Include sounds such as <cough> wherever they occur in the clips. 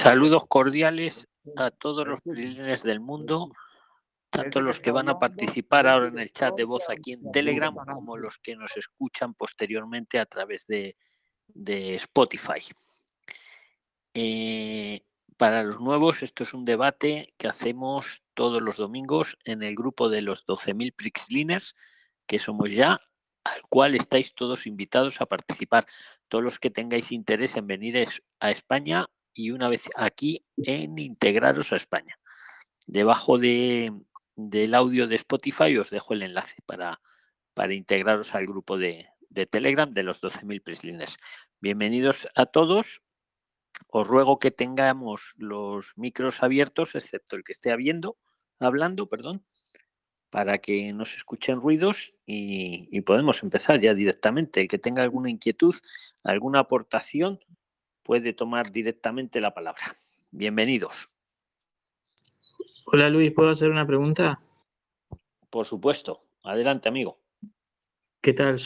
Saludos cordiales a todos los prisioneros del mundo, tanto los que van a participar ahora en el chat de voz aquí en Telegram como los que nos escuchan posteriormente a través de, Spotify. Eh, para los nuevos, esto es un debate que hacemos todos los domingos en el grupo de los 12.000 Prixliners, que somos ya, al cual estáis todos invitados a participar. Todos los que tengáis interés en venir a España y una vez aquí en integraros a España. Debajo de, del audio de Spotify os dejo el enlace para, para integraros al grupo de, Telegram de los 12.000 prislines. Bienvenidos a todos. Os ruego que tengamos los micros abiertos, excepto el que esté habiendo, hablando, perdón, para que no se escuchen ruidos y, y podemos empezar ya directamente. El que tenga alguna inquietud, alguna aportación, puede tomar directamente la palabra. Bienvenidos. Hola Luis, ¿puedo hacer una pregunta? Por supuesto. Adelante, amigo. ¿Qué tal?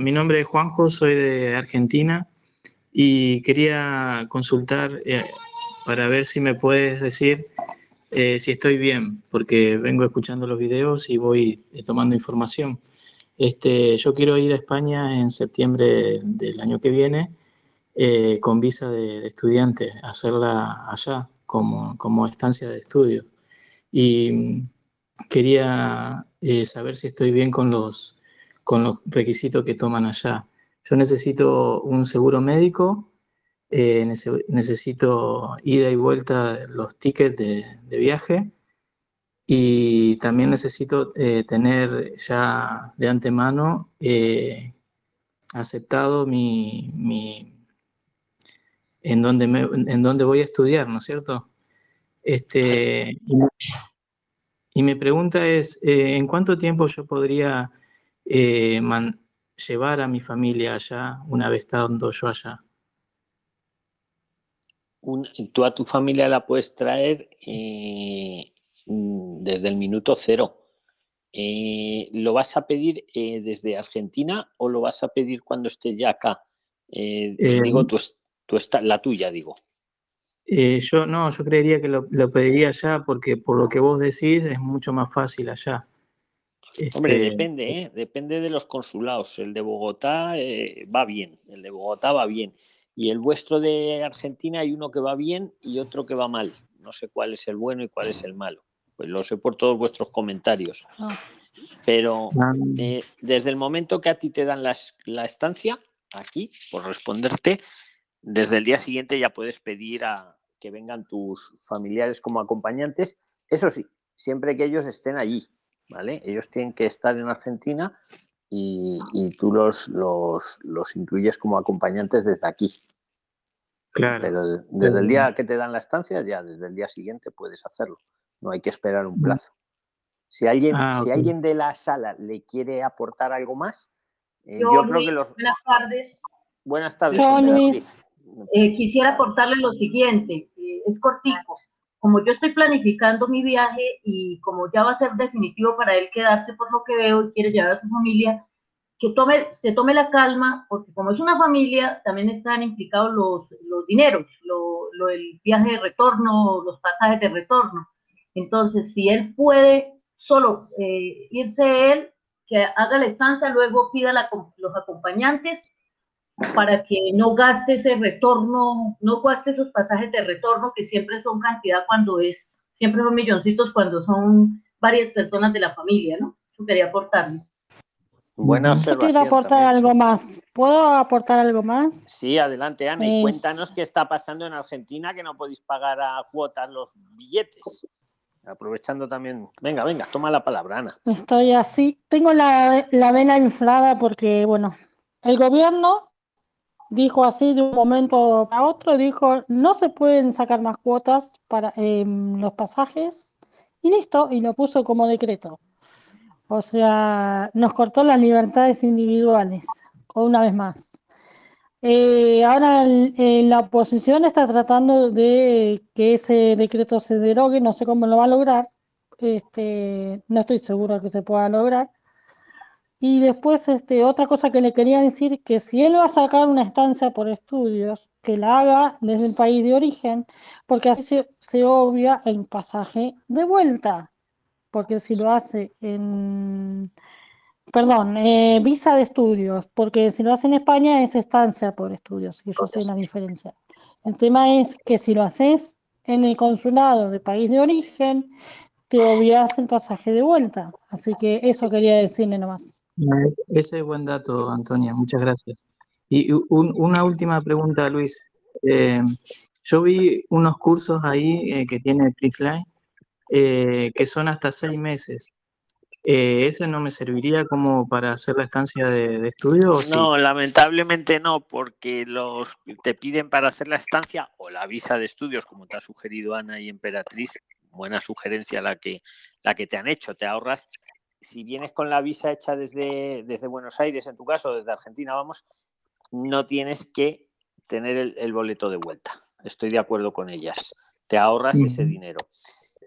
mi nombre es Juanjo, soy de Argentina y quería consultar eh, para ver si me puedes decir eh, si estoy bien, porque vengo escuchando los videos y voy eh, tomando información. Este, yo quiero ir a España en septiembre del año que viene eh, con visa de, estudiante, hacerla allá como, como, estancia de estudio. Y mm, quería eh, saber si estoy bien con los, con los requisitos que toman allá. Yo necesito un seguro médico, eh, necesito ida y vuelta los tickets de, de viaje y también necesito tener ya de antemano aceptado mi, mi, en donde, en donde voy a estudiar, ¿no es cierto? Este, y, mi pregunta es, eh, ¿en cuánto tiempo yo podría eh, llevar a mi familia allá una vez estando yo allá? tú a tu familia la puedes traer eh, desde el minuto cero. ¿Lo vas a pedir desde Argentina o lo vas a pedir cuando estés ya acá? digo, tú, Tú está, la tuya, digo. Eh, yo no, yo creería que lo, pediría allá porque por lo que vos decís es mucho más fácil allá. Hombre, este, depende, ¿eh? depende de los consulados. El de Bogotá eh, va bien, el de Bogotá va bien. Y el vuestro de Argentina hay uno que va bien y otro que va mal. No sé cuál es el bueno y cuál es el malo. Pues lo sé por todos vuestros comentarios. Ah. Pero desde el momento que a ti te dan la estancia, aquí, por responderte, desde el día siguiente ya puedes pedir a que vengan tus familiares como acompañantes. Eso sí, siempre que ellos estén allí, ¿vale? Ellos tienen que estar en Argentina y, tú los, los, los, incluyes como acompañantes desde aquí. Claro. Pero desde el día que te dan la estancia, ya desde el día siguiente puedes hacerlo. No hay que esperar un plazo. Si alguien, ah, si alguien de la sala le quiere aportar algo más, eh, yo, creo que los. Buenas tardes. Buenas tardes, eh, quisiera aportarle lo siguiente, es cortico. Como yo estoy planificando mi viaje y como ya va a ser definitivo para él quedarse por lo que veo y quiere llevar a su familia, que tome, se tome la calma, porque como es una familia, también están implicados los, los dineros, lo, lo, el viaje de retorno, los pasajes de retorno. Entonces, si él puede solo eh, irse él, que haga la estancia, luego pida la, los acompañantes para que no gaste ese retorno, no gaste esos pasajes de retorno que siempre son cantidad cuando es, siempre son milloncitos cuando son varias personas de la familia, ¿no? Yo quería aportarle. Buena Yo quiero aportar algo más. ¿Puedo aportar algo más? Sí, adelante, Ana. Y cuéntanos qué está pasando en Argentina, que no podéis pagar a cuotas los billetes. Aprovechando también. Venga, venga, toma la palabra, Ana. Estoy así. Tengo la, la vena inflada porque, bueno, el gobierno dijo así de un momento a otro, dijo, no se pueden sacar más cuotas para em, los pasajes y listo, y lo puso como decreto. O sea, nos cortó las libertades individuales, una vez más. Eh, ahora la oposición está tratando de que ese decreto se derogue, no sé cómo lo va a lograr, este, no estoy seguro que se pueda lograr, Y después, este, otra cosa que le quería decir, que si él va a sacar una estancia por estudios, que la haga desde el país de origen, porque así se, se obvia el pasaje de vuelta. Porque si lo hace en, perdón, eh, visa de estudios, porque si lo hace en España es estancia por estudios, y yo sé la diferencia. El tema es que si lo haces en el consulado de país de origen, te obvias el pasaje de vuelta. Así que eso quería decirle nomás. Ese es buen dato, Antonia, muchas gracias. Y una última pregunta, Luis. Eh, yo vi unos cursos ahí eh, que tiene Prixline eh, que son hasta seis meses. ¿Ese no me serviría como para hacer la estancia de, estudio? no, lamentablemente no, porque los te piden para hacer la estancia o la visa de estudios, como te ha sugerido Ana y Emperatriz, buena sugerencia la que, la que te han hecho, te ahorras si vienes con la visa hecha desde, desde Buenos Aires, en tu caso, desde Argentina, vamos, no tienes que tener el, boleto de vuelta. Estoy de acuerdo con ellas. Te ahorras ese dinero.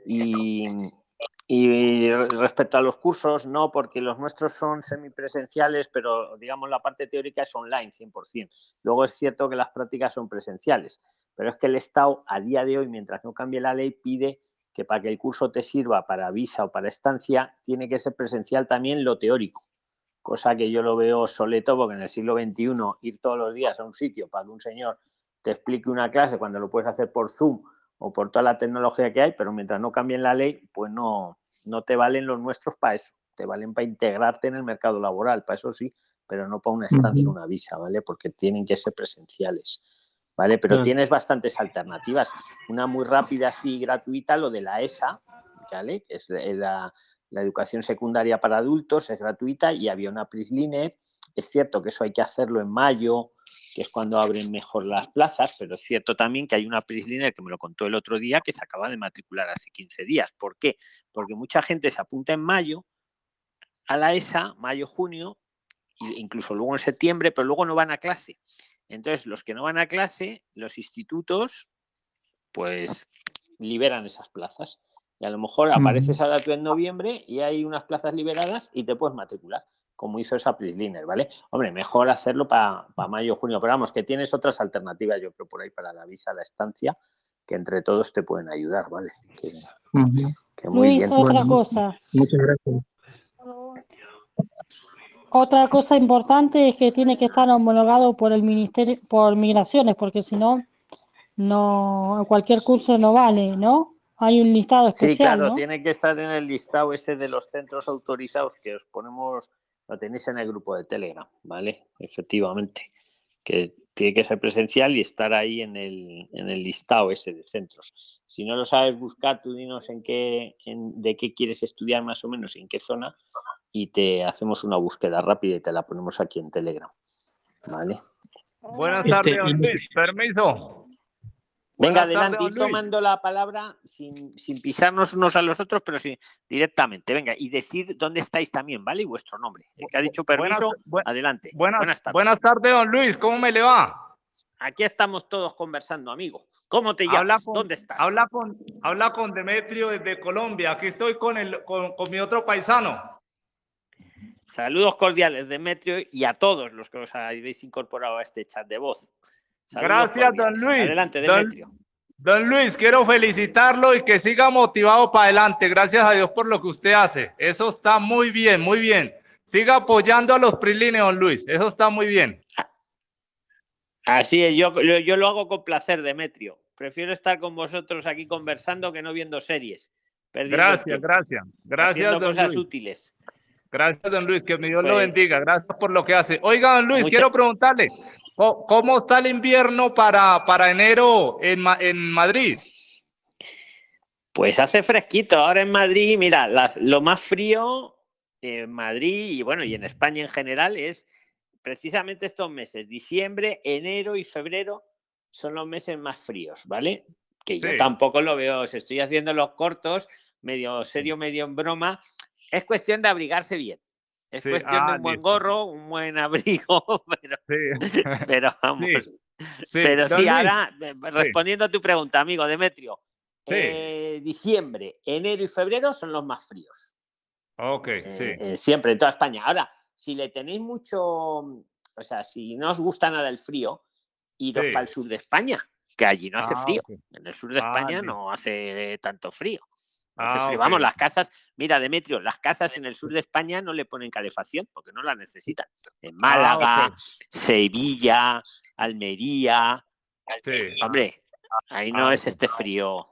Y, respecto a los cursos, no, porque los nuestros son semipresenciales, pero digamos la parte teórica es online 100%. Luego es cierto que las prácticas son presenciales, pero es que el Estado a día de hoy, mientras no cambie la ley, pide que para que el curso te sirva para visa o para estancia, tiene que ser presencial también lo teórico, cosa que yo lo veo soleto porque en el siglo XXI ir todos los días a un sitio para que un señor te explique una clase cuando lo puedes hacer por Zoom o por toda la tecnología que hay, pero mientras no cambien la ley, pues no, no te valen los nuestros para eso, te valen para integrarte en el mercado laboral, para eso sí, pero no para una estancia, una visa, ¿vale? Porque tienen que ser presenciales. ¿Vale? Pero tienes bastantes alternativas. Una muy rápida, así gratuita, lo de la ESA, ¿vale? Que es la, educación secundaria para adultos, es gratuita y había una PRISLINER. Es cierto que eso hay que hacerlo en mayo, que es cuando abren mejor las plazas, pero es cierto también que hay una PRISLINER que me lo contó el otro día que se acaba de matricular hace 15 días. ¿Por qué? Porque mucha gente se apunta en mayo a la ESA, mayo, junio, incluso luego en septiembre, pero luego no van a clase. Entonces, los que no van a clase, los institutos, pues liberan esas plazas. Y a lo mejor aparece esa data en noviembre y hay unas plazas liberadas y te puedes matricular, como hizo esa Prisliner, ¿vale? Hombre, mejor hacerlo para mayo, junio, pero vamos, que tienes otras alternativas, yo creo, por ahí para la visa, la estancia, que entre todos te pueden ayudar, ¿vale? Que, muy bien. otra cosa. Muchas gracias. Otra cosa importante es que tiene que estar homologado por el ministerio, por migraciones, porque si no, no cualquier curso no vale, ¿no? Hay un listado especial. Sí, claro, tiene que estar en el listado ese de los centros autorizados que os ponemos, lo tenéis en el grupo de Telegram, ¿vale? Efectivamente, que tiene que ser presencial y estar ahí en el, en el listado ese de centros. Si no lo sabes buscar, tú dinos en qué, en, de qué quieres estudiar más o menos y en qué zona y te hacemos una búsqueda rápida y te la ponemos aquí en Telegram. ¿Vale? Buenas este, tardes, don Luis. Permiso. Venga, adelante, ir tomando la palabra sin, sin, pisarnos unos a los otros, pero sí, directamente. Venga, y decir dónde estáis también, ¿vale? Y vuestro nombre. El que ha dicho permiso, adelante. Buenas, tardes. Buenas tardes, don Luis. ¿Cómo me le va? Aquí estamos todos conversando, amigo. ¿Cómo te llamas? ¿Dónde estás? Habla con, habla con Demetrio desde Colombia. Aquí estoy con, el, con, con mi otro paisano. Saludos cordiales, Demetrio, y a todos los que os habéis incorporado a este chat de voz. Gracias, don Luis. Adelante, Demetrio. Don, Luis, quiero felicitarlo y que siga motivado para adelante. Gracias a Dios por lo que usted hace. Eso está muy bien, muy bien. Siga apoyando a los prilines, don Luis. Eso está muy bien. Así es, yo, yo lo hago con placer, Demetrio. Prefiero estar con vosotros aquí conversando que no viendo series. Gracias, gracias. Gracias, don cosas útiles. Gracias, don Luis, que mi Dios lo bendiga. Gracias por lo que hace. Oiga, don Luis, quiero preguntarle, ¿cómo está el invierno para, para enero en, en Madrid? Pues hace fresquito. Ahora en Madrid, mira, lo más frío en Madrid y bueno, y en España en general es precisamente estos meses, diciembre, enero y febrero son los meses más fríos, ¿vale? Que yo tampoco lo veo, si estoy haciendo los cortos, medio serio, medio en broma, es cuestión de abrigarse bien. Es cuestión de ah, un buen gorro, un buen <laughs> abrigo, pero, sí. <laughs> pero vamos. Pero sí, ahora, eh, respondiendo a tu pregunta, amigo Demetrio, eh, diciembre, enero y febrero son los más fríos. Ok, eh, sí. siempre en toda España. Ahora, si le tenéis mucho, o sea, si no os gusta nada el frío, iros para el sur de España, que allí no hace ah, frío. En el sur de ah, España no hace tanto frío. Ah, Vamos, las casas, mira, Demetrio, las casas en el sur de España no le ponen calefacción porque no la necesitan. En Málaga, Sevilla, Almería. Hombre, ahí no es este frío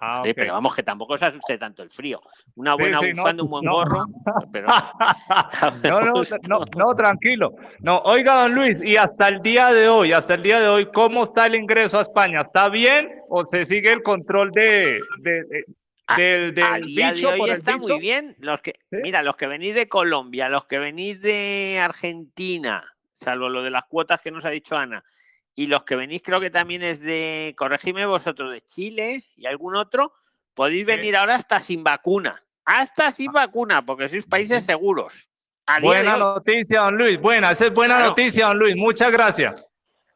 Ah, pero vamos, que tampoco se asuste tanto el frío. Una buena bufanda, un buen gorro. <laughs> <laughs> <laughs> no, no, tranquilo. No, oiga, don Luis, y hasta el día de hoy, hasta el día de hoy, ¿cómo está el ingreso a España? ¿Está bien o se sigue el control de, del, del bicho hoy está muy bien. Los que, Mira, los que venís de Colombia, los que venís de Argentina, salvo lo de las cuotas que nos ha dicho Ana, y los que venís creo que también es de, corregime vosotros, de Chile y algún otro, podéis venir ahora hasta sin vacuna, hasta sin vacuna, porque sois países seguros. buena noticia, don Luis, buena, esa es buena noticia, don Luis, muchas gracias.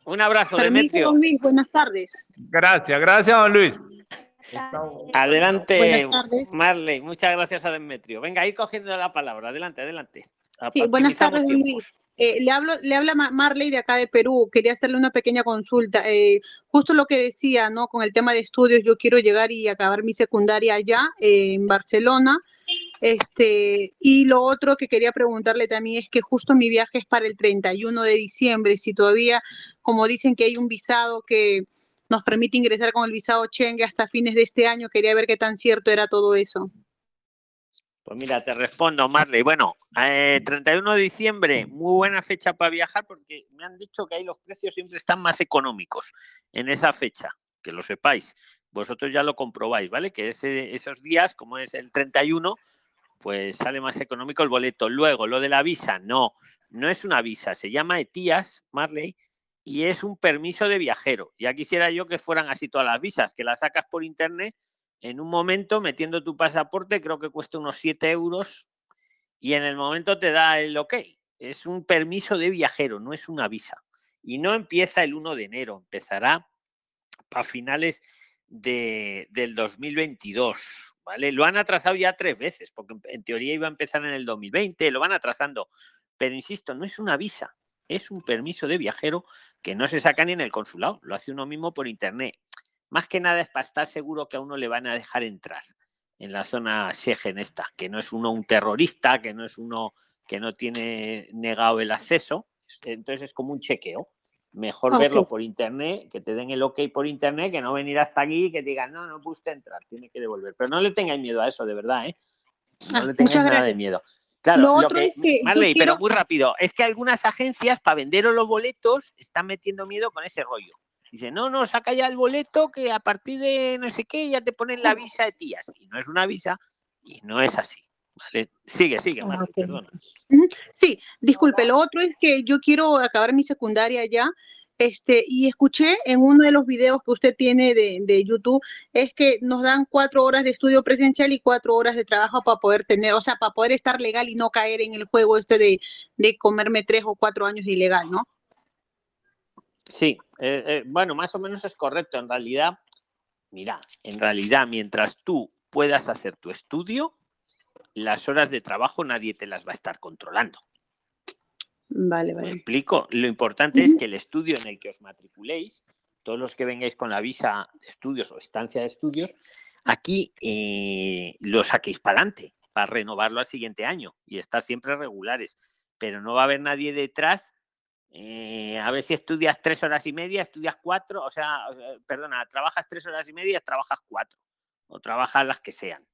Un abrazo, Demetrio. Don Luis, buenas tardes. Gracias, gracias, don Luis. Adelante, Marley, muchas gracias a Demetrio. Venga, ir cogiendo la palabra, adelante, adelante. Sí, buenas tardes, Luis. Eh, le, hablo, le habla Marley de acá de Perú. Quería hacerle una pequeña consulta. Eh, justo lo que decía, ¿no? Con el tema de estudios, yo quiero llegar y acabar mi secundaria allá eh, en Barcelona. Este, y lo otro que quería preguntarle también es que justo mi viaje es para el 31 de diciembre. Si todavía, como dicen que hay un visado que nos permite ingresar con el visado Schengen hasta fines de este año, quería ver qué tan cierto era todo eso. Pues mira, te respondo, Marley. Bueno, 31 eh, de diciembre, muy buena fecha para viajar porque me han dicho que ahí los precios siempre están más económicos en esa fecha, que lo sepáis. Vosotros ya lo comprobáis, ¿vale? Que esos días, como es el 31, pues sale más económico el boleto. Luego, lo de la visa, no, no es una visa, se llama ETIAS, Marley, y es un permiso de viajero. Ya quisiera yo que fueran así todas las visas, que las sacas por internet en un momento metiendo tu pasaporte, creo que cuesta unos 7 euros y en el momento te da el ok. Es un permiso de viajero, no es una visa. Y no empieza el 1 de enero, empezará a finales de, del 2022. ¿vale? Lo han atrasado ya tres veces, porque en teoría iba a empezar en el 2020, lo van atrasando. Pero insisto, no es una visa, es un permiso de viajero que no se saca ni en el consulado, lo hace uno mismo por internet. Más que nada es para estar seguro que a uno le van a dejar entrar en la zona Schengen esta, que no es uno un terrorista, que no es uno que no tiene negado el acceso. Entonces es como un chequeo. Mejor verlo por internet, que te den el ok por internet, que no venir hasta aquí y que digan, no, no pude entrar, tiene que devolver. Pero no le tengáis miedo a eso, de verdad, ¿eh? No ah, le <laughs> tengáis nada de miedo. Claro, lo, que, pero muy rápido, es que algunas agencias para venderos los boletos están metiendo miedo con ese rollo. Dice, no, no, saca ya el boleto que a partir de no sé qué ya te ponen la visa de tías. Y no es una visa y no es así. ¿vale? Sigue, sigue, ah, Sí, disculpe, lo otro es que yo quiero acabar mi secundaria ya. Este, y escuché en uno de los videos que usted tiene de, de, YouTube, es que nos dan cuatro horas de estudio presencial y cuatro horas de trabajo para poder tener, o sea, para poder estar legal y no caer en el juego este de, de comerme tres o cuatro años ilegal, ¿no? Sí, eh, eh, bueno, más o menos es correcto. En realidad, mira, en realidad, mientras tú puedas hacer tu estudio, las horas de trabajo nadie te las va a estar controlando. Vale, vale. ¿Me explico? Lo importante es que el estudio en el que os matriculéis, todos los que vengáis con la visa de estudios o estancia de estudios, aquí eh, lo saquéis para adelante, para renovarlo al siguiente año y estar siempre regulares. Pero no va a haber nadie detrás eh, a ver si estudias tres horas y media, estudias cuatro, o sea, perdona, trabajas tres horas y media, trabajas cuatro, o trabajas las que sean.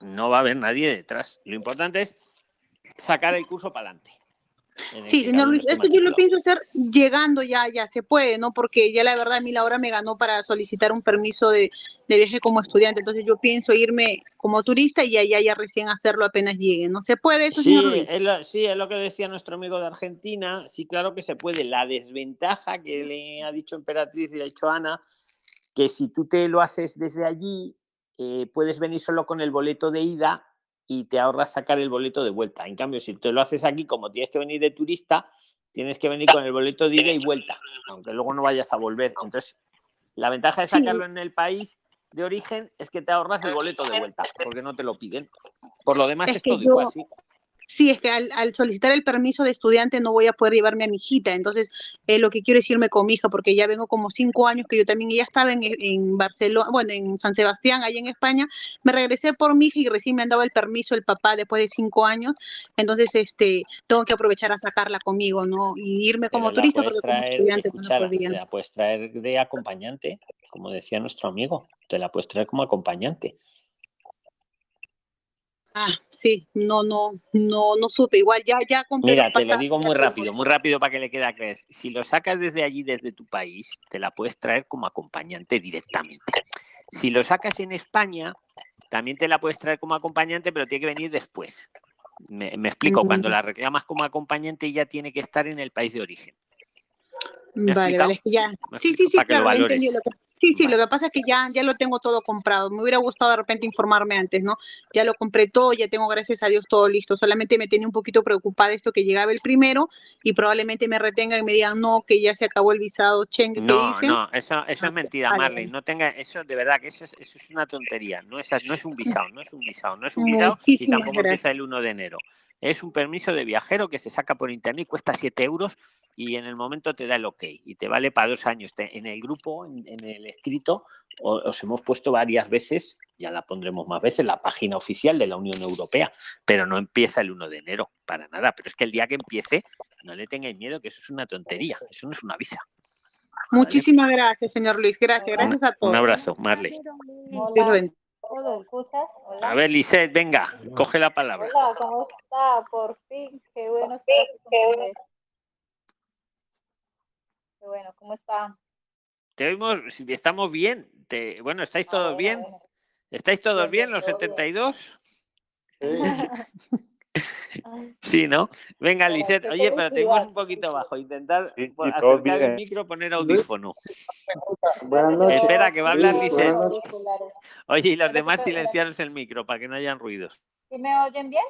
No va a haber nadie detrás. Lo importante es sacar el curso para adelante. Sí, señor Luis, esto yo lo pienso hacer llegando ya, ya se puede, ¿no? Porque ya la verdad a mí la hora me ganó para solicitar un permiso de, viaje como estudiante, entonces yo pienso irme como turista y allá ya recién hacerlo apenas llegue, ¿no? ¿Se puede eso, señor Luis? sí, es lo que decía nuestro amigo de Argentina, sí, claro que se puede. La desventaja que le ha dicho Emperatriz y le ha dicho Ana, que si tú te lo haces desde allí, eh, puedes venir solo con el boleto de ida y te ahorras sacar el boleto de vuelta. En cambio, si te lo haces aquí, como tienes que venir de turista, tienes que venir con el boleto de ida y vuelta, aunque luego no vayas a volver. Entonces, la ventaja de sacarlo en el país de origen es que te ahorras el boleto de vuelta, porque no te lo piden. Por lo demás es, todo igual, Sí, es que al, solicitar el permiso de estudiante no voy a poder llevarme a mi hijita, entonces eh, lo que quiero es irme con mi hija, porque ya vengo como cinco años que yo también ya estaba en, en, Barcelona, bueno, en San Sebastián, ahí en España, me regresé por mi hija y recién me han dado el permiso el papá después de cinco años, entonces este tengo que aprovechar a sacarla conmigo, ¿no? Y irme como turista, porque como estudiante no La puedes traer de acompañante, como decía nuestro amigo, te la puedes traer como acompañante. Ah, sí, no, no, no, no supe. Igual ya, ya compré. Mira, te lo digo muy rápido, muy rápido para que le quede claro. Si lo sacas desde allí, desde tu país, te la puedes traer como acompañante directamente. Si lo sacas en España, también te la puedes traer como acompañante, pero tiene que venir después. Me, explico, cuando la reclamas como acompañante ya tiene que estar en el país de origen. Vale, vale, ya. Sí, sí, sí, claro, entendido lo que, Sí, sí, lo que pasa es que ya, ya lo tengo todo comprado. Me hubiera gustado de repente informarme antes, ¿no? Ya lo compré todo, ya tengo, gracias a Dios, todo listo. Solamente me tenía un poquito preocupada esto que llegaba el primero y probablemente me retengan y me digan, no, que ya se acabó el visado Cheng. No, no, eso, eso es mentira, Marley. No tenga, eso de verdad que eso es, eso es una tontería. No es, no es un visado, no es un visado, no es un <laughs> visado y tampoco empieza el 1 de enero. Es un permiso de viajero que se saca por internet y cuesta 7 euros y en el momento te da el ok y te vale para dos años. En el grupo, en, el escrito, os hemos puesto varias veces, ya la pondremos más veces, la página oficial de la Unión Europea, pero no empieza el 1 de enero, para nada. Pero es que el día que empiece, no le tengáis miedo, que eso es una tontería, eso no es una visa. Muchísimas gracias, señor Luis. Gracias, gracias a todos. Un abrazo, Marley. A ver, Lisette, venga, coge la palabra. Hola, ¿cómo está? Por fin, qué bueno bueno, ¿cómo está? Te oímos, estamos bien. Te, bueno, ¿estáis todos bien? ¿Estáis todos bien, los 72? Sí. <laughs> ¿no? Venga, Lisette, oye, pero te un poquito bajo. Intentar acercar el micro, poner audífono. Noches. Espera, que va a hablar Lisette. Oye, y los demás silenciaros el micro para que no hayan ruidos. ¿Y me oyen bien?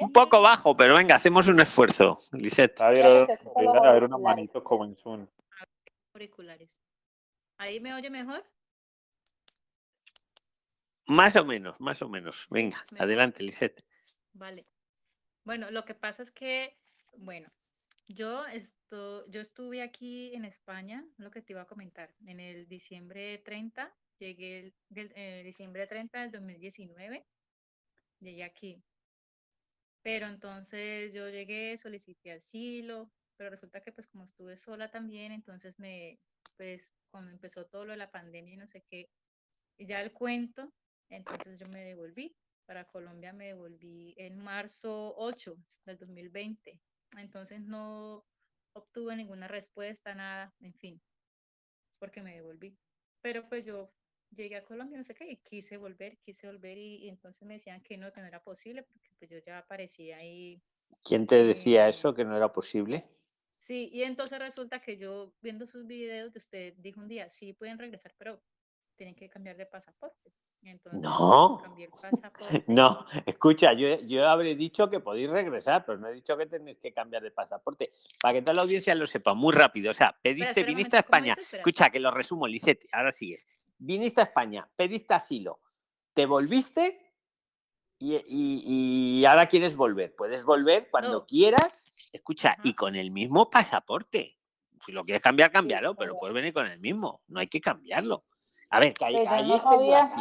Un poco bajo, pero venga, hacemos un esfuerzo, Lisette. A ver, a ver unos manitos como en Zoom. Auriculares. ¿Ahí me oye mejor? Más o menos, más o menos. Venga, adelante, Lisette. Vale. Bueno, lo que pasa es que, bueno, yo, esto, yo estuve aquí en España, lo que te iba a comentar, en el diciembre 30, llegué el, eh, diciembre 30 del 2019, llegué aquí. Pero entonces yo llegué, solicité asilo, pero resulta que pues como estuve sola también, entonces me, pues cuando empezó todo lo de la pandemia y no sé qué, ya el cuento, entonces yo me devolví. Para Colombia me devolví en marzo 8 del 2020. Entonces no obtuve ninguna respuesta, nada, en fin, porque me devolví. Pero pues yo llegué a Colombia, no sé qué, y quise volver, quise volver y, entonces me decían que no, que no era posible, porque pues yo ya aparecía ahí. ¿Quién te decía eso, que no era posible? Sí, y entonces resulta que yo viendo sus videos, usted dijo un día, sí pueden regresar, pero tienen que cambiar de pasaporte. Entonces, no, <laughs> no, escucha, yo, yo habré dicho que podéis regresar, pero no he dicho que tenéis que cambiar de pasaporte. Para que toda la audiencia lo sepa, muy rápido. O sea, pediste, viniste a España. Escucha, que lo resumo, Lisette, ahora sigues viniste a España, pediste asilo, te volviste y, ahora quieres volver. Puedes volver cuando quieras, escucha, y con el mismo pasaporte. Si lo quieres cambiar, cámbialo, pero puedes venir con el mismo, no hay que cambiarlo. A ver, que ahí,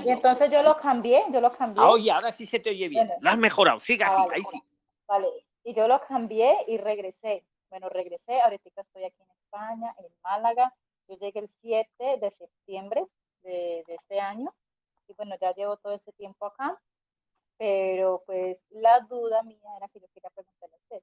Y entonces yo lo cambié, yo lo cambié. Ah, oye, ahora sí se te oye bien. Lo has mejorado, siga así, ahí sí. Vale, y yo lo cambié y regresé. Bueno, regresé, ahorita estoy aquí en España, en Málaga. Yo llegué el 7 de septiembre de, este año. Y bueno, ya llevo todo este tiempo acá, pero pues la duda mía era que yo quería preguntarle a usted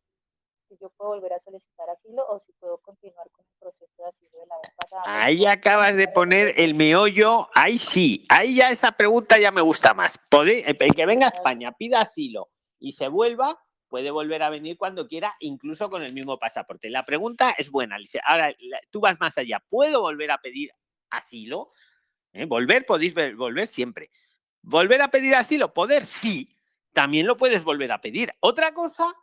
si yo puedo volver a solicitar asilo o si puedo continuar con el proceso de asilo de la vez pasada. Ahí acabas de poner el meollo, ahí sí, ahí ya esa pregunta ya me gusta más. El que venga a España, pida asilo y se vuelva, puede volver a venir cuando quiera, incluso con el mismo pasaporte. La pregunta es buena. Ahora, tú vas más allá. ¿Puedo volver a pedir asilo? ¿eh? Volver podéis volver siempre. Volver a pedir asilo, poder, sí. También lo puedes volver a pedir. Otra cosa,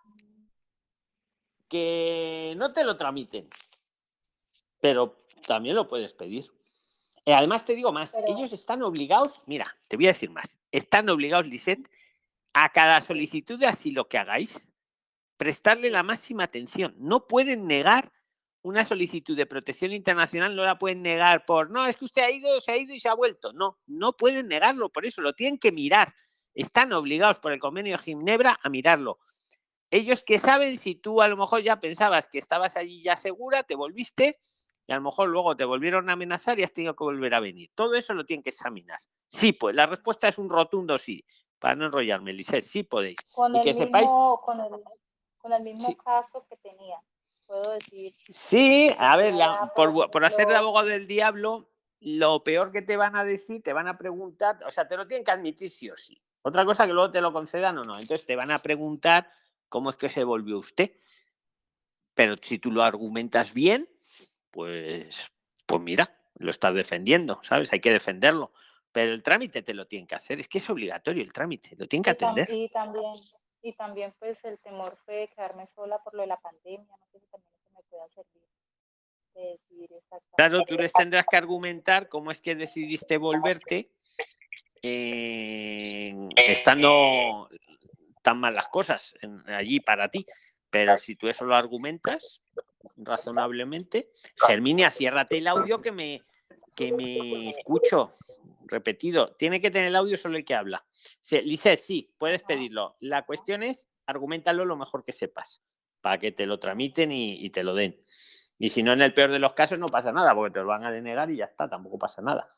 que no te lo tramiten. Pero también lo puedes pedir. Eh, además, te digo más, ellos están obligados, mira, te voy a decir más, están obligados, Lisette, a cada solicitud de asilo que hagáis, prestarle la máxima atención. No pueden negar una solicitud de protección internacional, no la pueden negar por, no, es que usted ha ido, se ha ido y se ha vuelto. No, no pueden negarlo, por eso lo tienen que mirar. Están obligados por el convenio de Ginebra a mirarlo. Ellos que saben si tú a lo mejor ya pensabas que estabas allí ya segura, te volviste y a lo mejor luego te volvieron a amenazar y has tenido que volver a venir. Todo eso lo tienen que examinar. Sí, pues la respuesta es un rotundo sí. Para no enrollarme, Lisset, sí podéis. Con y que sepáis. Con el, mismo caso que tenía, puedo decir. Sí, a ver, por, por hacer de abogado del diablo, lo peor que te van a decir, te van a preguntar, o sea, te lo tienen que admitir sí o sí. Otra cosa que luego te lo concedan o no. Entonces te van a preguntar cómo es que se volvió usted. Pero si tú lo argumentas bien, pues, pues mira, lo estás defendiendo, ¿sabes? Hay que defenderlo. Pero el trámite te lo tienen que hacer, es que es obligatorio el trámite, lo tienen que atender. Y también, y también pues el temor fue quedarme sola por lo de la pandemia, no sé si también eso me pueda servir. Claro, tú les tendrás que argumentar cómo es que decidiste volverte estando tan mal las cosas allí para ti. Pero si tú eso lo argumentas, razonablemente. Germinia, ciérrate el audio que me, que me escucho repetido. Tiene que tener el audio solo el que habla. Sí, sí, puedes pedirlo. La cuestión es, argumentalo lo mejor que sepas, para que te lo tramiten y, te lo den. Y si no, en el peor de los casos no pasa nada, porque te lo van a denegar y ya está, tampoco pasa nada.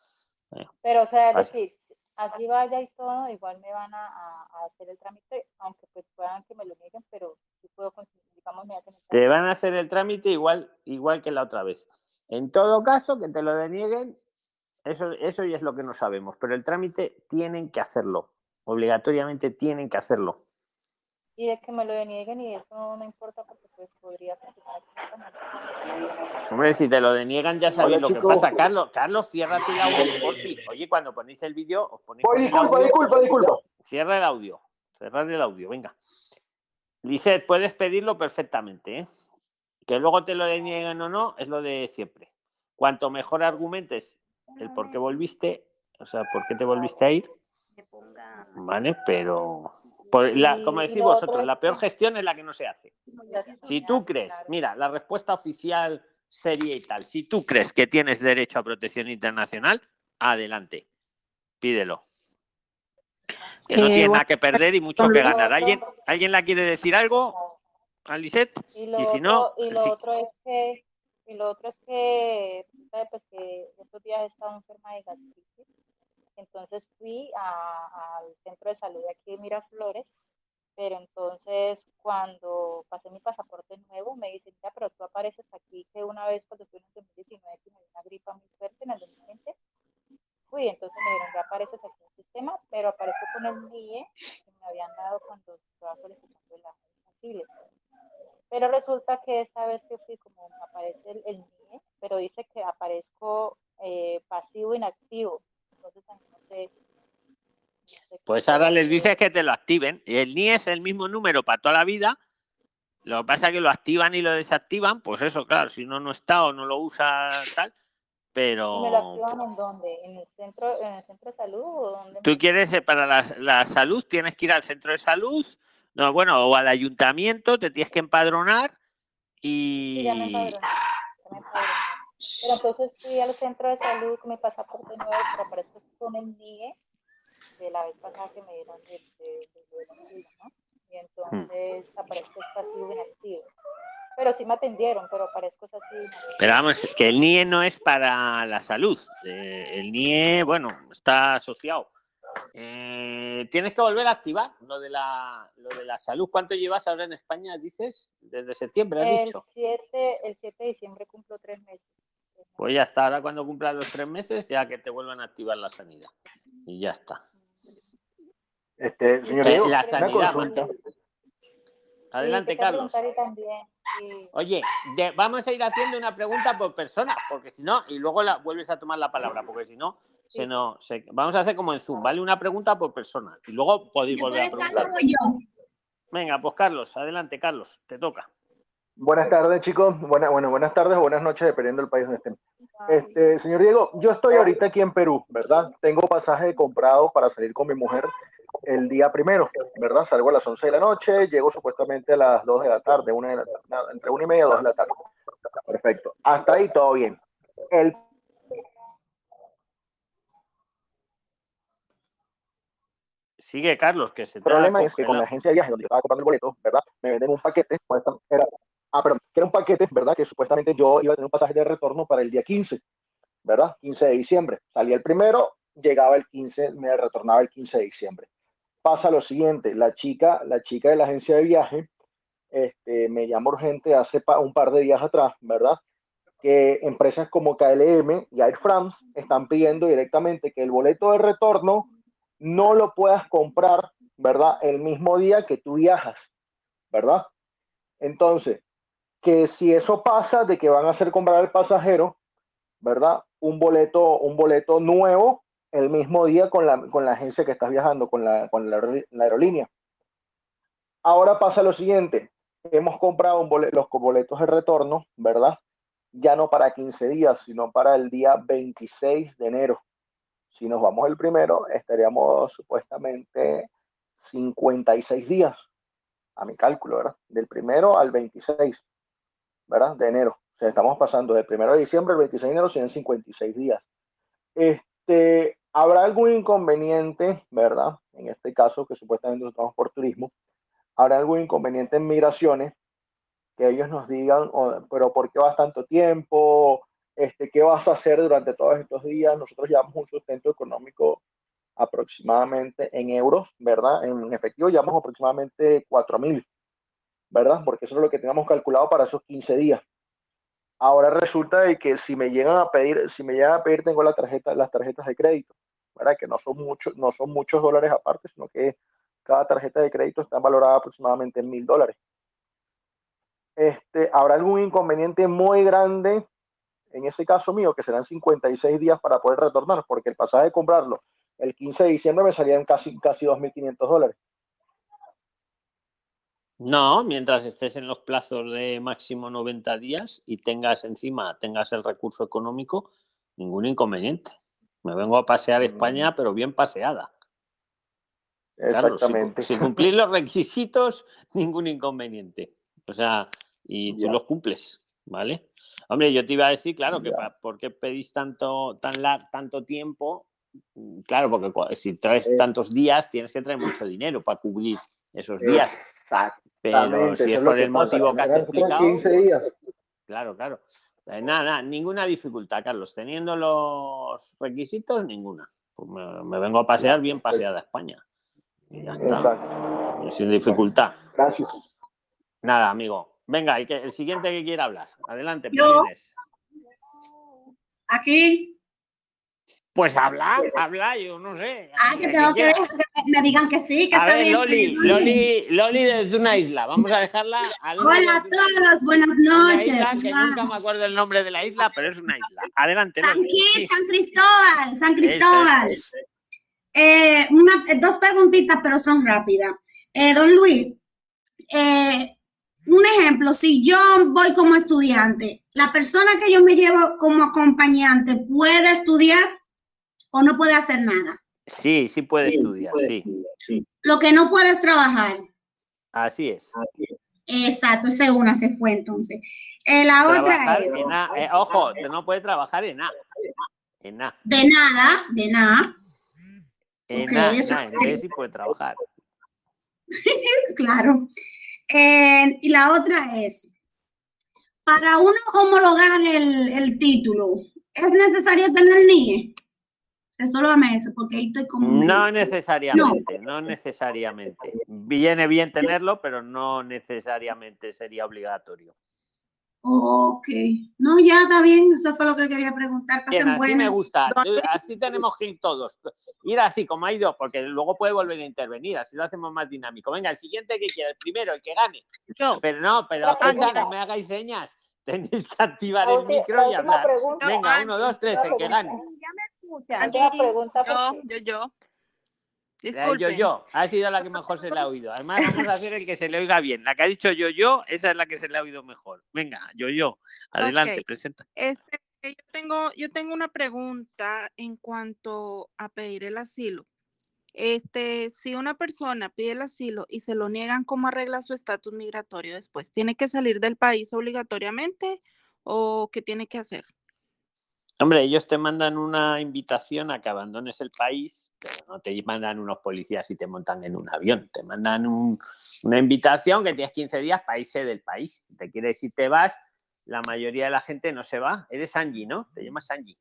Pero, o sea, decir, así vaya y todo, igual me van a, hacer el trámite, aunque pues puedan que me lo nieguen, pero si puedo conseguir te van a hacer el trámite igual, igual que la otra vez. En todo caso, que te lo denieguen, eso, eso ya es lo que no sabemos, pero el trámite tienen que hacerlo, obligatoriamente tienen que hacerlo. Y es que me lo denieguen y eso no importa porque pues podría Hombre, si te lo deniegan ya sabes lo que pasa. Carlos, Carlos, cierra el audio por si. Oye, cuando ponéis el vídeo, os ponéis. disculpa, disculpa, disculpa. Cierra el audio. Cerrar el audio, venga. Lisette, puedes pedirlo perfectamente. ¿eh? Que luego te lo denieguen o no, es lo de siempre. Cuanto mejor argumentes el por qué volviste, o sea, por qué te volviste a ir, ¿vale? Pero, como decís vosotros, la peor gestión es la que no se hace. Si tú crees, mira, la respuesta oficial sería y tal, si tú crees que tienes derecho a protección internacional, adelante, pídelo que no tiene eh, nada que perder y mucho que ganar. ¿Alguien, ¿alguien la quiere decir algo, Alicet? Y, si no, y lo otro es que y lo otro es que, pues que estos días he estado enferma de gastritis, entonces fui al centro de salud de aquí de Miraflores, pero entonces cuando pasé mi pasaporte nuevo me dicen, ya, pero tú apareces aquí que una vez cuando estuve en el 2019 que me dio una gripa muy fuerte en el 2020, fui, entonces me dijeron, ya apareces aquí en el sistema, pero aparezco con el NIE que me habían dado cuando estaba solicitando el asilo. Pero resulta que esta vez que fui, como me aparece el, NIE, pero dice que aparezco eh, pasivo inactivo. Entonces, no sé. pues ahora les dices que te lo activen. Y el NIE es el mismo número para toda la vida. Lo que pasa es que lo activan y lo desactivan. Pues eso, claro, si uno no está o no lo usa tal, pero... ¿Me lo activan en dónde? ¿En el centro, en el centro de salud? O dónde Tú quieres, eh, para la, la, salud, tienes que ir al centro de salud, no, bueno, o al ayuntamiento, te tienes que empadronar y... Sí, ya me empadroné, Pero entonces fui al centro de salud con mi pasaporte nuevo, pero aparezco con el NIE de la vez pasada que me dieron de, de, de, ¿no? Y entonces hmm. aparezco pasivo inactivo pero sí me atendieron, pero parezco así. Pero vamos, que el NIE no es para la salud. Eh, el NIE, bueno, está asociado. Eh, tienes que volver a activar lo de, la, lo de la salud. ¿Cuánto llevas ahora en España, dices? Desde septiembre, has el dicho. 7, el 7 de diciembre cumplo tres meses. Pues ya está, ahora cuando cumplas los tres meses, ya que te vuelvan a activar la sanidad. Y ya está. Este, señor eh, la sanidad, Adelante, Carlos. Oye, vamos a ir haciendo una pregunta por persona, porque si no, y luego la, vuelves a tomar la palabra, porque si no, se no se, vamos a hacer como en Zoom, ¿vale? Una pregunta por persona, y luego podéis volver a preguntar. Venga, pues Carlos, adelante, Carlos, te toca. Buenas tardes, chicos. Buena, bueno, buenas tardes o buenas noches, dependiendo del país donde estén. Este, señor Diego, yo estoy ahorita aquí en Perú, ¿verdad? Tengo pasaje comprado para salir con mi mujer el día primero, ¿verdad? Salgo a las 11 de la noche, llego supuestamente a las 2 de la tarde, una de la, entre 1 y media y 2 de la tarde. Perfecto. Hasta ahí todo bien. El Sigue, Carlos, que se El problema es que con la agencia de viajes donde yo estaba comprando el boleto, ¿verdad? Me venden un paquete, era, ah, perdón, que era un paquete, ¿verdad? Que supuestamente yo iba a tener un pasaje de retorno para el día 15, ¿verdad? 15 de diciembre. Salía el primero, llegaba el 15, me retornaba el 15 de diciembre. Pasa lo siguiente, la chica, la chica de la agencia de viaje este, me llamó urgente hace un par de días atrás, ¿verdad? Que empresas como KLM y Air France están pidiendo directamente que el boleto de retorno no lo puedas comprar, ¿verdad? El mismo día que tú viajas, ¿verdad? Entonces, que si eso pasa, de que van a hacer comprar al pasajero, ¿verdad? Un boleto, un boleto nuevo el mismo día con la, con la agencia que estás viajando, con, la, con la, aerolínea. Ahora pasa lo siguiente, hemos comprado los boletos de retorno, ¿verdad? Ya no para 15 días, sino para el día 26 de enero. Si nos vamos el primero, estaríamos supuestamente 56 días, a mi cálculo, ¿verdad? Del primero al 26, ¿verdad? De enero. O sea, estamos pasando del primero de diciembre al 26 de enero, son 56 días. Este, ¿Habrá algún inconveniente, verdad? En este caso, que supuestamente nos estamos por turismo, ¿habrá algún inconveniente en migraciones? Que ellos nos digan, pero ¿por qué vas tanto tiempo? Este, qué vas a hacer durante todos estos días. Nosotros llevamos un sustento económico aproximadamente en euros, ¿verdad? En efectivo llevamos aproximadamente 4 mil, ¿verdad? Porque eso es lo que teníamos calculado para esos 15 días. Ahora resulta de que si me llegan a pedir, si me llegan a pedir, tengo la tarjeta, las tarjetas de crédito, ¿verdad? Que no son muchos, no son muchos dólares aparte, sino que cada tarjeta de crédito está valorada aproximadamente en mil dólares. Este, ¿Habrá algún inconveniente muy grande en ese caso mío, que serán 56 días para poder retornar, porque el pasaje de comprarlo el 15 de diciembre me salían casi, casi 2.500 dólares. No, mientras estés en los plazos de máximo 90 días y tengas encima, tengas el recurso económico, ningún inconveniente. Me vengo a pasear España, pero bien paseada. Exactamente. si, cumplís los requisitos, ningún inconveniente. O sea, y tú los cumples, ¿vale? Hombre, yo te iba a decir, claro, que ¿por qué pedís tanto, tan tanto tiempo? Mm, claro, porque si traes eh. tantos días, tienes que traer mucho dinero para cubrir esos días. Pero si es por el motivo que has explicado. Pues, claro, claro. Eh, nada, nada, ninguna dificultad, Carlos. Teniendo los requisitos, ninguna. Pues me, vengo a pasear bien paseada a España. Y ya está. Sin dificultad. Gracias. Nada, amigo. Venga, el, que, el siguiente que quiera hablar. Adelante. Yo, aquí. Pues habla, habla, yo no sé. Ah, que tengo que, me digan que sí, que a ver, Loli, Loli, Loli desde una isla. Vamos a dejarla. Hola a todos, buenas noches. Isla, que nunca me acuerdo el nombre de la isla, pero es una isla. Adelante. San, San Cristóbal, San Cristóbal. Eh, una, dos preguntitas, pero son rápidas. Eh, don Luis, eh, un ejemplo, si yo voy como estudiante, la persona que yo me llevo como acompañante puede estudiar o no puede hacer nada. Sí, sí puede estudiar, sí, Lo que no puede es trabajar. Así es. Exacto, esa es una se fue entonces. Eh, la otra es. Eh, ojo, no puede trabajar en nada. En nada. De nada, de nada. En nada, en sí puede trabajar. <laughs> claro. Eh, y la otra es, para uno homologar el, el título, ¿es necesario tener NIE? Resuélvame eso, porque ahí estoy como... No necesariamente, no. necesariamente. Viene bien tenerlo, pero no necesariamente sería obligatorio. Ok. No, ya está bien, eso fue lo que quería preguntar. Bien, así me gusta, así tenemos que ir todos ir así como ha ido, porque luego puede volver a intervenir, así lo hacemos más dinámico. Venga, el siguiente que quiera, el primero, el que gane. Pero no, pero no me hagáis señas. <laughs> Tenéis que activar el micro y hablar. Venga, uno, dos, tres, el que gane. Ya me Yo, yo, yo. Disculpe. Yo, yo, ha sido la que mejor se le ha oído. Además, vamos a hacer el que se le oiga bien. La que ha dicho yo, yo, esa es la que se le ha oído mejor. Venga, yo, yo. Adelante, presenta. Este, yo tengo, yo tengo una pregunta en cuanto a pedir el asilo. Este, si una persona pide el asilo y se lo niegan, ¿cómo arregla su estatus migratorio después? ¿Tiene que salir del país obligatoriamente o qué tiene que hacer? Hombre, ellos te mandan una invitación a que abandones el país, pero no te mandan unos policías y te montan en un avión. Te mandan una invitación que tienes 15 días para irse del país. Si te quieres y te vas, la mayoría de la gente no se va. Eres Angie, ¿no? Te llamas Angie.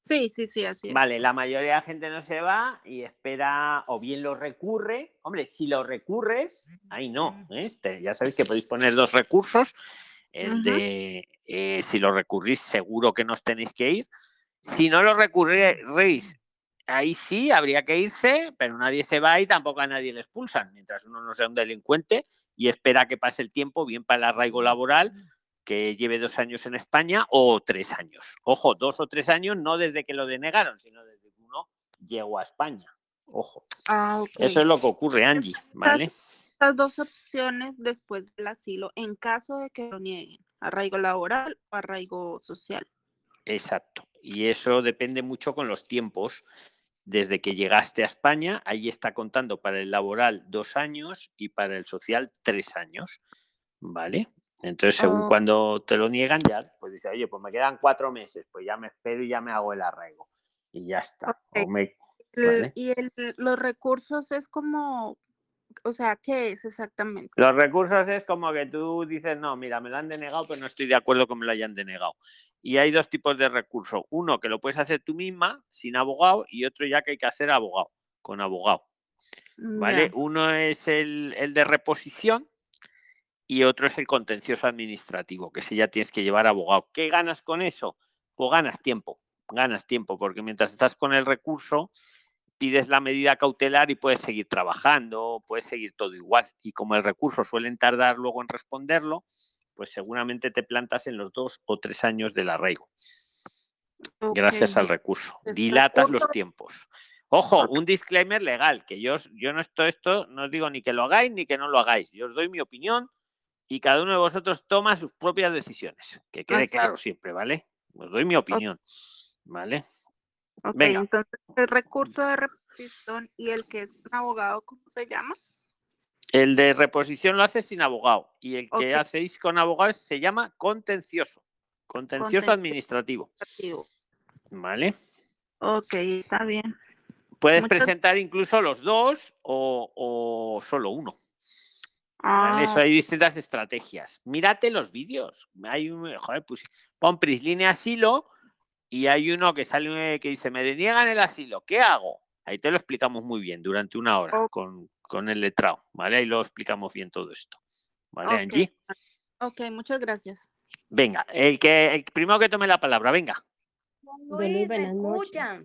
Sí, sí, sí, así es. Vale, la mayoría de la gente no se va y espera, o bien lo recurre. Hombre, si lo recurres, ahí no. ¿eh? Este, ya sabéis que podéis poner dos recursos el de eh, si lo recurrís, seguro que nos tenéis que ir. Si no lo recurréis, ahí sí habría que irse, pero nadie se va y tampoco a nadie le expulsan, mientras uno no sea un delincuente y espera que pase el tiempo, bien para el arraigo laboral, que lleve dos años en España o tres años. Ojo, dos o tres años, no desde que lo denegaron, sino desde que uno llegó a España. Ojo. Ah, Eso es lo que ocurre, Angie, ¿vale? Estas dos opciones después del asilo en caso de que lo nieguen, arraigo laboral o arraigo social. Exacto. Y eso depende mucho con los tiempos. Desde que llegaste a España, ahí está contando para el laboral dos años y para el social tres años. ¿Vale? Entonces, según oh. cuando te lo niegan, ya, pues dice, oye, pues me quedan cuatro meses, pues ya me espero y ya me hago el arraigo. Y ya está. Y los recursos es como o sea, ¿qué es exactamente? Los recursos es como que tú dices, no, mira, me lo han denegado, pero no estoy de acuerdo con que me lo hayan denegado. Y hay dos tipos de recursos. Uno que lo puedes hacer tú misma, sin abogado, y otro ya que hay que hacer abogado, con abogado. ¿Vale? Uno es el, el, de reposición y otro es el contencioso administrativo, que si ya tienes que llevar abogado. ¿Qué ganas con eso? Pues ganas tiempo, ganas tiempo, porque mientras estás con el recurso, pides la medida cautelar y puedes seguir trabajando, puedes seguir todo igual. Y como el recurso suelen tardar luego en responderlo, pues seguramente te plantas en los dos o tres años del arraigo. Gracias al recurso. Dilatas los tiempos. Ojo, un disclaimer legal, que yo, yo no estoy esto, no os digo ni que lo hagáis ni que no lo hagáis. Yo os doy mi opinión y cada uno de vosotros toma sus propias decisiones. Que quede claro siempre, ¿vale? Os doy mi opinión. ¿Vale? Ok, entonces el recurso de reposición y el que es un abogado, ¿cómo se llama? El de reposición lo hace sin abogado y el que hacéis con abogado se llama contencioso, contencioso administrativo. ¿Vale? Ok, está bien. Puedes presentar incluso los dos o, solo uno. Eso ah. hay distintas estrategias. Mírate los vídeos. Hay un, joder, pues pon Prisline Asilo y hay uno que sale que dice, me deniegan el asilo, ¿qué hago? Ahí te lo explicamos muy bien durante una hora con, con, el letrado, ¿vale? Ahí lo explicamos bien todo esto. ¿Vale, Angie? Ok, muchas gracias. Venga, el que el primero que tome la palabra, venga.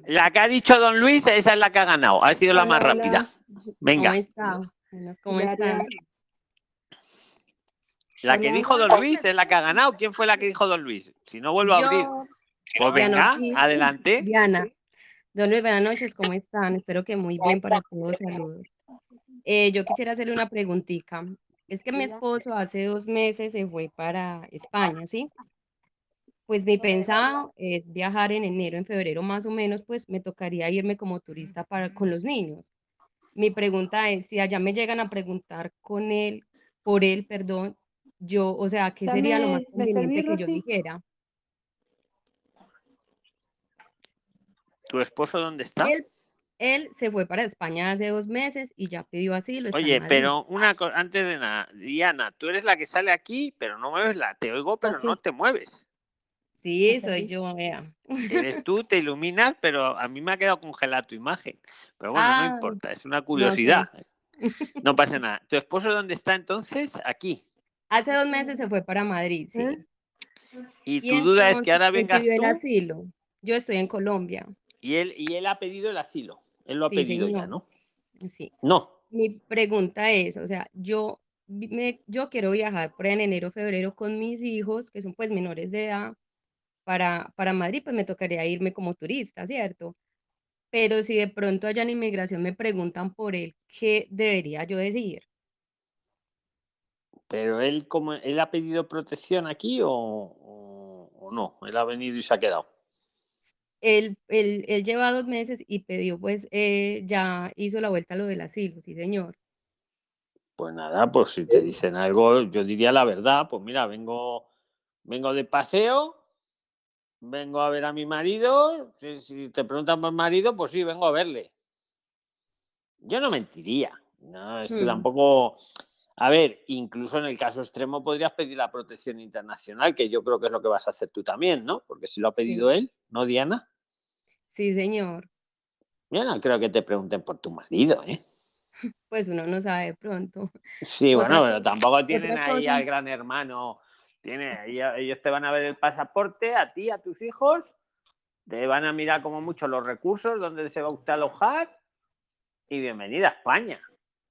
la que ha dicho don Luis, esa es la que ha ganado, ha sido la más rápida. Venga. ¿Cómo está? La que dijo don Luis es la que ha ganado. ¿Quién fue la que dijo don Luis? Si no vuelvo a abrir. Pues venga, adelante. Diana. Don Luis, buenas noches, ¿cómo están? Espero que muy bien para todos, saludos. Eh, yo quisiera hacerle una preguntita. Es que mi esposo hace dos meses se fue para España, ¿sí? Pues mi pensado es viajar en enero, en febrero más o menos, pues me tocaría irme como turista para, con los niños. Mi pregunta es, si allá me llegan a preguntar con él, por él, perdón, yo, o sea, ¿qué sería lo más conveniente que yo dijera? ¿Tu esposo dónde está? Él, se fue para España hace dos meses y ya pidió asilo. Oye, pero una cosa, antes de nada, Diana, tú eres la que sale aquí, pero no mueves la, te oigo, pero no te mueves. Sí, soy yo, vea. Eres tú, te iluminas, pero a mí me ha quedado congelada tu imagen. Pero bueno, no ah, importa, es una curiosidad. No, pasa nada. ¿Tu esposo dónde está entonces? Aquí. Hace dos meses se fue para Madrid, sí. ¿Eh? Y, tu duda es que ahora vengas tú. El asilo. Yo estoy en Colombia. Y él, y él ha pedido el asilo. Él lo ha pedido ya, ¿no? Sí. No. Mi pregunta es, o sea, yo, me, yo quiero viajar por en enero, febrero con mis hijos, que son pues menores de edad, para, para Madrid, pues me tocaría irme como turista, ¿cierto? Pero si de pronto allá en inmigración me preguntan por él, ¿qué debería yo decir? Pero él, como, ¿él ha pedido protección aquí o, o no? Él ha venido y se ha quedado. él, él, él, lleva dos meses y pidió, pues eh, ya hizo la vuelta a lo del asilo, sí, señor. Pues nada, pues si te dicen algo, yo diría la verdad, pues mira, vengo, vengo de paseo, vengo a ver a mi marido, si, te preguntan por marido, pues sí, vengo a verle. Yo no mentiría, no, es que hmm. tampoco, a ver, incluso en el caso extremo podrías pedir la protección internacional, que yo creo que es lo que vas a hacer tú también, ¿no? Porque si lo ha pedido él, ¿no, Diana? Sí, señor. Yo no creo que te pregunten por tu marido, ¿eh? <laughs> Pues uno no sabe pronto. Sí, <laughs> bueno, pero tampoco tienen ahí al gran hermano. Tiene, ellos te van a ver el pasaporte, a ti, a tus hijos, te van a mirar como mucho los recursos, dónde se va usted a alojar y bienvenida a España.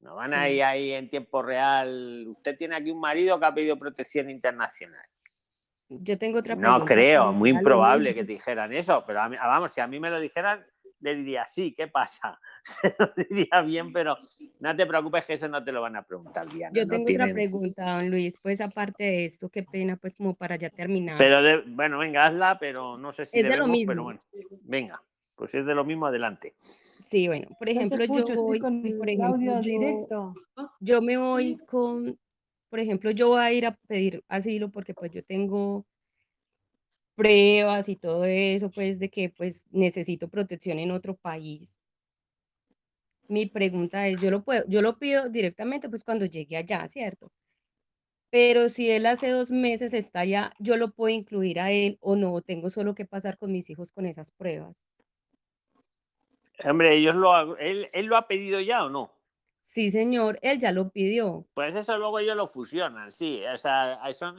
No van a ir ahí en tiempo real. Usted tiene aquí un marido que ha pedido protección internacional. Yo tengo otra pregunta. No creo, muy improbable que te dijeran eso, pero vamos, si a mí me lo dijeran, le diría, sí, ¿qué pasa? <laughs> Se lo diría bien, pero no te preocupes que eso no te lo van a preguntar. Yo tengo otra pregunta, don Luis, pues aparte de esto, qué pena, pues como para ya terminar. Pero, bueno, venga, hazla, pero no sé si es de lo mismo. pero bueno, venga, pues si es de lo mismo, adelante. Sí, bueno, por ejemplo, yo voy, con por ejemplo, directo. yo me voy con, por ejemplo, yo voy a ir a pedir asilo porque pues yo tengo pruebas y todo eso, pues de que pues necesito protección en otro país. Mi pregunta es, yo lo puedo, yo lo pido directamente pues cuando llegue allá, ¿cierto? Pero si él hace dos meses está allá, yo lo puedo incluir a él o no, tengo solo que pasar con mis hijos con esas pruebas. Hombre, ellos lo, él, él lo ha pedido ya o no? Sí, señor, él ya lo pidió. Pues eso luego ellos lo fusionan, sí. O sea, son,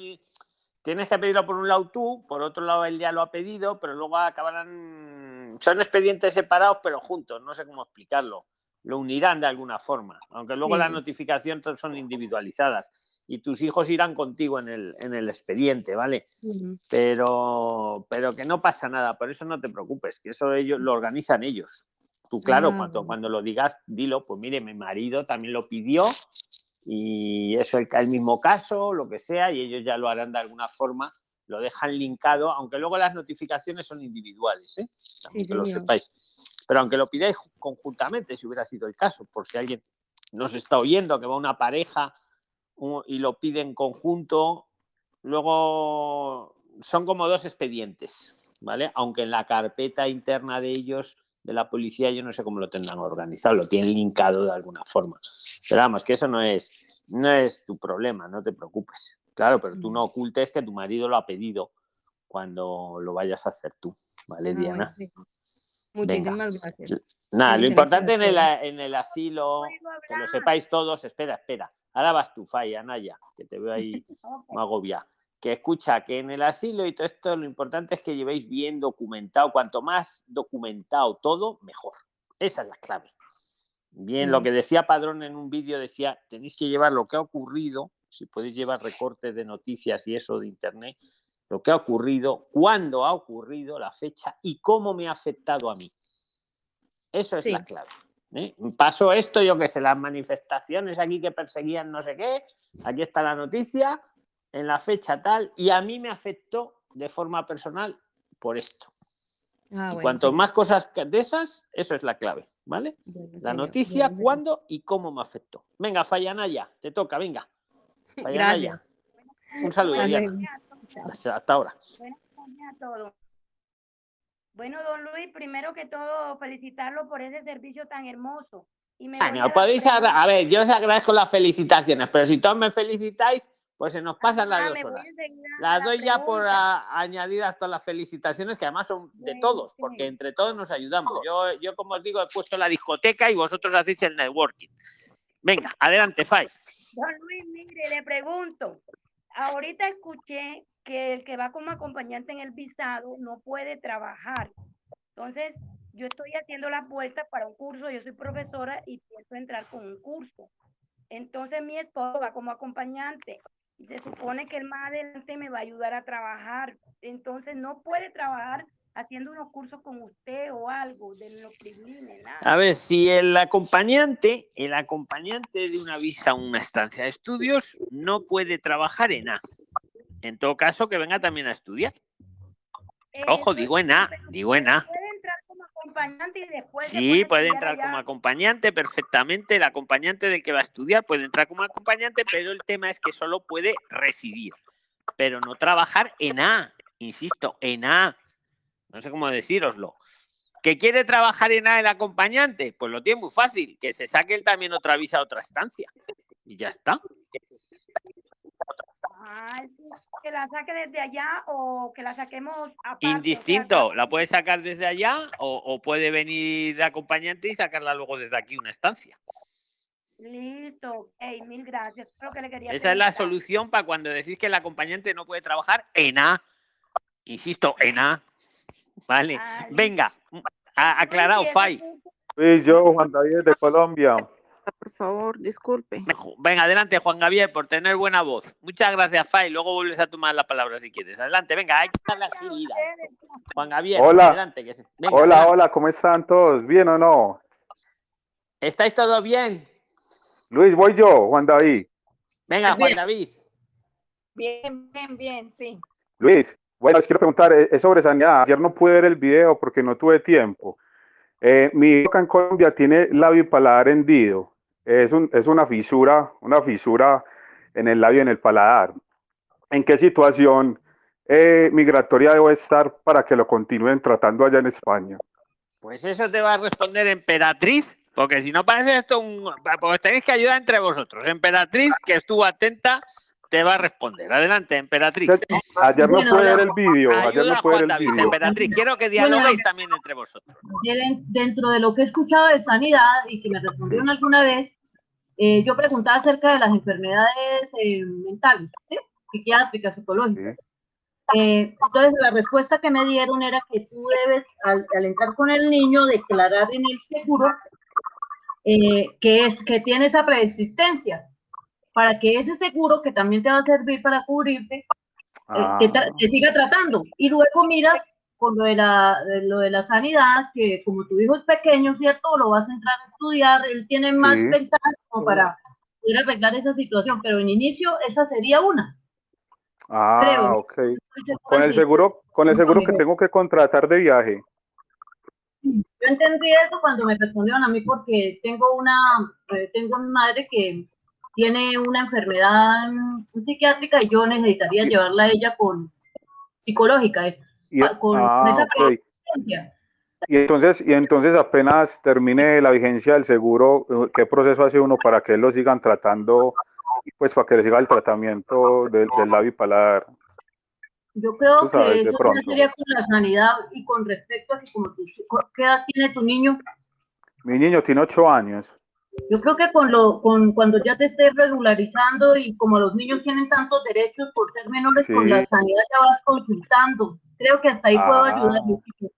tienes que pedirlo por un lado tú, por otro lado él ya lo ha pedido, pero luego acabarán. Son expedientes separados, pero juntos, no sé cómo explicarlo. Lo unirán de alguna forma, aunque luego las notificaciones son individualizadas y tus hijos irán contigo en el, en el expediente, ¿vale? pero, pero que no pasa nada, por eso no te preocupes, que eso ellos lo organizan ellos. Tú, claro, ah, cuando, cuando lo digas, dilo, pues mire, mi marido también lo pidió y eso es el mismo caso, lo que sea, y ellos ya lo harán de alguna forma, lo dejan linkado, aunque luego las notificaciones son individuales, ¿eh? que lo sepáis. Pero aunque lo pidáis conjuntamente, si hubiera sido el caso, por si alguien nos está oyendo, que va una pareja y lo pide en conjunto, luego son como dos expedientes, ¿vale? Aunque en la carpeta interna de ellos de la policía, yo no sé cómo lo tendrán organizado, lo tienen linkado de alguna forma. Pero vamos, que eso no es, no es tu problema, no te preocupes. Claro, pero tú no ocultes que tu marido lo ha pedido cuando lo vayas a hacer tú, ¿vale, Diana? Muchísimas gracias. Nada, lo importante en el, en el, asilo, que lo sepáis todos, espera, espera. Ahora vas tú, Faya, Naya, que te veo ahí <laughs> agobia que escucha que en el asilo y todo esto lo importante es que llevéis bien documentado, cuanto más documentado todo, mejor. Esa es la clave. Bien, lo que decía Padrón en un vídeo decía, tenéis que llevar lo que ha ocurrido, si podéis llevar recortes de noticias y eso de internet, lo que ha ocurrido, cuándo ha ocurrido, la fecha y cómo me ha afectado a mí. Eso es la clave. ¿eh? Pasó esto, yo que sé, las manifestaciones aquí que perseguían no sé qué, aquí está la noticia, en la fecha tal y a mí me afectó de forma personal por esto. Ah, y cuanto más cosas de esas, eso es la clave, ¿vale? la noticia, cuándo y cómo me afectó. Venga, Fallanaya, te toca, venga. <laughs> Fallanaya. Un saludo, Hasta ahora. Bueno, don Luis, primero que todo, felicitarlo por ese servicio tan hermoso. Y me podéis a ver, yo os agradezco las felicitaciones, pero si todos me felicitáis, pues se nos pasan las dos horas. Las doy ya por añadir hasta las felicitaciones, que además son de todos, porque entre todos nos ayudamos. Yo, yo, como os digo, he puesto la discoteca y vosotros hacéis el networking. Venga, adelante, Fai. Don Luis, mire, le pregunto. Ahorita escuché que el que va como acompañante en el visado no puede trabajar. Entonces, yo estoy haciendo la puerta para un curso, yo soy profesora y pienso entrar con un curso. Entonces mi esposo va como acompañante se supone que el más adelante me va a ayudar a trabajar. Entonces no puede trabajar haciendo unos cursos con usted o algo de los privilegios. A ver, si el acompañante, el acompañante de una visa o una estancia de estudios no puede trabajar en A. En todo caso, que venga también a estudiar. Ojo, digo en A, digo en A. Sí, puede entrar como acompañante perfectamente. El acompañante del que va a estudiar puede entrar como acompañante, pero el tema es que solo puede residir, pero no trabajar en A. Insisto, en A. No sé cómo decíroslo. ¿Que quiere trabajar en A el acompañante? Pues lo tiene muy fácil, que se saque él también otra visa a otra estancia. Y ya está. Que la saque desde allá o que la saquemos aparte, Indistinto, la puede sacar desde allá o, puede venir de acompañante y sacarla luego desde aquí una estancia. Listo, hey, mil gracias. Esa es la solución para cuando decís que el acompañante no puede trabajar en A. Insisto, en A. Vale. Venga, aclarado, Fai. Sí, yo, Juan David de Colombia. Por favor, disculpe. Venga, adelante, Juan Gabriel, por tener buena voz. Muchas gracias, Fai. Luego vuelves a tomar la palabra si quieres. Adelante, venga, hay que dar la salida. Juan Gabriel, hola. adelante. Que hola, hola, ¿cómo están todos? ¿Bien o no? ¿Estáis todos bien? Luis, voy yo, Juan David. Venga, Juan David. Bien, bien, bien, sí. Luis, bueno, les quiero preguntar, eh, es sobre sanidad. Ayer no pude ver el video porque no tuve tiempo. Eh, mi hijo en Colombia tiene labio y paladar hendido. Es, un, es una fisura, una fisura en el labio en el paladar. ¿En qué situación eh, migratoria debo estar para que lo continúen tratando allá en España? Pues eso te va a responder Emperatriz, porque si no parece esto un... Pues tenéis que ayudar entre vosotros. Emperatriz, que estuvo atenta te va a responder. Adelante, Emperatriz. Ayer no puede ver el vídeo. Ayer no puede ver el vídeo. Emperatriz, quiero que dialoguéis también entre vosotros. Dentro de lo que he escuchado de sanidad y que me respondieron alguna vez, eh, yo preguntaba acerca de las enfermedades eh, mentales, ¿sí? psiquiátricas, psicológicas. Eh, entonces, la respuesta que me dieron era que tú debes, al, al entrar con el niño, declarar en el seguro que, es, que tiene esa preexistencia para que ese seguro, que también te va a servir para cubrirte, eh, te, ah. siga tratando. Y luego miras con lo de, la, lo de la sanidad, que como tu hijo es pequeño, ¿cierto? Lo vas a entrar a estudiar, él tiene más ventajas como para poder arreglar esa situación, pero en inicio esa sería una. Ah, creo. ok. Con el seguro, con el seguro que tengo que contratar de viaje. Yo entendí eso cuando me respondieron a mí porque tengo una, eh, tengo una madre que tiene una enfermedad psiquiátrica y yo necesitaría llevarla a ella con psicológica, es, con, ah, esa Y entonces, y entonces apenas termine la vigencia del seguro, ¿qué proceso hace uno para que lo sigan tratando, pues para que le siga el tratamiento del, del labio y paladar? Yo creo que eso sería con la sanidad y con respecto a que como tú, ¿qué edad tiene tu niño? Mi niño tiene ocho años. Yo creo que con lo, con, cuando ya te estés regularizando y como los niños tienen tantos derechos por ser menores, con la sanidad ya vas consultando. Creo que hasta ahí puedo ah, ayudar.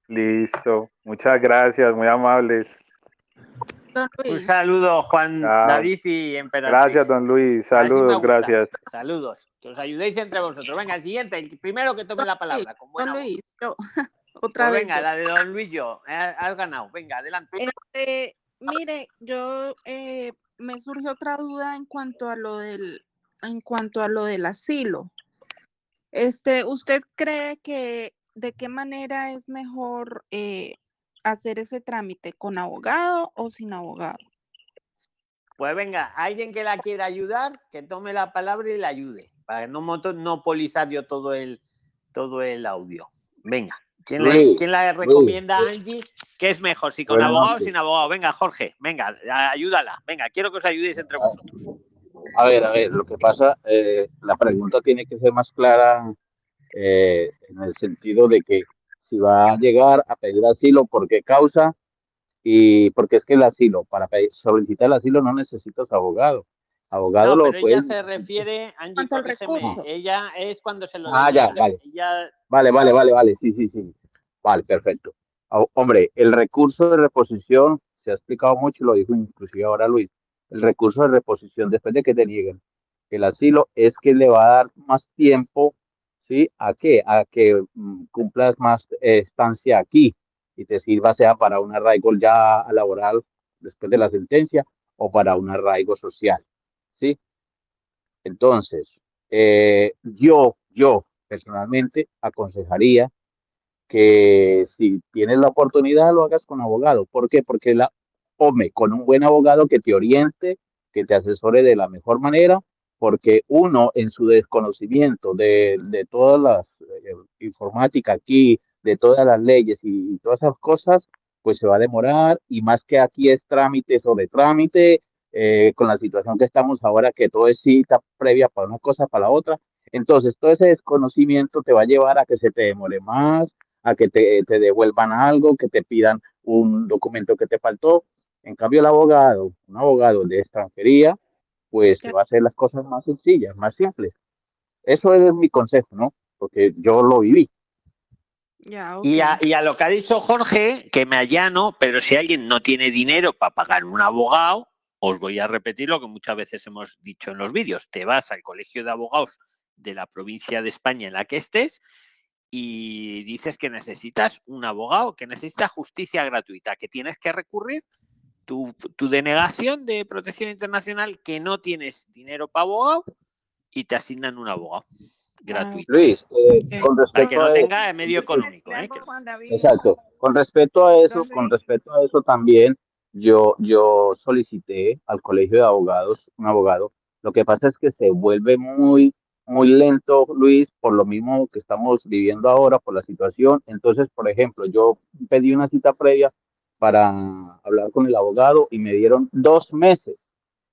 Listo, muchas gracias, muy amables. Un saludo, Juan ah, David y Emperatriz. Gracias, don Luis. Saludos, gracias. Saludos. Que os ayudéis entre vosotros. Venga, el siguiente, el primero que tome la palabra. Con don Luis, <laughs> Otra pues vez. Venga, la de don Luis, yo. Eh, has ganado. Venga, adelante. Este, Mire, yo eh, me surgió otra duda en cuanto a lo del, en cuanto a lo del asilo. Este, ¿usted cree que de qué manera es mejor eh, hacer ese trámite, con abogado o sin abogado? Pues venga, alguien que la quiera ayudar, que tome la palabra y la ayude, para no monopolizar yo todo el, todo el audio. Venga. ¿Quién, la recomienda a Angie? ¿Qué es mejor? ¿Si con abogado o sin abogado? Venga, Jorge, venga, ayúdala. Venga, quiero que os ayudéis entre vosotros. A ver, a ver, lo que pasa, eh, la pregunta tiene que ser más clara eh, en el sentido de que si va a llegar a pedir asilo, ¿por qué causa? Y porque es que el asilo, para solicitar el asilo no necesitas abogado. Abogado no, lo pero ella se refiere, Angie, ella es cuando se lo Ah, ya, vale. Vale, vale, vale, vale, sí, sí, sí. Vale, perfecto. Hombre, el recurso de reposición se ha explicado mucho y lo dijo inclusive ahora Luis. El recurso de reposición después de que te nieguen el asilo es que le va a dar más tiempo, ¿sí? ¿A qué? A que mm, cumplas más estancia aquí y te sirva sea para un arraigo ya laboral después de la sentencia o para un arraigo social. Entonces, eh, yo, yo personalmente aconsejaría que si tienes la oportunidad lo hagas con abogado. ¿Por qué? Porque la, hombre, con un buen abogado que te oriente, que te asesore de la mejor manera, porque uno en su desconocimiento de, de todas las eh, informática aquí, de todas las leyes y, todas esas cosas, pues se va a demorar y más que aquí es trámite sobre trámite, eh, con la situación que estamos ahora, que todo es cita previa para una cosa, para la otra. Entonces, todo ese desconocimiento te va a llevar a que se te demore más, a que te, te devuelvan algo, que te pidan un documento que te faltó. En cambio, el abogado, un abogado de extranjería, pues va a hacer las cosas más sencillas, más simples. Eso es mi consejo, ¿no? Porque yo lo viví. y, a, y, a, lo que ha dicho Jorge, que me allano, pero si alguien no tiene dinero para pagar un abogado, os voy a repetir lo que muchas veces hemos dicho en los vídeos. Te vas al colegio de abogados de la provincia de España en la que estés y dices que necesitas un abogado, que necesitas justicia gratuita, que tienes que recurrir tu, denegación de protección internacional, que no tienes dinero para abogado y te asignan un abogado ah, gratuito. Luis, eh, con respecto que no tenga medio económico. ¿eh? Exacto. Con respecto a eso, con respecto a eso también, yo, yo solicité al colegio de abogados un abogado. Lo que pasa es que se vuelve muy, muy lento, Luis, por lo mismo que estamos viviendo ahora, por la situación. Entonces, por ejemplo, yo pedí una cita previa para hablar con el abogado y me dieron dos meses.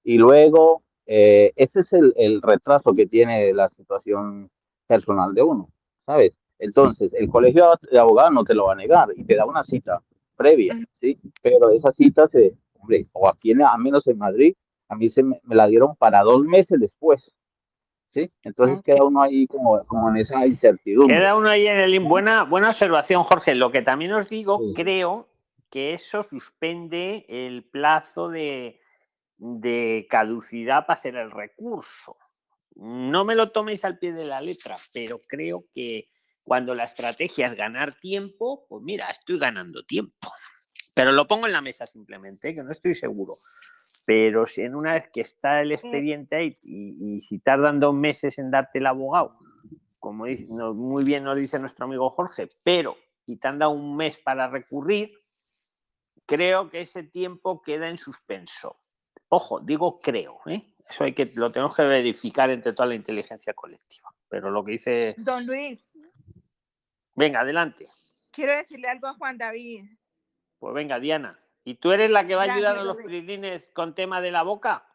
Y luego, eh, ese es el, el retraso que tiene la situación personal de uno, ¿sabes? Entonces, el colegio de abogados no te lo va a negar y te da una cita previa, ¿sí? Pero esa cita se, hombre, o aquí, en, a menos en Madrid, a mí se me, la dieron para dos meses después, ¿sí? Entonces queda uno ahí como, como en esa incertidumbre. Queda uno ahí en el... Buena, buena observación, Jorge. Lo que también os digo, creo que eso suspende el plazo de, de caducidad para hacer el recurso. No me lo toméis al pie de la letra, pero creo que cuando la estrategia es ganar tiempo, pues mira, estoy ganando tiempo. Pero lo pongo en la mesa simplemente, que no estoy seguro. Pero si en una vez que está el expediente ahí y, si tardan dos meses en darte el abogado, como dice, muy bien nos dice nuestro amigo Jorge, pero y te han dado un mes para recurrir, creo que ese tiempo queda en suspenso. Ojo, digo creo, ¿eh? eso hay que, lo tenemos que verificar entre toda la inteligencia colectiva. Pero lo que dice. Don Luis, Venga, adelante. Quiero decirle algo a Juan David. Pues venga, Diana. ¿Y tú eres la que va a ayudar a los prilines con tema de la boca?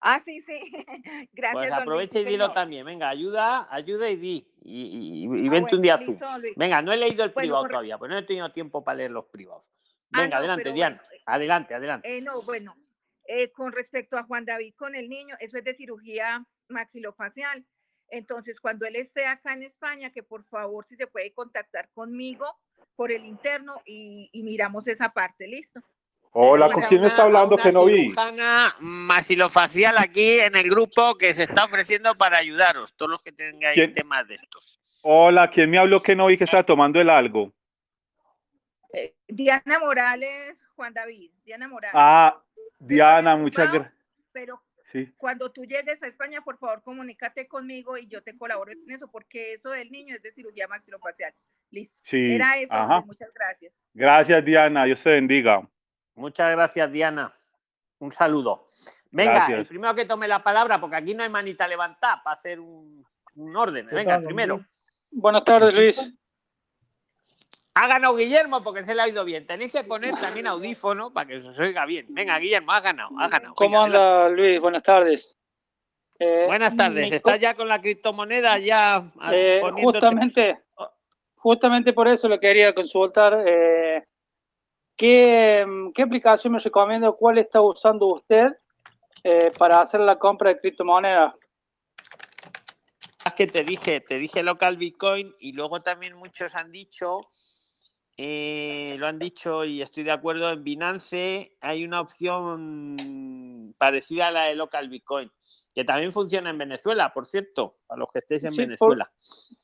Ah, sí, sí. <laughs> Gracias. Pues aprovecha y dilo también. Venga, ayuda, ayuda y di. Y, y, ah, vente un día azul. Venga, no he leído el privado todavía, pues no he tenido tiempo para leer los privados. Ah, venga, adelante, Diana. Eh, adelante, adelante. Eh, no, bueno, eh, con respecto a Juan David con el niño, eso es de cirugía maxilofacial. Entonces, cuando él esté acá en España, que por favor si se puede contactar conmigo por el interno y, miramos esa parte, ¿listo? Hola, ¿con quién está hablando que no vi? masilofacial aquí en el grupo que se está ofreciendo para ayudaros, todos los que tengáis temas de estos. Hola, ¿quién me habló que no vi que está tomando el algo? Eh, Diana Morales, Juan David, Diana Morales. Ah, Diana, muchas gracias. Pero cuando tú llegues a España, por favor, comunícate conmigo y yo te colaboro en eso, porque eso del niño es de cirugía maxilofacial. Listo. Era eso. Muchas gracias. Gracias, Diana. Dios te bendiga. Muchas gracias, Diana. Un saludo. Venga, el primero que tome la palabra, porque aquí no hay manita levantada para hacer un, orden. Venga, primero. Buenas tardes, Luis. Ha ganado Guillermo porque se le ha ido bien. Tenéis que poner también audífono para que se os oiga bien. Venga, Guillermo, ha ganado, ha ganado. ¿Cómo anda, Luis? Buenas tardes. Eh, Buenas tardes. ¿Estás ya con la criptomoneda ya eh, justamente, justamente por eso lo quería consultar. Eh, ¿qué, ¿qué, aplicación me recomienda? ¿Cuál está usando usted para hacer la compra de criptomonedas? Es que te dije, te dije local Bitcoin y luego también muchos han dicho eh, lo han dicho y estoy de acuerdo, en Binance hay una opción parecida a la de Local Bitcoin, que también funciona en Venezuela, por cierto, a los que estéis en Venezuela.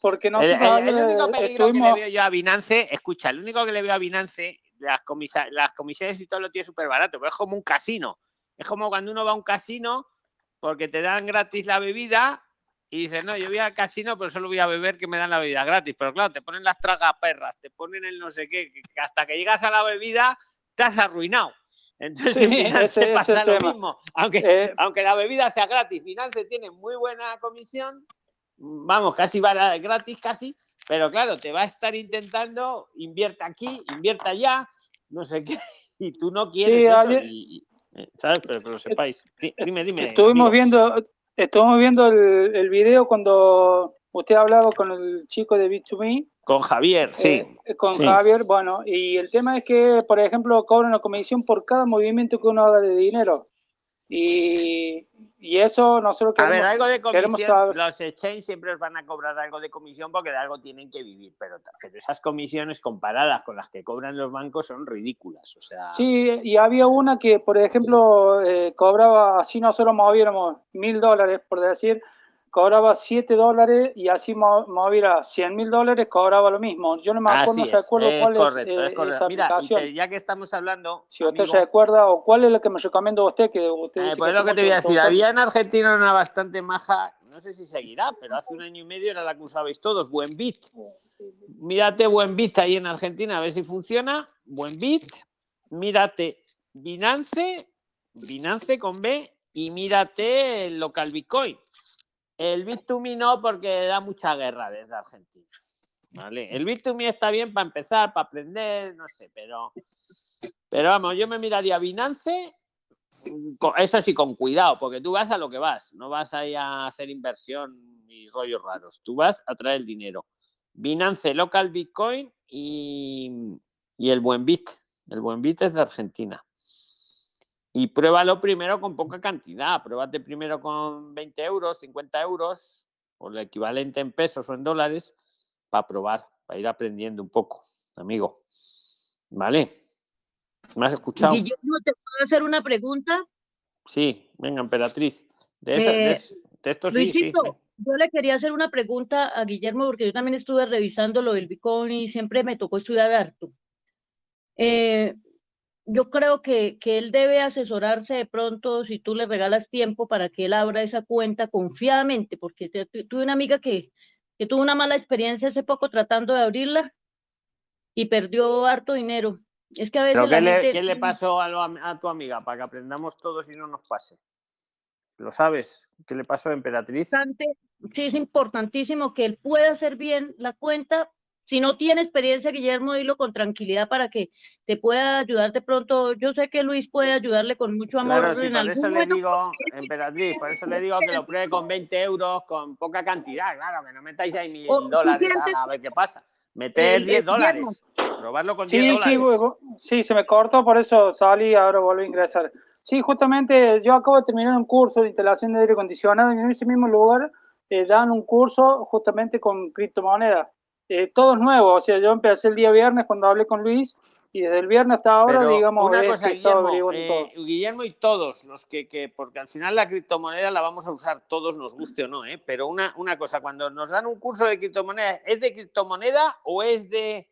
porque no el, único peligro que le veo yo a Binance, escucha, el único que le veo a Binance, las, las comisiones y todo lo tiene súper barato, pero es como un casino. Es como cuando uno va a un casino porque te dan gratis la bebida y dices, no, yo voy al casino, pero solo voy a beber que me dan la bebida gratis. Pero claro, te ponen las tragaperras, te ponen el no sé qué, que hasta que llegas a la bebida te has arruinado. Entonces en Binance pasa lo mismo. Aunque, eh, aunque la bebida sea gratis, Binance tiene muy buena comisión, vamos, casi va gratis, casi, pero claro, te va a estar intentando, invierta aquí, invierta allá, no sé qué, <laughs> y tú no quieres eso. Eh, ¿Sabes? Pero lo sepáis. Dime, dime. Estuvimos viendo, estuvimos viendo el, el, video cuando usted hablaba con el chico de B2Me. Con Javier, sí. Eh, con Javier, bueno, y el tema es que, por ejemplo, cobran una comisión por cada movimiento que uno haga de dinero. Y, y eso nosotros queremos, a ver, algo de comisión, los exchanges siempre os van a cobrar algo de comisión porque de algo tienen que vivir, pero, esas comisiones comparadas con las que cobran los bancos son ridículas. O sea... Sí, y había una que, por ejemplo, eh, cobraba, así nosotros moviéramos mil dólares, por decir, cobraba 7 dólares y así moviera 100 mil dólares, cobraba lo mismo. Yo no me acuerdo, no recuerdo cuál correcto, es, correcto. Mira, ya que estamos hablando... Si usted se acuerda, o cuál es lo que me recomienda usted, que usted... Eh, pues lo que te voy a decir, había en Argentina una bastante maja, no sé si seguirá, pero hace un año y medio era la que usabais todos, Buen Bit. Mírate Buen Bit ahí en Argentina, a ver si funciona. Buen Bit, mírate Binance, Binance con B, y mírate el local Bitcoin el Bit2Me no, porque da mucha guerra desde Argentina. ¿vale? El Bit2Me está bien para empezar, para aprender, no sé, pero, pero vamos, yo me miraría Binance, eso sí, con cuidado, porque tú vas a lo que vas, no vas ahí a hacer inversión y rollos raros, tú vas a traer el dinero. Binance, Local Bitcoin y, y el Buen Bit. El Buen Bit es de Argentina. Y pruébalo primero con poca cantidad. Pruébate primero con 20 euros, 50 euros, o el equivalente en pesos o en dólares, para probar, para ir aprendiendo un poco, amigo. ¿Vale? ¿Me has escuchado? Guillermo, ¿te puedo hacer una pregunta? Sí, venga, emperatriz. De, esa, esto sí, sí. Yo le quería hacer una pregunta a Guillermo, porque yo también estuve revisando lo del Bitcoin y siempre me tocó estudiar harto. Eh, yo creo que, que, él debe asesorarse de pronto si tú le regalas tiempo para que él abra esa cuenta confiadamente, porque tuve una amiga que, que tuvo una mala experiencia hace poco tratando de abrirla y perdió harto dinero. Es que a veces qué, le, ¿qué le pasó a, a, tu amiga para que aprendamos todos y no nos pase? ¿Lo sabes? ¿Qué le pasó a Emperatriz? Sí, es importantísimo que él pueda hacer bien la cuenta si no tiene experiencia, Guillermo, dilo con tranquilidad para que te pueda ayudar de pronto. Yo sé que Luis puede ayudarle con mucho amor. Claro, sí, por eso le digo, emperatriz, por eso le digo que lo pruebe con 20 euros, con poca cantidad, claro, que no metáis ahí mil dólares a ver qué pasa. Meter 10 dólares, probarlo con 10 sí, dólares. Sí, sí, se me cortó, por eso salí y ahora vuelvo a ingresar. Sí, justamente yo acabo de terminar un curso de instalación de aire acondicionado y en ese mismo lugar eh, dan un curso justamente con criptomonedas eh, todo es nuevo. O sea, yo empecé el día viernes cuando hablé con Luis y desde el viernes hasta ahora, digamos, una cosa, Guillermo, eh, Guillermo, y todos los que, que, porque al final la criptomoneda la vamos a usar todos, nos guste o no, ¿eh? pero una, una cosa, cuando nos dan un curso de criptomoneda, ¿es de criptomoneda o es de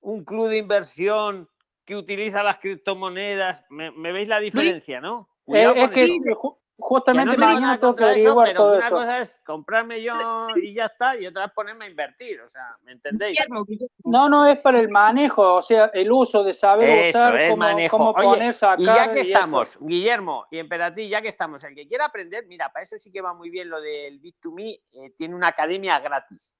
un club de inversión que utiliza las criptomonedas? ¿Me, veis la diferencia, no? Eh, es que, Justamente no mañana tengo que averiguar todo una cosa es comprarme yo y ya está, y otra es ponerme a invertir, o sea, ¿me entendéis? No, no es para el manejo, o sea, el uso de saber usar, cómo, manejo. poner, sacar. Y ya que estamos, Guillermo y Emperatriz, ya que estamos, el que quiera aprender, mira, para eso sí que va muy bien lo del Bit2Me, eh, tiene una academia gratis.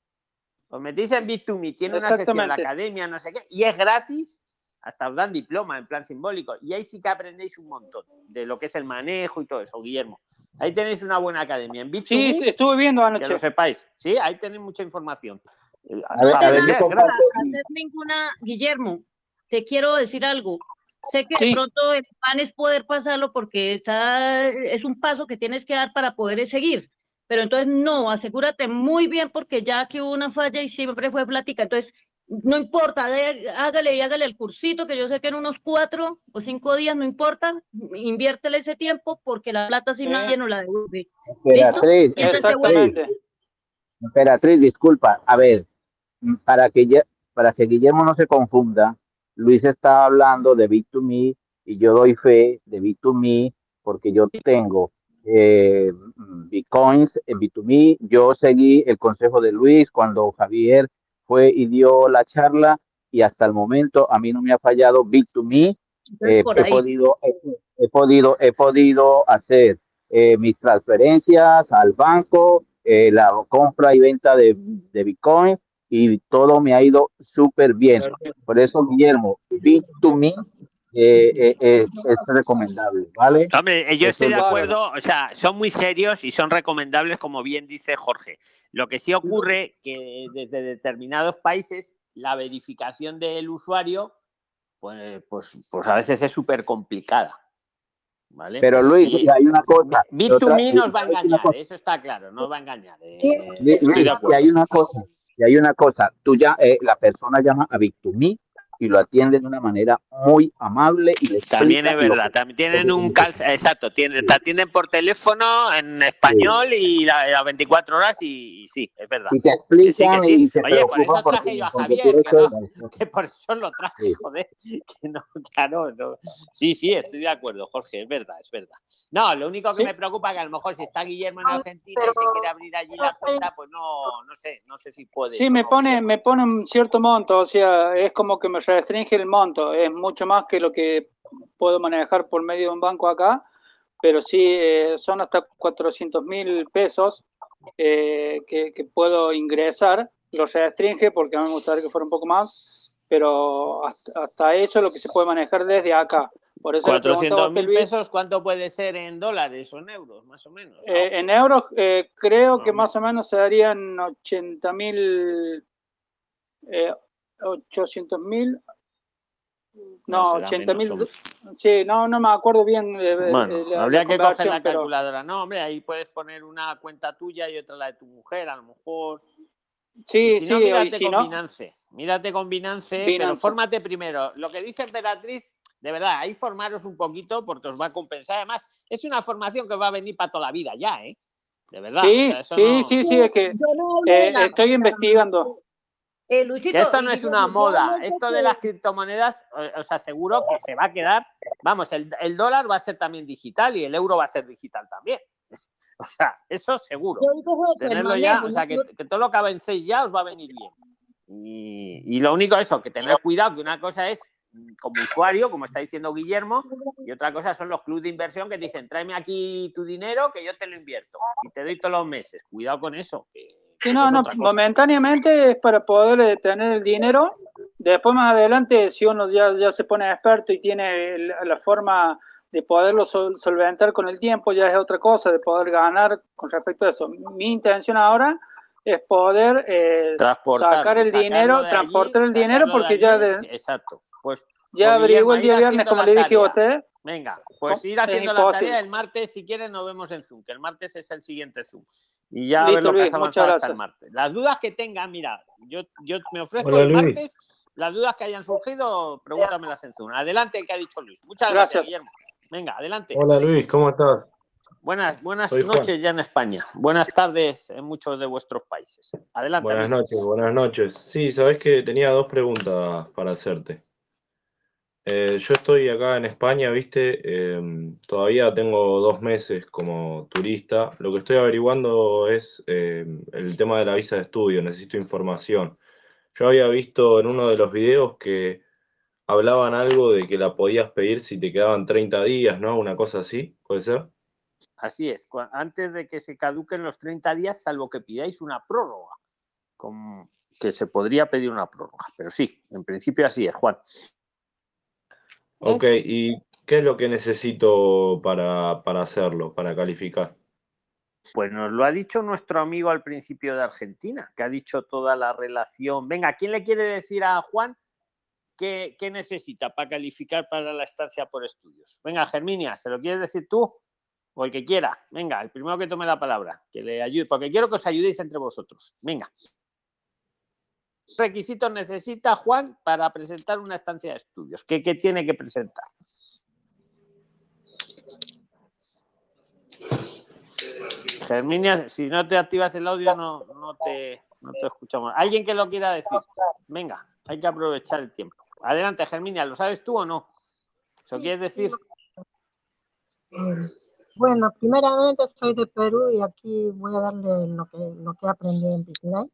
Os metéis en Bit2Me, tiene una sesión, la academia, no sé qué, y es gratis hasta os dan diploma en plan simbólico. Y ahí sí que aprendéis un montón de lo que es el manejo y todo eso, Guillermo. Ahí tenéis una buena academia. En sí, estuve viendo anoche. Que lo sepáis. Sí, ahí tenéis mucha información. A ver, a ver, hacer ninguna, Guillermo, te quiero decir algo. Sé que de pronto el plan es poder pasarlo porque está, es un paso que tienes que dar para poder seguir. Pero entonces no, asegúrate muy bien porque ya que hubo una falla y siempre fue plática. Entonces, no importa, hágale y hágale el cursito, que yo sé que en unos cuatro o cinco días, no importa, inviértele ese tiempo porque la plata si nadie no la devuelve. Emperatriz, exactamente. Emperatriz, disculpa, a ver, para que, para que Guillermo no se confunda, Luis está hablando de Bit2Me y yo doy fe de Bit2Me porque yo tengo eh, bitcoins en B2Me. Yo seguí el consejo de Luis cuando Javier fue y dio la charla y hasta el momento a mí no me ha fallado Bit2Me. Eh, he, podido, he, podido, he podido hacer eh, mis transferencias al banco, eh, la compra y venta de, de, Bitcoin y todo me ha ido súper bien. Por eso, Guillermo, Bit2Me eh, es recomendable, ¿vale? Hombre, yo estoy de acuerdo, o sea, son muy serios y son recomendables, como bien dice Jorge. Lo que sí ocurre que desde determinados países la verificación del usuario, pues, pues, pues a veces es súper complicada. ¿Vale? Pero Luis, hay una cosa. Bit2Me nos va a engañar, eso está claro, nos va a engañar. Eh, y hay una cosa, y hay una cosa, tú ya, eh, la persona llama a Bit2Me y lo atienden de una manera muy amable y les También es verdad, también tienen un calza, exacto, tienen, te atienden por teléfono en español y las la 24 horas y, sí, es verdad. Y te explican sí, y Oye, por eso traje yo a Javier, que, no, <laughs> que, por eso lo traje, joder, <laughs> que no, claro, no. Sí, sí, estoy de acuerdo, Jorge, es verdad, es verdad. No, lo único que me preocupa es que a lo mejor si está Guillermo en Argentina y se quiere abrir allí la cuenta, pues no, no sé, no sé si puede. Sí, me pone, me pone un cierto monto, o sea, es como que me restringe el monto, es mucho más que lo que puedo manejar por medio de un banco acá, pero sí eh, son hasta 400 mil pesos eh, que, puedo ingresar, lo restringe porque a mí me gustaría que fuera un poco más, pero hasta, eso es lo que se puede manejar desde acá. Por eso 400 mil pesos, ¿cuánto puede ser en dólares o en euros, más o menos? Eh, en euros creo que más o menos se darían 80 mil 800 mil. No, 80 mil. Sí, no, no me acuerdo bien. bueno, habría que coger la calculadora. No, hombre, ahí puedes poner una cuenta tuya y otra la de tu mujer, a lo mejor. Sí, sí, mírate si con Binance. Mírate con Binance, pero fórmate primero. Lo que dice Emperatriz, de verdad, ahí formaros un poquito porque os va a compensar. Además, es una formación que va a venir para toda la vida ya, ¿eh? De verdad. Sí, sí, sí, sí, es que eh, estoy investigando. Eh, esto no es una moda, esto de las criptomonedas, os aseguro que se va a quedar, vamos, el, dólar va a ser también digital y el euro va a ser digital también. O sea, eso seguro. Tenerlo ya, o sea, que, todo lo que avancéis ya os va a venir bien. Y, lo único eso, que tener cuidado, que una cosa es mm, como usuario, como está diciendo Guillermo, y otra cosa son los clubes de inversión que dicen, tráeme aquí tu dinero que yo te lo invierto y te doy todos los meses. Cuidado con eso, que Sí, no, no, momentáneamente es para poder eh, tener el dinero. Después más adelante, si uno ya, ya se pone experto y tiene la forma de poderlo solventar con el tiempo, ya es otra cosa, de poder ganar con respecto a eso. Mi intención ahora es poder eh, sacar el dinero, transportar el dinero, porque ya... De, exacto. Pues, ya pues, averiguó el día viernes, como le dije a usted. Venga, pues ir haciendo la tarea el martes, si quieren, nos vemos en Zoom, que el martes es el siguiente Zoom. Y ya a ver lo que has avanzado hasta el martes. Las dudas que tengan, mira, yo, yo me ofrezco el martes. Las dudas que hayan surgido, pregúntamelas en Zoom. Adelante, el que ha dicho Luis. Muchas gracias, Guillermo. Venga, adelante. Hola Luis, ¿cómo estás? Buenas, buenas noches ya en España. Buenas tardes en muchos de vuestros países. Adelante. Buenas noches, buenas noches. Sí, sabes que tenía dos preguntas para hacerte. Eh, yo estoy acá en España, viste, em, todavía tengo dos meses como turista. Lo que estoy averiguando es em, el tema de la visa de estudio, necesito información. Yo había visto en uno de los videos que hablaban algo de que la podías pedir si te quedaban 30 días, ¿no? Una cosa así, ¿puede ser? Así es, antes de que se caduquen los 30 días, salvo que pidáis una prórroga, que se podría pedir una prórroga. Pero sí, en principio así es, Juan. Ok, ¿y qué es lo que necesito para, para hacerlo, para calificar? Pues nos lo ha dicho nuestro amigo al principio de Argentina, que ha dicho toda la relación. Venga, ¿quién le quiere decir a Juan qué, qué necesita para calificar para la estancia por estudios? Venga, Germinia, ¿se lo quieres decir tú? O el que quiera. Venga, el primero que tome la palabra, que le ayude, porque quiero que os ayudéis entre vosotros. Venga requisitos necesita Juan para presentar una estancia de estudios? ¿Qué, tiene que presentar? Germinia, si no te activas el audio no, no, te, no te escuchamos. ¿Alguien que lo quiera decir? Venga, hay que aprovechar el tiempo. Adelante, Germinia, ¿lo sabes tú o no? ¿Eso quieres decir? Bueno, primeramente soy de Perú y aquí voy a darle lo que, lo que aprendí en Pitinay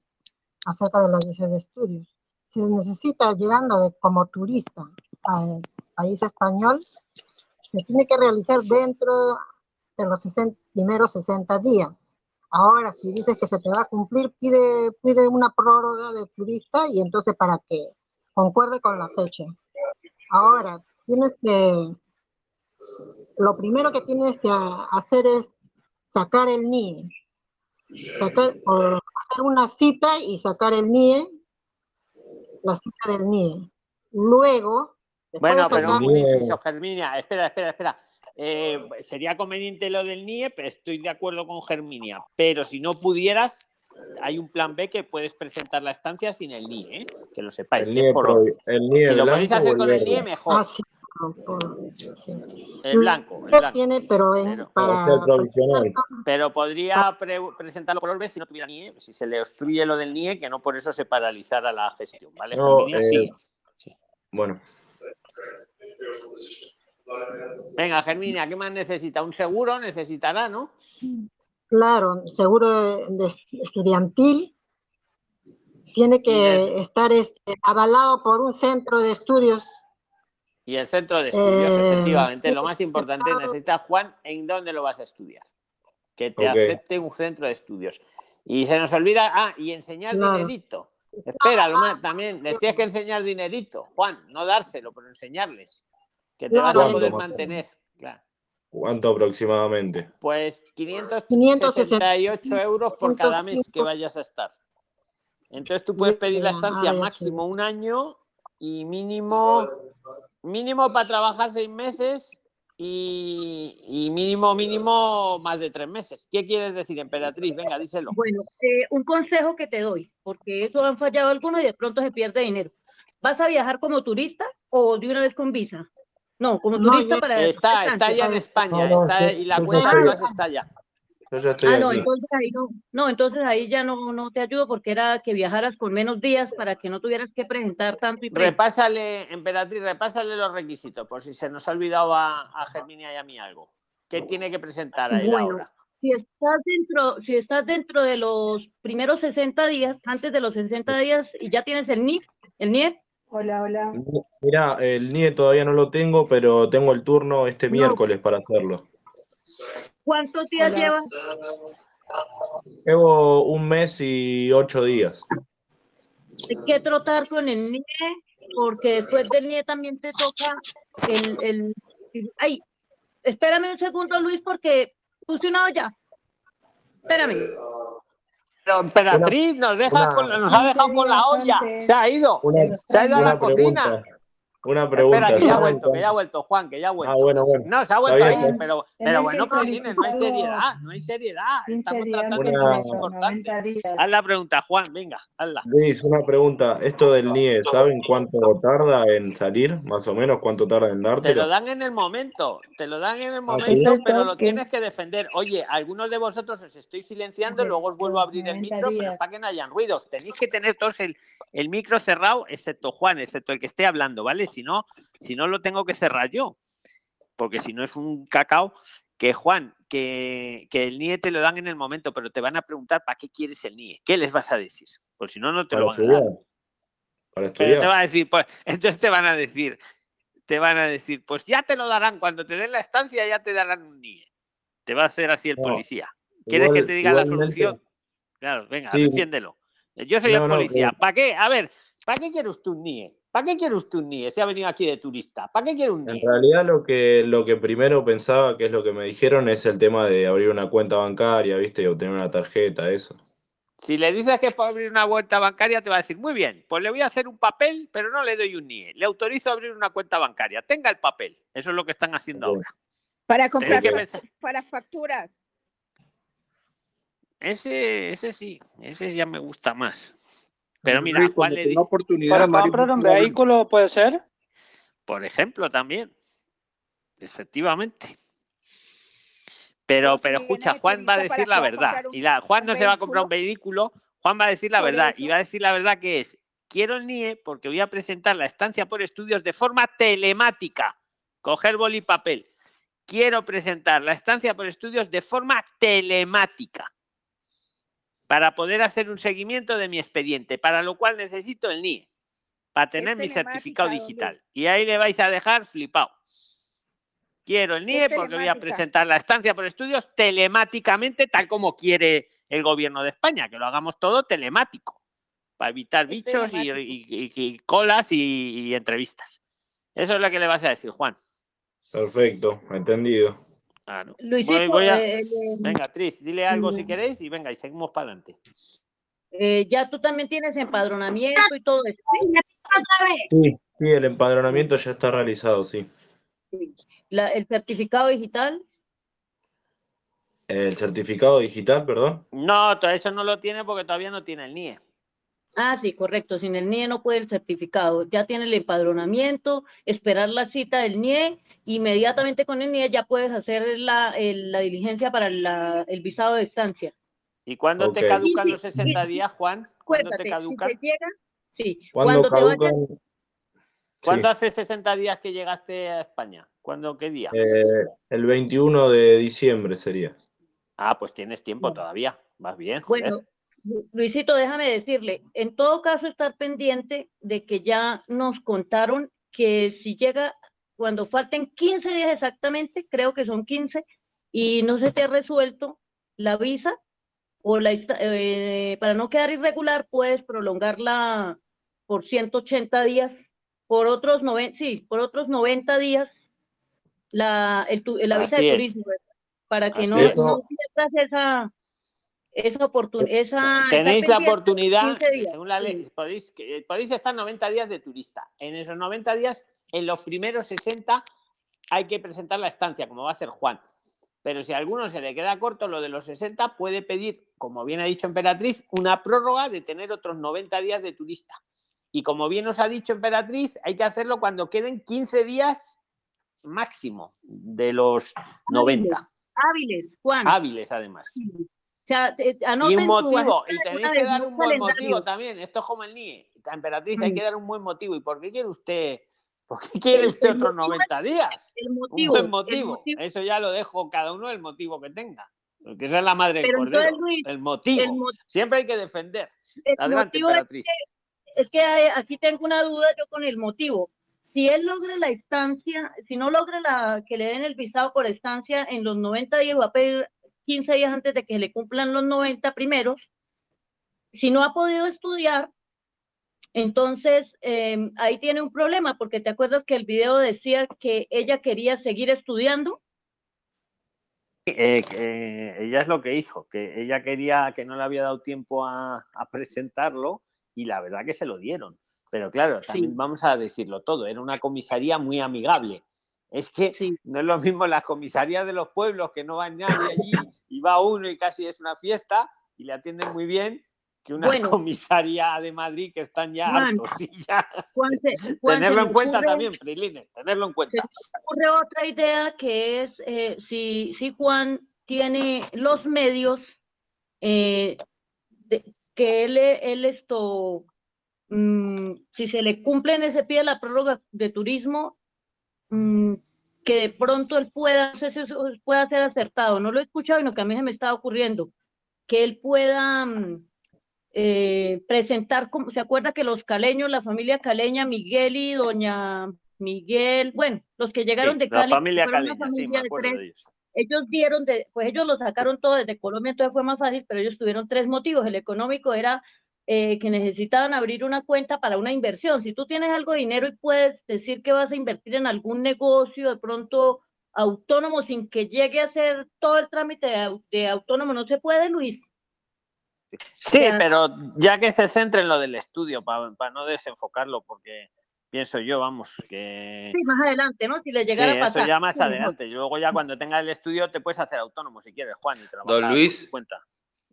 acerca de la visa de estudios. Si necesita llegando como turista al país español, se tiene que realizar dentro de los primeros 60 días. Ahora, si dices que se te va a cumplir, pide, pide una prórroga de turista y entonces para que concuerde con la fecha. Ahora, tienes que, lo primero que tienes que hacer es sacar el NIE. Sacar, hacer una cita y sacar el NIE, la cita del NIE. Luego... Bueno, pero un inciso, Germinia, espera, espera, espera. Eh, sería conveniente lo del NIE, pero estoy de acuerdo con Germinia. Pero si no pudieras, hay un plan B que puedes presentar la estancia sin el NIE, ¿eh? que lo sepáis. El NIE, el NIE si lo podéis hacer con el NIE, mejor. Ah, sí, El blanco, el blanco. tiene, pero, en, para, pero podría pre presentarlo por B si no tuviera NIE, si se le obstruye lo del NIE, que no por eso se paralizara la gestión, ¿vale? No, eh. Bueno, Venga, Germinia, ¿qué más necesita? Un seguro necesitará, ¿no? Claro, seguro de estudiantil. Tiene que estar este, avalado por un centro de estudios. Y el centro de estudios, Eh, efectivamente, lo más importante <laughs> necesita Juan, ¿en dónde lo vas a estudiar? Que te acepte un centro de estudios. Y se nos olvida, ah, y enseñar Claro. dinerito. Espera, lo más, también les tienes que enseñar dinerito, Juan, no dárselo, pero enseñarles. Que te vas a poder ¿Cuánto más o mantener. Claro. ¿cuánto aproximadamente? Pues 568 euros por cada mes que vayas a estar. Entonces tú puedes pedir la estancia máximo un año y mínimo mínimo para trabajar seis meses y, y mínimo mínimo más de tres meses. ¿Qué quieres decir, emperatriz? Venga, díselo. Bueno, eh, un consejo que te doy, porque eso han fallado algunos y de pronto se pierde dinero. ¿Vas a viajar como turista o de una vez con visa? No, como No, turista ya- para... Está, está ya en España, No, no, está, y la cuenta sí. atrás está ya. Yo ya Ah, no, entonces ahí no, no, entonces ahí ya no, no te ayudo porque era que viajaras con menos días para que no tuvieras que presentar tanto y pre- Repásale, emperatriz, repásale los requisitos, por si se nos ha olvidado a, a Germinia y a mí algo. ¿Qué tiene que presentar a él Bueno, ahora? si estás dentro, si estás dentro de los primeros 60 días, antes de los 60 días y ya tienes el NIE, el NIE. Hola, hola. Mira, el NIE todavía no lo tengo, pero tengo el turno este miércoles para hacerlo. ¿Cuántos días Hola. llevas? Llevo un mes y ocho días. Hay que trotar con el NIE, porque después del NIE también te toca el, el, ay, espérame un segundo, Luis, porque puse una olla. Espérame. Pero emperatriz nos, deja una- con, nos ha dejado con la olla. Se ha ido. Una- se ha ido a la cocina. pregunta. Una pregunta. Espera, que ya ha ¿saben vuelto, que ya ha vuelto, Juan, que ya ha vuelto. Ah, bueno, bueno. No, se ha vuelto bien, ahí, pero, pero que bueno, Paulines, no hay seriedad, no hay seriedad. 15 Estamos tratando Una- de cosas primero, importantes. 90 días. Haz la pregunta, Juan, venga, hazla. Luis, una pregunta. Esto del NIE, ¿saben cuánto tarda en salir? Más o menos, ¿cuánto tarda en Te lo dan en el momento, te lo dan en el ¿sí? momento, pero lo tienes que defender. Oye, algunos de vosotros os estoy silenciando, luego os vuelvo a abrir el 90 micro, pero para que no hayan ruidos. Tenéis que tener todos el, el micro cerrado, excepto Juan, excepto el que esté hablando, ¿vale? Si no, si no lo tengo que cerrar yo, porque si no es un cacao. Que Juan, que, que el NIE te lo dan en el momento, pero te van a preguntar para qué quieres el NIE. ¿Qué les vas a decir? Pues si no, no te Para lo van a dar. Para te va a decir, pues, entonces te van a decir, te van a decir, pues ya te lo darán, cuando te den la estancia ya te darán un NIE. Te va a hacer así el No, policía. ¿Quieres que te diga la solución? Claro, venga, Sí. defiéndelo. Yo soy No, el no, policía. pero- ¿Para qué? A ver, ¿para qué quiere usted un NIE? ¿Para qué quiere usted un NIE si ha venido aquí de turista? ¿Para qué quiere un En NIE? realidad lo que, lo que primero pensaba, que es lo que me dijeron, es el tema de abrir una cuenta bancaria, ¿viste? Y obtener una tarjeta, eso. Si le dices que es para abrir una cuenta bancaria, te va a decir, muy bien, pues le voy a hacer un papel, pero no le doy un NIE. Le autorizo a abrir una cuenta bancaria. Tenga el papel. Eso es lo que están haciendo ahora. Para comprar para facturas. Ese, ese sí, ese ya me gusta más. Pero mira, Luis, Juan le di, oportunidad, Para Mario, comprar un vehículo puede ser. por ejemplo, también. Efectivamente. Pero, Pero si pero escucha, Juan va a decir ¿para la verdad. Y la, Juan no se va a comprar un vehículo, Juan va a decir la Por verdad. Y va a decir la verdad que es, quiero el NIE porque voy a presentar la estancia por estudios de forma telemática. Coger boli y papel. quiero presentar la estancia por estudios de forma telemática para poder hacer un seguimiento de mi expediente, para lo cual necesito el NIE, para tener mi certificado digital. Y ahí le vais a dejar flipado. Quiero el NIE porque voy a presentar la estancia por estudios telemáticamente, tal como quiere el gobierno de España, que lo hagamos todo telemático, para evitar bichos y, colas y, entrevistas. Eso es lo que le vas a decir, Juan. Perfecto, entendido. Luisito, eh, eh, venga, Tris, dile algo si queréis y venga, y seguimos para adelante. Eh, ya tú también tienes empadronamiento y todo eso. Sí, sí, el empadronamiento ya está realizado, sí. ¿El certificado digital? ¿El certificado digital, perdón? No, todo eso no lo tiene porque todavía no tiene el NIE. Ah, sí, correcto. Sin el NIE no puede el certificado. Ya tiene el empadronamiento, esperar la cita del NIE. Inmediatamente con el NIE ya puedes hacer la, diligencia para el visado de estancia. ¿Y cuándo te caducan los 60 días, Juan? ¿Cuándo te caducan? sí, cuando te ¿Cuándo hace 60 días que llegaste a España? ¿Cuándo, qué día? Eh, el 21 de diciembre sería. Ah, pues tienes tiempo todavía. Vas bien. Bueno, Luisito, déjame decirle, en todo caso estar pendiente de que ya nos contaron que si llega, cuando falten 15 días exactamente, creo que son 15, y no se te ha resuelto la visa, o la, eh, para no quedar irregular, puedes prolongarla por 180 días por otros 90, sí, por otros 90 días la, el, la visa de turismo, para que no, no pierdas esa, esa oportunidad. Tenéis la oportunidad, según la ley, podéis, podéis estar 90 días de turista. En esos 90 días, en los primeros 60, hay que presentar la estancia, como va a hacer Juan. Pero si a alguno se le queda corto lo de los 60, puede pedir, como bien ha dicho Emperatriz, una prórroga de tener otros 90 días de turista. Y como bien os ha dicho Emperatriz, hay que hacerlo cuando queden 15 días máximo de los 90. Hábiles, Juan. Hábiles, además. O sea, y un motivo, y tenéis que dar un buen motivo también. Esto es como el NIE. Emperatriz, hay mm. que dar un buen motivo. ¿Y por qué quiere usted, por qué quiere usted otros 90 días? El motivo, un buen motivo. Eso ya lo dejo cada uno el motivo que tenga. Porque esa es la madre del cordero. el, motivo. Siempre hay que defender. Adelante, Emperatriz es que aquí tengo una duda yo con el motivo. Si él logra la estancia, si no logra la, que le den el visado por estancia en los 90 días, va a pedir 15 días antes de que le cumplan los 90 primeros. Si no ha podido estudiar, entonces em, ahí tiene un problema, porque te acuerdas que el video decía que ella quería seguir estudiando. Eh, ella es lo que dijo, que ella quería, que no le había dado tiempo a, a presentarlo y la verdad que se lo dieron. Pero claro, también vamos a decirlo todo, era una comisaría muy amigable. Es que no es lo mismo las comisarías de los pueblos que no va nadie allí y va uno y casi es una fiesta y le atienden muy bien que una <laughs> comisaría de Madrid que están ya hartos. <laughs> tenerlo en cuenta también, Prilines, tenerlo en cuenta. Se ocurre otra idea que es eh, si, si Juan tiene los medios eh, de, que él, él esto, mm, si se le cumple en ese pie la prórroga de turismo, mm, que de pronto él pueda, no sé si eso pueda ser acertado, no lo he escuchado, sino que a mí se me está ocurriendo, que él pueda mm, eh, presentar, como, ¿se acuerda que los caleños, la familia caleña, Miguel y doña Miguel, bueno, los que llegaron de Cali, la familia caleña, sí, me acuerdo de ellos ellos vieron, de, pues ellos lo sacaron todo desde Colombia, entonces fue más fácil, pero ellos tuvieron tres motivos. El económico era eh, que necesitaban abrir una cuenta para una inversión. Si tú tienes algo de dinero y puedes decir que vas a invertir en algún negocio de pronto autónomo sin que llegue a ser todo el trámite de, autónomo, no se puede, Luis. Sí, pero ya que se centre en lo del estudio, para no desenfocarlo, porque pienso yo, vamos, que... Sí, más adelante, ¿no? Si le llegara a pasar. Eso ya más adelante. Luego ya cuando tengas el estudio te puedes hacer autónomo si quieres, Juan, y trabajar Don Luis, cuenta.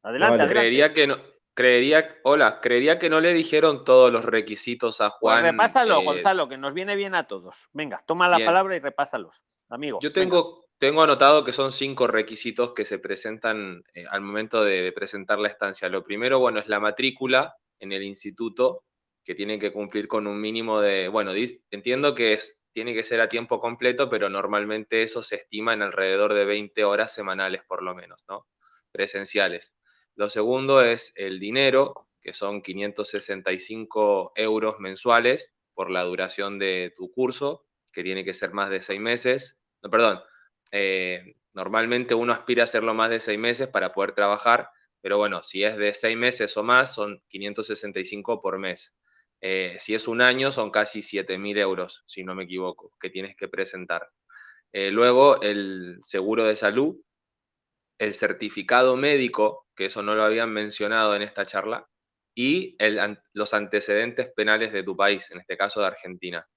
Adelante, Creería que no, creería, hola, creería que no le dijeron todos los requisitos a pues Juan. repásalo, eh, Gonzalo, que nos viene bien a todos. Venga, toma la palabra y repásalos, amigo. Yo tengo, tengo anotado que son cinco requisitos que se presentan eh, al momento de presentar la estancia. Lo primero, bueno, es la matrícula en el instituto que tienen que cumplir con un mínimo de, bueno, entiendo que es tiene que ser a tiempo completo, pero normalmente eso se estima en alrededor de 20 horas semanales por lo menos, ¿no? Presenciales. Lo segundo es el dinero, que son 565 euros mensuales por la duración de tu curso, que tiene que ser más de seis meses. No, perdón, eh, normalmente uno aspira a hacerlo más de seis meses para poder trabajar, pero bueno, si es de seis meses o más, son 565 por mes. Eh, si es un año, son casi 7.000 euros, si no me equivoco, que tienes que presentar. Eh, luego, el seguro de salud, el certificado médico, que eso no lo habían mencionado en esta charla, y los antecedentes penales de tu país, en este caso de Argentina.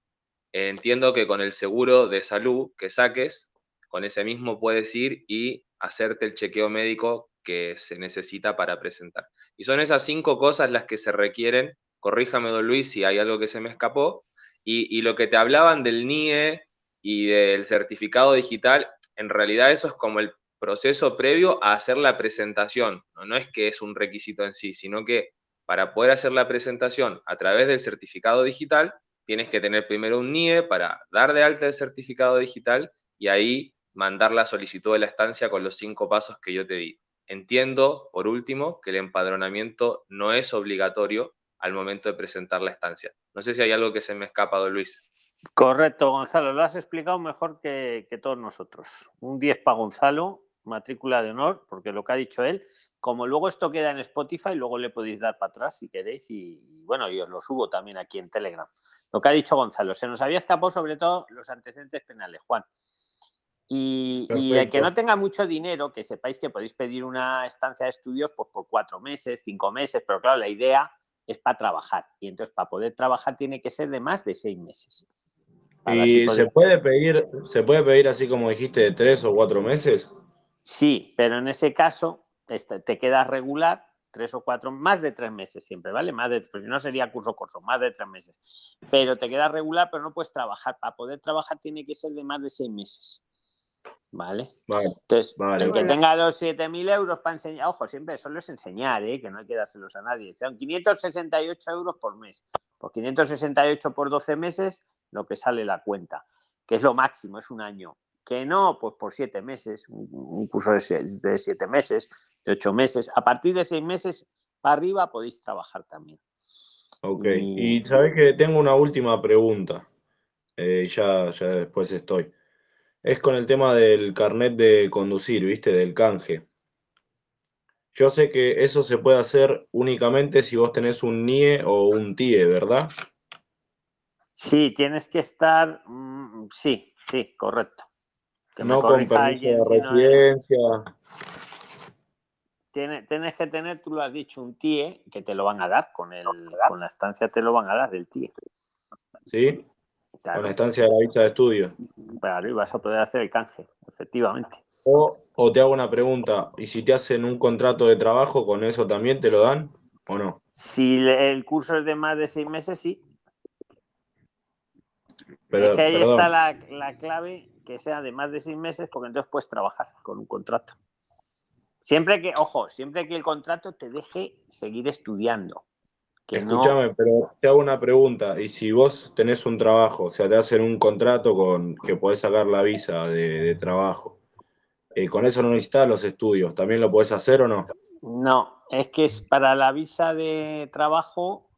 entiendo que con el seguro de salud que saques, con ese mismo puedes ir y hacerte el chequeo médico que se necesita para presentar. Y son esas cinco cosas las que se requieren corríjame, don Luis, si hay algo que se me escapó. Y, lo que te hablaban del NIE y del certificado digital, en realidad eso es como el proceso previo a hacer la presentación. ¿no? es que es un requisito en sí, sino que para poder hacer la presentación a través del certificado digital, tienes que tener primero un NIE para dar de alta el certificado digital y ahí mandar la solicitud de la estancia con los cinco pasos que yo te di. Entiendo, por último, que el empadronamiento no es obligatorio al momento de presentar la estancia. No sé si hay algo que se me escapa, don Luis. Correcto, Gonzalo, lo has explicado mejor que, todos nosotros. Un 10 para Gonzalo, matrícula de honor, porque lo que ha dicho él, como luego esto queda en Spotify, luego le podéis dar para atrás si queréis y, bueno, yo os lo subo también aquí en Telegram. Lo que ha dicho Gonzalo, se nos había escapado sobre todo los antecedentes penales, Juan. Y, y, el que no tenga mucho dinero, que sepáis que podéis pedir una estancia de estudios pues, por cuatro meses, cinco meses, pero claro, la idea es para trabajar. Y entonces para poder trabajar tiene que ser de más de seis meses. ¿Y se puede pedir, se puede pedir así como dijiste, de tres o cuatro meses? Sí, pero en ese caso este, te quedas regular tres o cuatro, más de tres meses siempre, ¿vale? Más de, pues no sería curso curso, más de tres meses. Pero te quedas regular, pero no puedes trabajar. Para poder trabajar tiene que ser de más de seis meses. ¿Vale? Entonces, el que tenga los 7.000 euros para enseñar, ojo, siempre solo es enseñar, ¿eh? que no hay que dárselos a nadie. Son 568 euros por mes. Por 568 por 12 meses, lo que sale la cuenta, que es lo máximo, es un año. Que no, pues por 7 meses, un curso de 7 meses, de 8 meses. A partir de 6 meses para arriba podéis trabajar también. Ok, y, sabes que tengo una última pregunta. Eh, ya, ya después estoy es con el tema del carnet de conducir, ¿viste? Del canje. Yo sé que eso se puede hacer únicamente si vos tenés un NIE o un TIE, ¿verdad? Sí, tienes que estar. Mm, sí, sí, correcto. No con permiso de residencia. tienes, que tener, tú lo has dicho, un TIE que te lo van a dar. Con, el, con la estancia te lo van a dar del TIE. ¿Sí? Con la estancia de la visa de estudio. Claro, y vas a poder hacer el canje, efectivamente. O, te hago una pregunta, ¿y si te hacen un contrato de trabajo, con eso también te lo dan o no? Si el curso es de más de seis meses, sí. Pero, es que ahí está la, la, clave, que sea de más de seis meses, porque entonces puedes trabajar con un contrato. Siempre que, ojo, siempre que el contrato te deje seguir estudiando. Escúchame, pero te hago una pregunta. Y si vos tenés un trabajo, o sea, te hacen un contrato con que podés sacar la visa de, trabajo, eh, con eso no necesitas los estudios, ¿también lo podés hacer o no? No, es que es para la visa de trabajo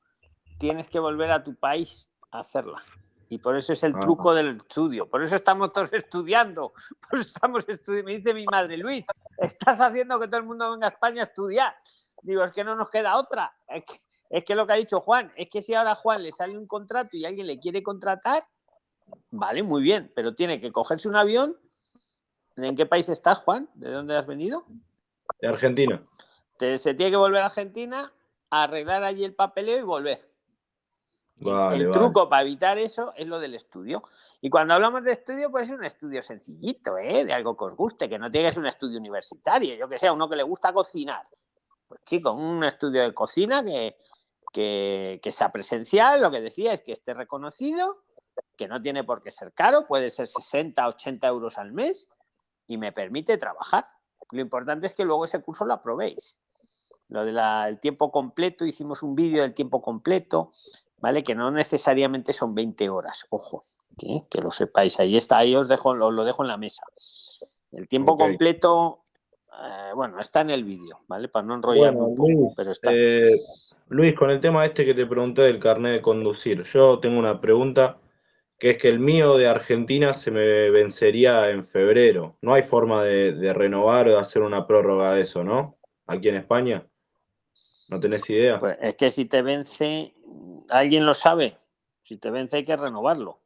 tienes que volver a tu país a hacerla. Y por eso es el truco del estudio. Por eso estamos todos <laughs> estudiando. Por eso estamos estudiando. Me dice mi madre, Luis, estás haciendo que todo el mundo venga a España a estudiar. Digo, es que no nos queda otra. Es que es que lo que ha dicho Juan, es que si ahora a Juan le sale un contrato y alguien le quiere contratar, vale, muy bien, pero tiene que cogerse un avión. ¿En qué país estás, Juan? ¿De dónde has venido? De Argentina. se tiene que volver a Argentina, arreglar allí el papeleo y volver. El truco para evitar eso es lo del estudio. Y cuando hablamos de estudio, pues es un estudio sencillito, ¿eh? de algo que os guste, que no tienes un estudio universitario, yo que sé, uno que le gusta cocinar. Pues chicos, un estudio de cocina que, que, sea presencial, lo que decía es que esté reconocido, que no tiene por qué ser caro, puede ser 60, 80 euros al mes y me permite trabajar. Lo importante es que luego ese curso lo aprobéis. Lo del tiempo completo, hicimos un vídeo del tiempo completo, ¿vale? Que no necesariamente son 20 horas, ojo, que lo sepáis. Ahí está, ahí os, dejo, lo dejo en la mesa. El tiempo completo, eh, bueno, está en el vídeo, ¿vale? Para no enrollarme un poco, pero está. Eh, Luis, con el tema este que te pregunté del carnet de conducir, yo tengo una pregunta que es que el mío de Argentina se me vencería en febrero. No hay forma de, renovar o de hacer una prórroga de eso, ¿no? Aquí en España. ¿No tenés idea? Pues es que si te vence, ¿alguien lo sabe? Si te vence hay que renovarlo.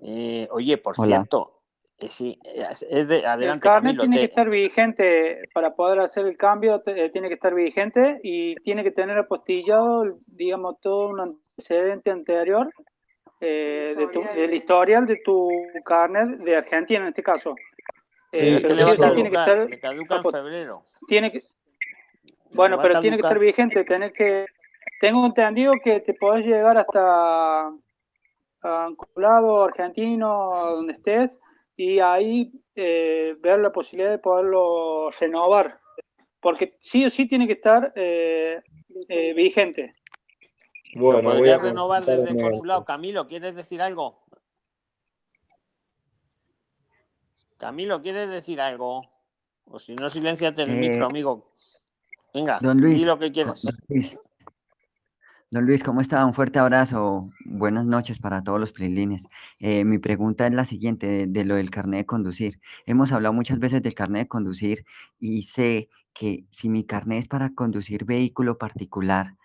Eh, oye, por cierto, eh, sí, es de, adelante. El carnet tiene que estar vigente para poder hacer el cambio, eh, tiene que estar vigente y tiene que tener apostillado, digamos, todo un antecedente anterior eh, de tu, del historial de tu carnet de Argentina en este caso. Pero tiene que estar, caduca en febrero. Tiene que, bueno, pero tiene que estar vigente. Tener que, tengo entendido que te podés llegar hasta un lado argentino, donde estés, y ahí eh, ver la posibilidad de poderlo renovar. Porque sí o sí tiene que estar eh, vigente. Bueno, podría renovar desde el consulado. Camilo, ¿quieres decir algo? Camilo, ¿quieres decir algo? O si no, silenciate el micro, eh, amigo. Venga, don Luis, lo que quieras. Don Luis, ¿cómo está? Un fuerte abrazo. Buenas noches para todos los playlines. Eh, mi pregunta es la siguiente, de, de, lo del carnet de conducir. Hemos hablado muchas veces del carnet de conducir y sé que si mi carnet es para conducir vehículo particular,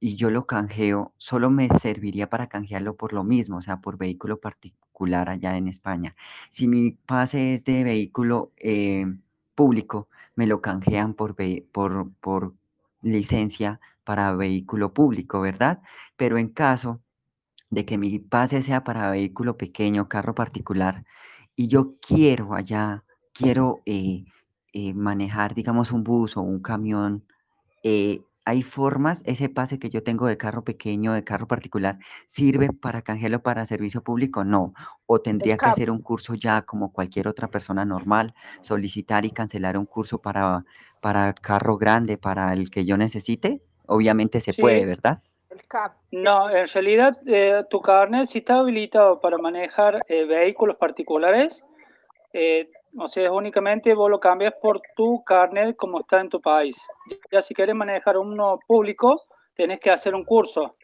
y yo lo canjeo, solo me serviría para canjearlo por lo mismo, o sea, por vehículo particular allá en España. Si mi pase es de vehículo eh, público, me lo canjean por, por, por licencia para vehículo público, ¿verdad? Pero en caso de que mi pase sea para vehículo pequeño, carro particular, y yo quiero allá, quiero eh, eh, manejar, digamos, un bus o un camión, hay formas, ese pase que yo tengo de carro pequeño, de carro particular, ¿sirve para canjearlo para servicio público? No. O tendría que hacer un curso ya como cualquier otra persona normal, solicitar y cancelar un curso para, para carro grande, para el que yo necesite. Obviamente se puede, ¿verdad? No, en realidad eh, tu carnet si está habilitado para manejar eh, vehículos particulares, eh, o sea, únicamente vos lo cambias por tu carnet como está en tu país. Ya si quieres manejar uno público, tenés que hacer un curso.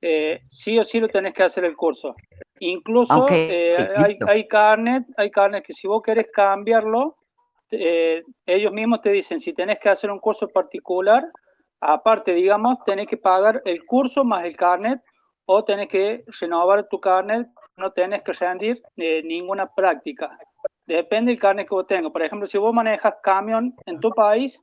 Eh, sí o sí lo tenés que hacer el curso. Incluso eh, hay, hay, carnet, hay carnet que si vos querés cambiarlo, eh, ellos mismos te dicen si tenés que hacer un curso particular, aparte, digamos, tenés que pagar el curso más el carnet o tenés que renovar tu carnet, no tenés que rendir ninguna práctica. Depende del carnet que vos tengas. Por ejemplo, si vos manejas camión en tu país,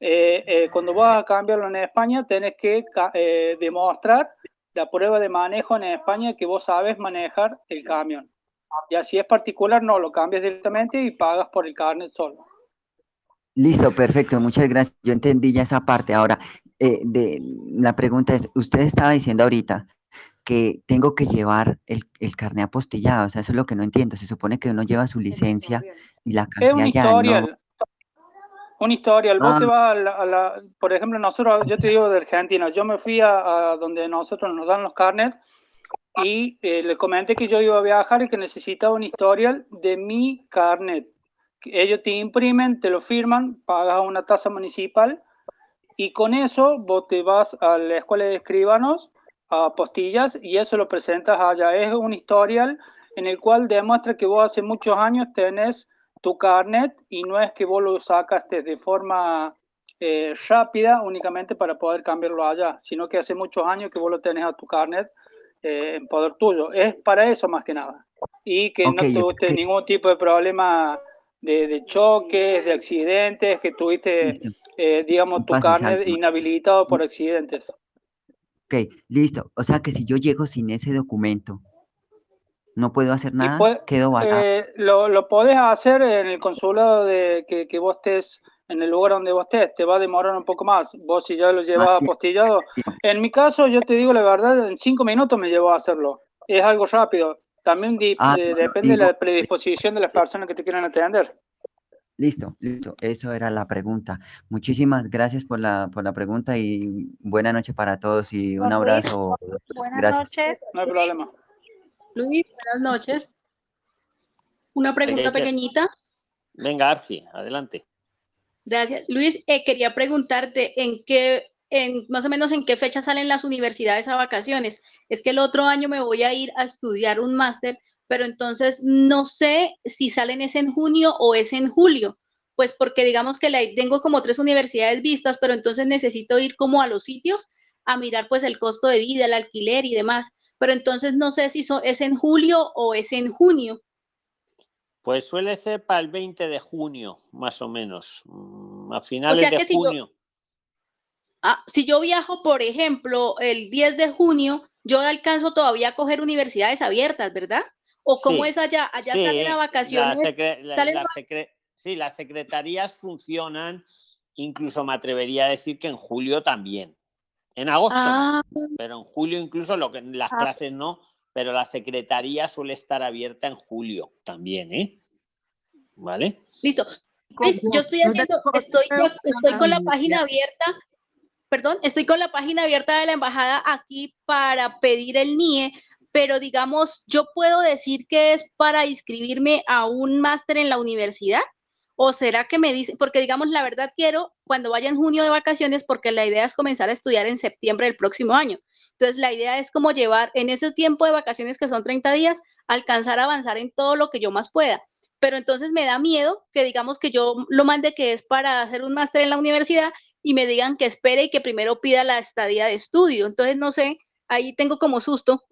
eh, eh, cuando vas a cambiarlo en España, tenés que eh, demostrar la prueba de manejo en España que vos sabes manejar el camión. Y si es particular, no, lo cambias directamente y pagas por el carnet solo. Listo, perfecto, muchas gracias. Yo entendí ya esa parte. Ahora, de, la pregunta es, usted estaba diciendo ahorita que tengo que llevar el, el carnet apostillado, o sea, eso es lo que no entiendo. Se supone que uno lleva su licencia y la cambia Es un historial. Un historial. Vos te ah. vas a la, por ejemplo, nosotros, yo te digo de Argentina, yo me fui a, donde nosotros nos dan los carnets y eh, le comenté que yo iba a viajar y que necesitaba un historial de mi carnet. Ellos te imprimen, te lo firman, pagas una tasa municipal y con eso vos te vas a la escuela de escribanos postillas y eso lo presentas allá. Es un historial en el cual demuestra que vos hace muchos años tenés tu carnet y no es que vos lo sacaste de forma eh, rápida únicamente para poder cambiarlo allá, sino que hace muchos años que vos lo tenés a tu carnet eh, en poder tuyo. Es para eso más que nada. Y que no tuviste ningún tipo de problema de, de, choques, de accidentes, que tuviste, eh, digamos, tu carnet inhabilitado por accidentes. Ok, listo. O sea que si yo llego sin ese documento, no puedo hacer nada, quedo varado. Eh, lo, lo podés hacer en el consulado de que, que, vos estés, en el lugar donde vos estés, te va a demorar un poco más. Vos si ya lo llevas apostillado. En mi caso, yo te digo la verdad, en cinco minutos me llevo a hacerlo. Es algo rápido. También ah, depende de la predisposición de las personas que te quieran atender. Listo, listo. Eso era la pregunta. Muchísimas gracias por la, por la pregunta y buena noche para todos y un abrazo. Buenas gracias. noches. No hay problema. Luis, buenas noches. Una pregunta pequeñita. Venga, Arci, adelante. Gracias. Luis, eh, quería preguntarte en qué, en, más o menos en qué fecha salen las universidades a vacaciones. Es que el otro año me voy a ir a estudiar un máster, pero entonces no sé si salen es en junio o es en julio. Pues porque digamos que la, tengo como tres universidades vistas, pero entonces necesito ir como a los sitios a mirar pues el costo de vida, el alquiler y demás. Pero entonces no sé si es en julio o es en junio. Pues suele ser para el 20 de junio, más o menos, mm, a finales de junio. Si yo, ah, si yo viajo, por ejemplo, el 10 de junio, yo alcanzo todavía a coger universidades abiertas, ¿verdad? ¿O cómo es allá? Allá salen a vacaciones. sí, las secretarías funcionan, incluso me atrevería a decir que en julio también. En agosto, ah. pero en julio incluso lo que las ah. clases no, pero la secretaría suele estar abierta en julio también, ¿eh? ¿Vale? Listo. yo estoy haciendo, estoy, estoy con la página abierta, perdón, estoy con la página abierta de la embajada aquí para pedir el NIE, pero digamos, yo puedo decir que es para inscribirme a un máster en la universidad. ¿O será que me dicen, porque digamos, la verdad quiero cuando vaya en junio de vacaciones, porque la idea es comenzar a estudiar en septiembre del próximo año. Entonces, la idea es como llevar en ese tiempo de vacaciones que son 30 días, alcanzar a avanzar en todo lo que yo más pueda. Pero entonces me da miedo que digamos que yo lo mande que es para hacer un máster en la universidad y me digan que espere y que primero pida la estadía de estudio. Entonces, no sé, ahí tengo como susto.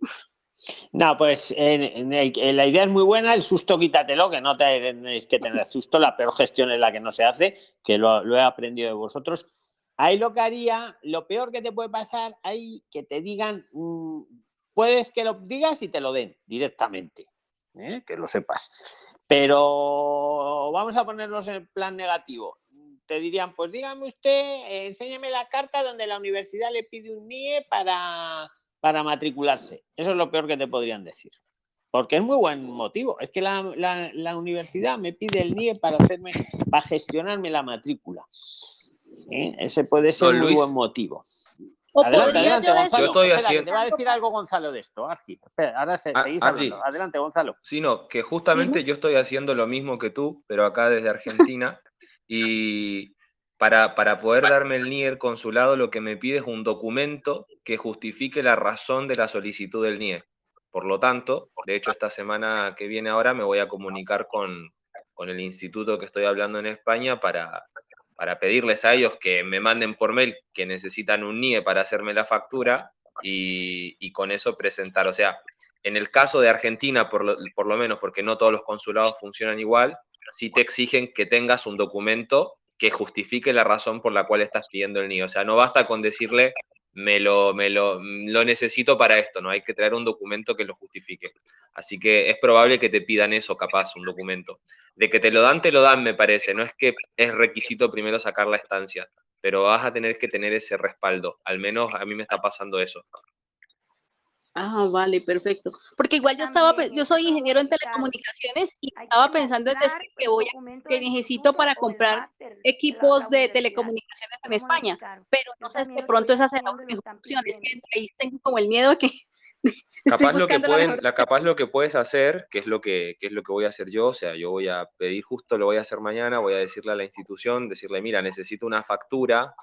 No, pues la idea es muy buena, el susto quítatelo, que no tenéis que tener susto, la peor gestión es la que no se hace, que lo, he aprendido de vosotros. Ahí lo que haría, lo peor que te puede pasar, ahí que te digan, mm, puedes que lo digas y te lo den directamente, ¿eh? que lo sepas. Pero vamos a ponernos en plan negativo. Te dirían, pues dígame usted, enséñame la carta donde la universidad le pide un NIE para, para matricularse. Eso es lo peor que te podrían decir. Porque es muy buen motivo. Es que la, la universidad me pide el NIE para hacerme, para gestionarme la matrícula. ¿eh? Ese puede ser un buen motivo. adelante, adelante, Gonzalo. te va a decir algo Gonzalo de esto, ahora se, ah, seguís hablando. Adelante, Gonzalo. Sí, no, que justamente yo estoy haciendo lo mismo que tú, pero acá desde Argentina. Y para, para poder darme el NIE consulado, lo que me pide es un documento que justifique la razón de la solicitud del NIE. Por lo tanto, de hecho, esta semana que viene ahora me voy a comunicar con, con el instituto que estoy hablando en España para, para pedirles a ellos que me manden por mail que necesitan un NIE para hacerme la factura y, con eso presentar. O sea, en el caso de Argentina, por por lo menos, porque no todos los consulados funcionan igual, sí te exigen que tengas un documento que justifique la razón por la cual estás pidiendo el NIE. O sea, no basta con decirle me lo, me lo, lo, necesito para esto, ¿no? Hay que traer un documento que lo justifique. Así que es probable que te pidan eso, capaz, un documento. De que te lo dan, te lo dan, me parece. No es que es requisito primero sacar la estancia, pero vas a tener que tener ese respaldo. Al menos a mí me está pasando eso. Ah, vale, perfecto. Porque igual yo estaba, yo soy ingeniero en telecomunicaciones y estaba pensando en decir que voy a, que necesito para comprar equipos de telecomunicaciones en España, pero no sé si de pronto esa será una mejor opción. Es que ahí tengo como el miedo de que <laughs> capaz lo que pueden, la, capaz lo que puedes hacer, que es lo que, que, es lo que voy a hacer yo, o sea, yo voy a pedir justo, lo voy a hacer mañana, voy a decirle a la institución, decirle, mira, necesito una factura,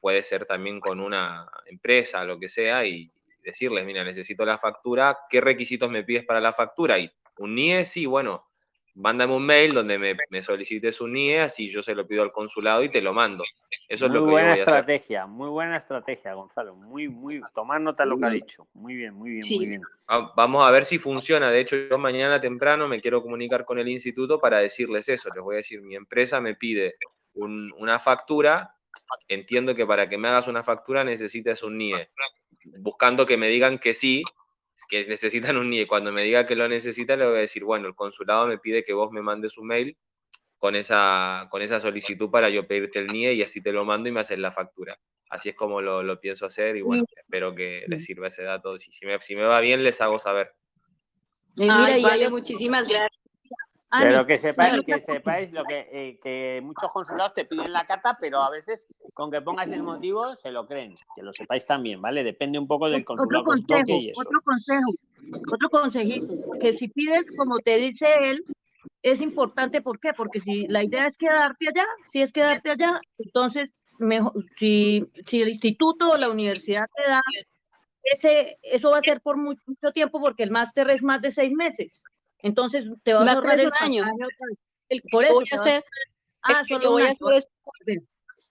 puede ser también con una empresa, lo que sea, y decirles, mira, necesito la factura, ¿qué requisitos me pides para la factura? Y un NIE, sí, bueno, mándame un mail donde me, solicites un NIE, así yo se lo pido al consulado y te lo mando. Eso muy es lo que buena yo voy estrategia, muy buena estrategia, Gonzalo. Muy, muy, tomar nota de lo que ha dicho. Muy bien, muy bien, muy bien. Vamos a ver si funciona. De hecho, yo mañana temprano me quiero comunicar con el instituto para decirles eso. Les voy a decir, mi empresa me pide una factura. Entiendo que para que me hagas una factura necesitas un NIE buscando que me digan que sí, que necesitan un NIE. Cuando me diga que lo necesita, le voy a decir, bueno, el consulado me pide que vos me mandes un mail con esa, con esa solicitud para yo pedirte el NIE y así te lo mando y me haces la factura. Así es como lo, pienso hacer y bueno, espero que les sirva ese dato. Si, si, me, si me va bien, les hago saber. mira, vale, muchísimas gracias. Pero que sepáis, que sepáis lo que, eh, que muchos consulados te piden la carta, pero a veces con que pongas el motivo se lo creen. Que lo sepáis también, ¿vale? Depende un poco del consulado. Otro consejo, otro consejo, otro consejito, que si pides como te dice él, es importante, ¿por qué? Porque si la idea es quedarte allá, si es quedarte allá, entonces mejor, si, si el instituto o la universidad te da ese, eso va a ser por mucho tiempo porque el máster es más de seis meses. Entonces te vas a ahorrar el año. El por eso voy a hacer, ah, solo voy a hacer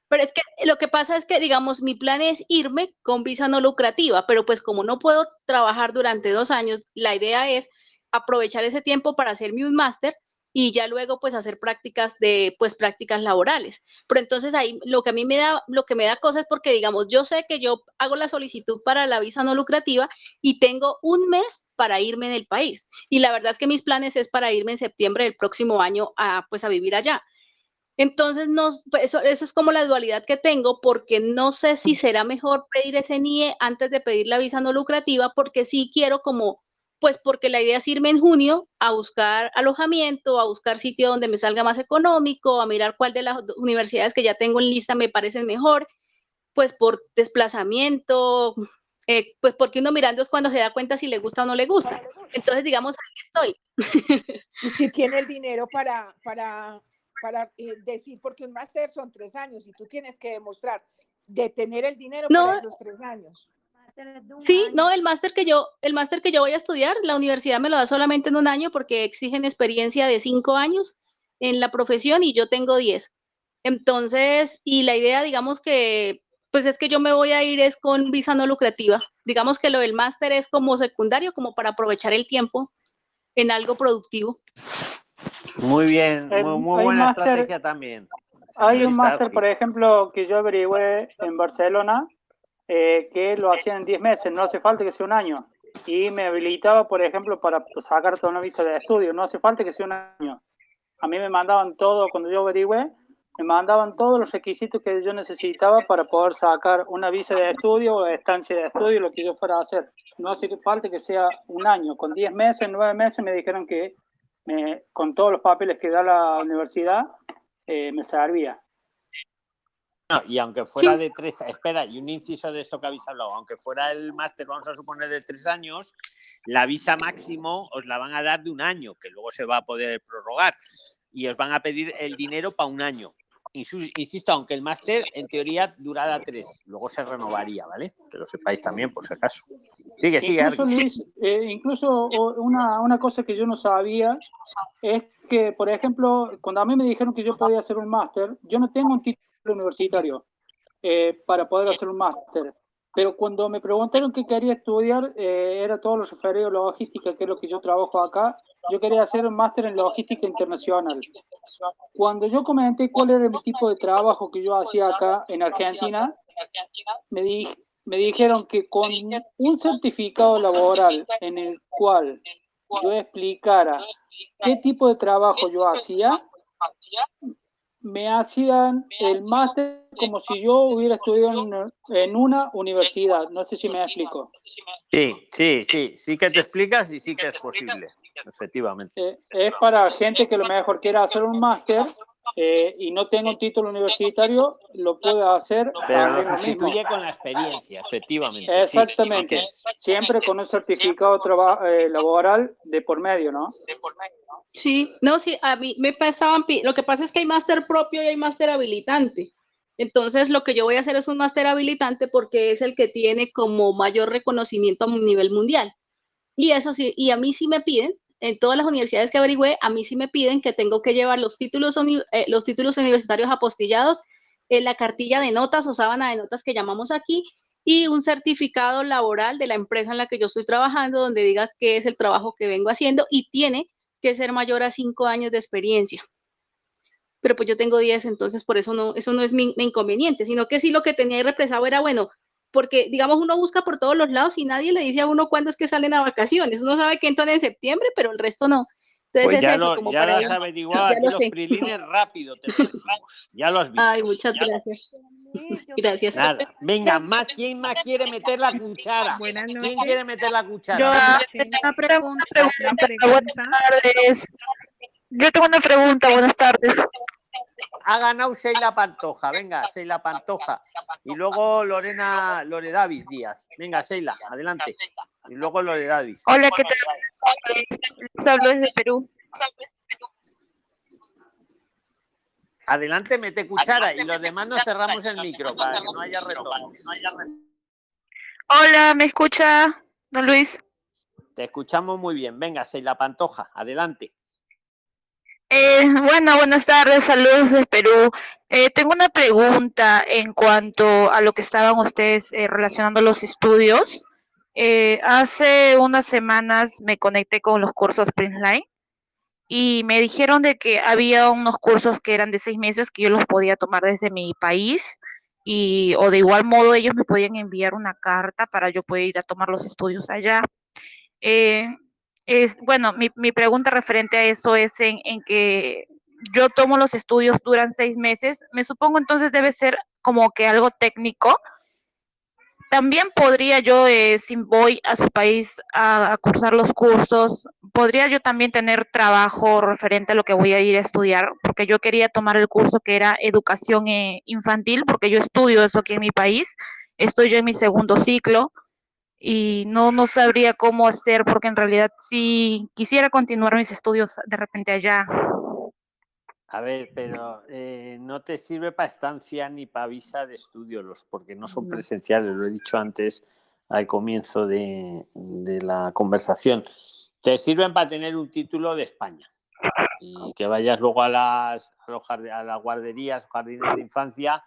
Pero es que lo que pasa es que, digamos, mi plan es irme con visa no lucrativa, pero pues como no puedo trabajar durante dos años, la idea es aprovechar ese tiempo para hacerme un máster y ya luego pues hacer prácticas de pues prácticas laborales. Pero entonces ahí lo que a mí me da lo que me da cosa es porque digamos, yo sé que yo hago la solicitud para la visa no lucrativa y tengo un mes para irme del país. Y la verdad es que mis planes es para irme en septiembre del próximo año a pues a vivir allá. Entonces, no, pues, eso, eso, es como la dualidad que tengo, porque no sé si será mejor pedir ese NIE antes de pedir la visa no lucrativa, porque sí quiero como pues porque la idea es irme en junio a buscar alojamiento, a buscar sitio donde me salga más económico, a mirar cuál de las universidades que ya tengo en lista me parecen mejor, pues por desplazamiento, eh, pues porque uno mirando es cuando se da cuenta si le gusta o no le gusta. Entonces, digamos, ahí estoy. <laughs> Y si tiene el dinero para, para, para eh, decir, porque un máster son tres años y tú tienes que demostrar de tener el dinero para esos tres años. Sí, no, el máster que yo, el máster que yo voy a estudiar, la universidad me lo da solamente en un año porque exigen experiencia de cinco años en la profesión y yo tengo diez. Entonces, y la idea, digamos que, pues es que yo me voy a ir es con visa no lucrativa. Digamos que lo del máster es como secundario, como para aprovechar el tiempo en algo productivo. Muy bien, muy, buena estrategia también. Hay un máster, por ejemplo, que yo averigüé en Barcelona, eh, que lo hacían en 10 meses, no hace falta que sea un año. Y me habilitaba, por ejemplo, para sacar toda una vista de estudio, no hace falta que sea un año. A mí me mandaban todo, cuando yo averigüé, me mandaban todos los requisitos que yo necesitaba para poder sacar una visa de estudio o estancia de estudio, lo que yo fuera a hacer. No hace falta que sea un año. Con 10 meses, 9 meses me dijeron que con todos los papeles que da la universidad eh, me servía y aunque fuera de tres, espera, y un inciso de esto que habéis hablado, aunque fuera el máster, vamos a suponer de tres años, la visa máximo os la van a dar de un año, que luego se va a poder prorrogar, y os van a pedir el dinero para un año. Insisto, aunque el máster en teoría durara tres, luego se renovaría, ¿vale? Que lo sepáis también, por si acaso. Sigue, sigue. Incluso, Luis, eh, incluso una, una cosa que yo no sabía es que, por ejemplo, cuando a mí me dijeron que yo podía hacer un máster, yo no tengo un título universitario eh, para poder hacer un máster. Pero cuando me preguntaron qué quería estudiar, eh, era todo lo referido a logística, que es lo que yo trabajo acá. Yo quería hacer un máster en logística internacional. Cuando yo comenté cuál era el tipo de trabajo que yo hacía acá en Argentina, me, me dijeron que con un certificado laboral en el cual yo explicara qué tipo de trabajo yo hacía, me hacían el máster como si yo hubiera estudiado en, una universidad. No sé si me explico. Sí, sí, sí, sí que te explicas y sí que es posible, efectivamente. Eh, es para gente que lo mejor quiera hacer un máster eh, y no tenga un título universitario, lo puede hacer. Pero lo sustituye con la experiencia, efectivamente. Exactamente. Siempre con un certificado eh, laboral de por medio, ¿no? De por medio. Sí, no, sí, a mí me pasaban, lo que pasa es que hay máster propio y hay máster habilitante. Entonces, lo que yo voy a hacer es un máster habilitante porque es el que tiene como mayor reconocimiento a nivel mundial. Y eso sí, y a mí sí me piden, en todas las universidades que averigüé, a mí sí me piden que tengo que llevar los títulos, eh, universitarios apostillados, en la cartilla de notas o sábana de notas que llamamos aquí, y un certificado laboral de la empresa en la que yo estoy trabajando, donde diga qué es el trabajo que vengo haciendo y tiene que ser mayor a cinco años de experiencia. Pero pues yo tengo 10, entonces por eso no, eso no es mi, inconveniente, sino que sí lo que tenía represado era, bueno, porque digamos uno busca por todos los lados y nadie le dice a uno cuándo es que salen a vacaciones. Uno sabe que entran en septiembre, pero el resto no. Entonces pues ya lo, como ya lo has averiguado, aquí los prilines rápido te lo decimos. Ya lo has visto. Ay, muchas gracias. Gracias. Nada. Venga, más, ¿quién más quiere meter la cuchara? ¿Quién quiere meter la cuchara? Yo tengo una pregunta. Una pregunta. Buenas tardes. yo tengo una pregunta, buenas tardes. Ha ganado Sheila Pantoja, venga, Sheila Pantoja. Y luego Lorena Loredavis Díaz. Venga, Sheila, adelante. Y luego Loredavis. Hola, ¿qué tal? Les hablo desde Perú. Adelante, mete cuchara y los demás nos cerramos el micro para que no haya retorno. Hola, ¿me escucha, don Luis? Te escuchamos muy bien. Venga, Sheila Pantoja, adelante. Eh, bueno, buenas tardes, saludos de Perú. Eh, tengo una pregunta en cuanto a lo que estaban ustedes eh, relacionando los estudios. hace unas semanas me conecté con los cursos Printline y me dijeron de que había unos cursos que eran de seis meses que yo los podía tomar desde mi país y o de igual modo ellos me podían enviar una carta para yo poder ir a tomar los estudios allá. Eh, es, bueno, mi, mi, pregunta referente a eso es en, en, que yo tomo los estudios, duran seis meses, me supongo entonces debe ser como que algo técnico. También podría yo, eh, si voy a su país a, cursar los cursos, podría yo también tener trabajo referente a lo que voy a ir a estudiar, porque yo quería tomar el curso que era educación eh, infantil, porque yo estudio eso aquí en mi país, estoy yo en mi segundo ciclo y no, no sabría cómo hacer porque en realidad si quisiera continuar mis estudios de repente allá. A ver, pero eh, no te sirve para estancia ni para visa de estudios, porque no son presenciales, lo he dicho antes al comienzo de, de la conversación. Te sirven para tener un título de España y que vayas luego a las, a, las guarderías, jardines de infancia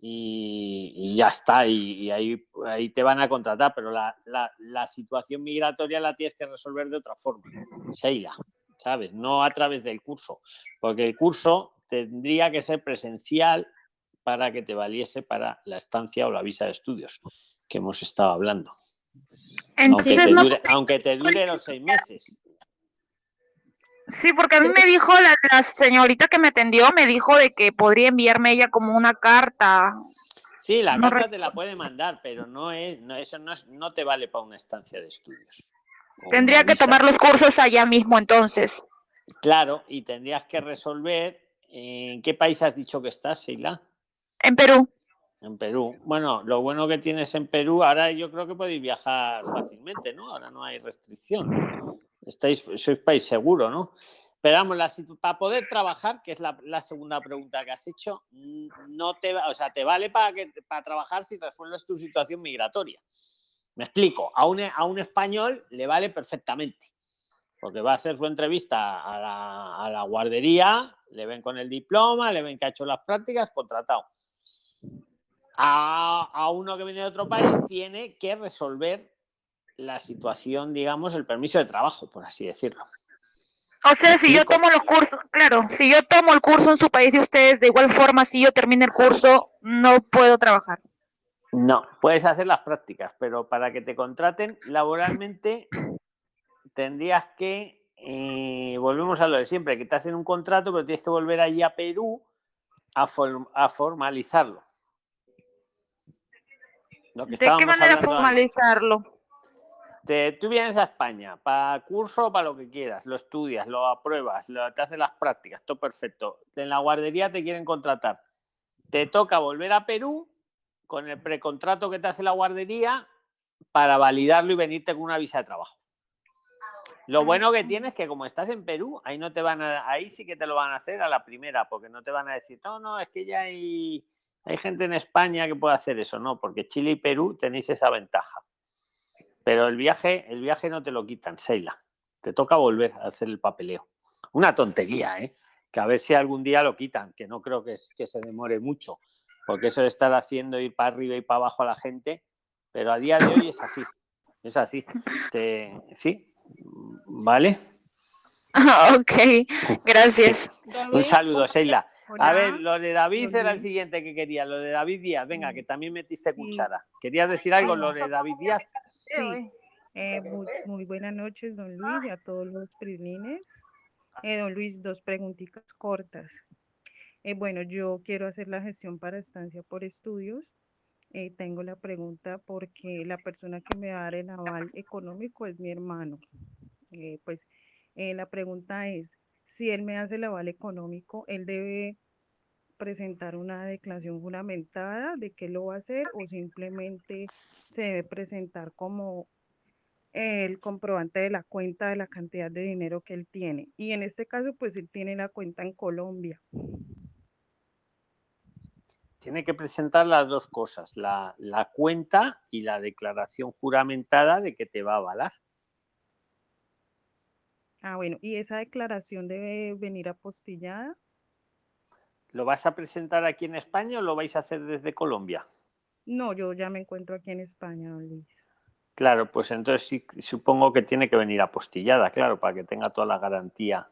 y, ya está, y, ahí, ahí, te van a contratar, pero la, la, la, situación migratoria la tienes que resolver de otra forma, Sheila, ¿sabes? No a través del curso, porque el curso tendría que ser presencial para que te valiese para la estancia o la visa de estudios que hemos estado hablando. aunque, te dure, aunque te dure los seis meses. Sí, porque a mí me dijo la, la, señorita que me atendió, me dijo de que podría enviarme ella como una carta. Sí, la no carta te la puede mandar, pero no es, no, eso no, es, no te vale para una estancia de estudios. Tendría que tomar los cursos allá mismo entonces. Claro, y tendrías que resolver. ¿En qué país has dicho que estás, Sheila? En Perú. En Perú. Bueno, lo bueno que tienes en Perú, ahora yo creo que podéis viajar fácilmente, ¿no? Ahora no hay restricción. Estáis, sois país seguro, ¿no? Pero vamos, la, para poder trabajar, que es la, segunda pregunta que has hecho, no te, o sea, te vale para, que, para trabajar si resuelves tu situación migratoria. Me explico, a un, a un español le vale perfectamente, porque va a hacer su entrevista a la guardería, le ven con el diploma, le ven que ha hecho las prácticas, contratado. A, a uno que viene de otro país tiene que resolver la situación, digamos, el permiso de trabajo, por así decirlo. O sea, si yo tomo los cursos, claro, si yo tomo el curso en su país de ustedes, de igual forma, si yo termino el curso, no puedo trabajar. No, puedes hacer las prácticas, pero para que te contraten laboralmente tendrías que, eh, volvemos a lo de siempre, que te hacen un contrato, pero tienes que volver allí a Perú a, form a formalizarlo. Lo que ¿De qué manera formalizarlo? Te, tú vienes a España para curso o para lo que quieras, lo estudias, lo apruebas, lo, te haces las prácticas, todo perfecto. En la guardería te quieren contratar. Te toca volver a Perú con el precontrato que te hace la guardería para validarlo y venirte con una visa de trabajo. Lo bueno que tienes es que como estás en Perú, ahí no te van a, ahí sí que te lo van a hacer a la primera, porque no te van a decir, no, no, es que ya hay, hay gente en España que puede hacer eso, no, porque Chile y Perú tenéis esa ventaja. Pero el viaje, el viaje no te lo quitan, Sheila. Te toca volver a hacer el papeleo. Una tontería, ¿eh? Que a ver si algún día lo quitan, que no creo que, que se demore mucho, porque eso de estar haciendo ir para arriba y para abajo a la gente, pero a día de hoy es así. Es así. Te, ¿Sí? ¿Vale? <laughs> Ok, gracias. Un saludo, A ver, lo de David era el siguiente que quería, lo de David Díaz. Venga, que también metiste cuchara. ¿Querías decir algo, lo de David Díaz? Sí. Eh, muy, muy, buenas noches, don Luis, y a todos los prilines. Eh, don Luis, dos preguntitas cortas. Eh, bueno, yo quiero hacer la gestión para estancia por estudios. Eh, tengo la pregunta porque la persona que me va a dar el aval económico es mi hermano. Eh, pues eh, la pregunta es, si él me hace el aval económico, él debe presentar una declaración fundamentada de qué lo va a hacer o simplemente se debe presentar como el comprobante de la cuenta de la cantidad de dinero que él tiene. Y en este caso, pues él tiene la cuenta en Colombia. Tiene que presentar las dos cosas, la, la cuenta y la declaración juramentada de que te va a avalar. Ah, bueno, ¿y esa declaración debe venir apostillada? ¿Lo vas a presentar aquí en España o lo vais a hacer desde Colombia? No, yo ya me encuentro aquí en España, Luis. Claro, pues entonces sí, supongo que tiene que venir apostillada, claro, para que tenga toda la garantía.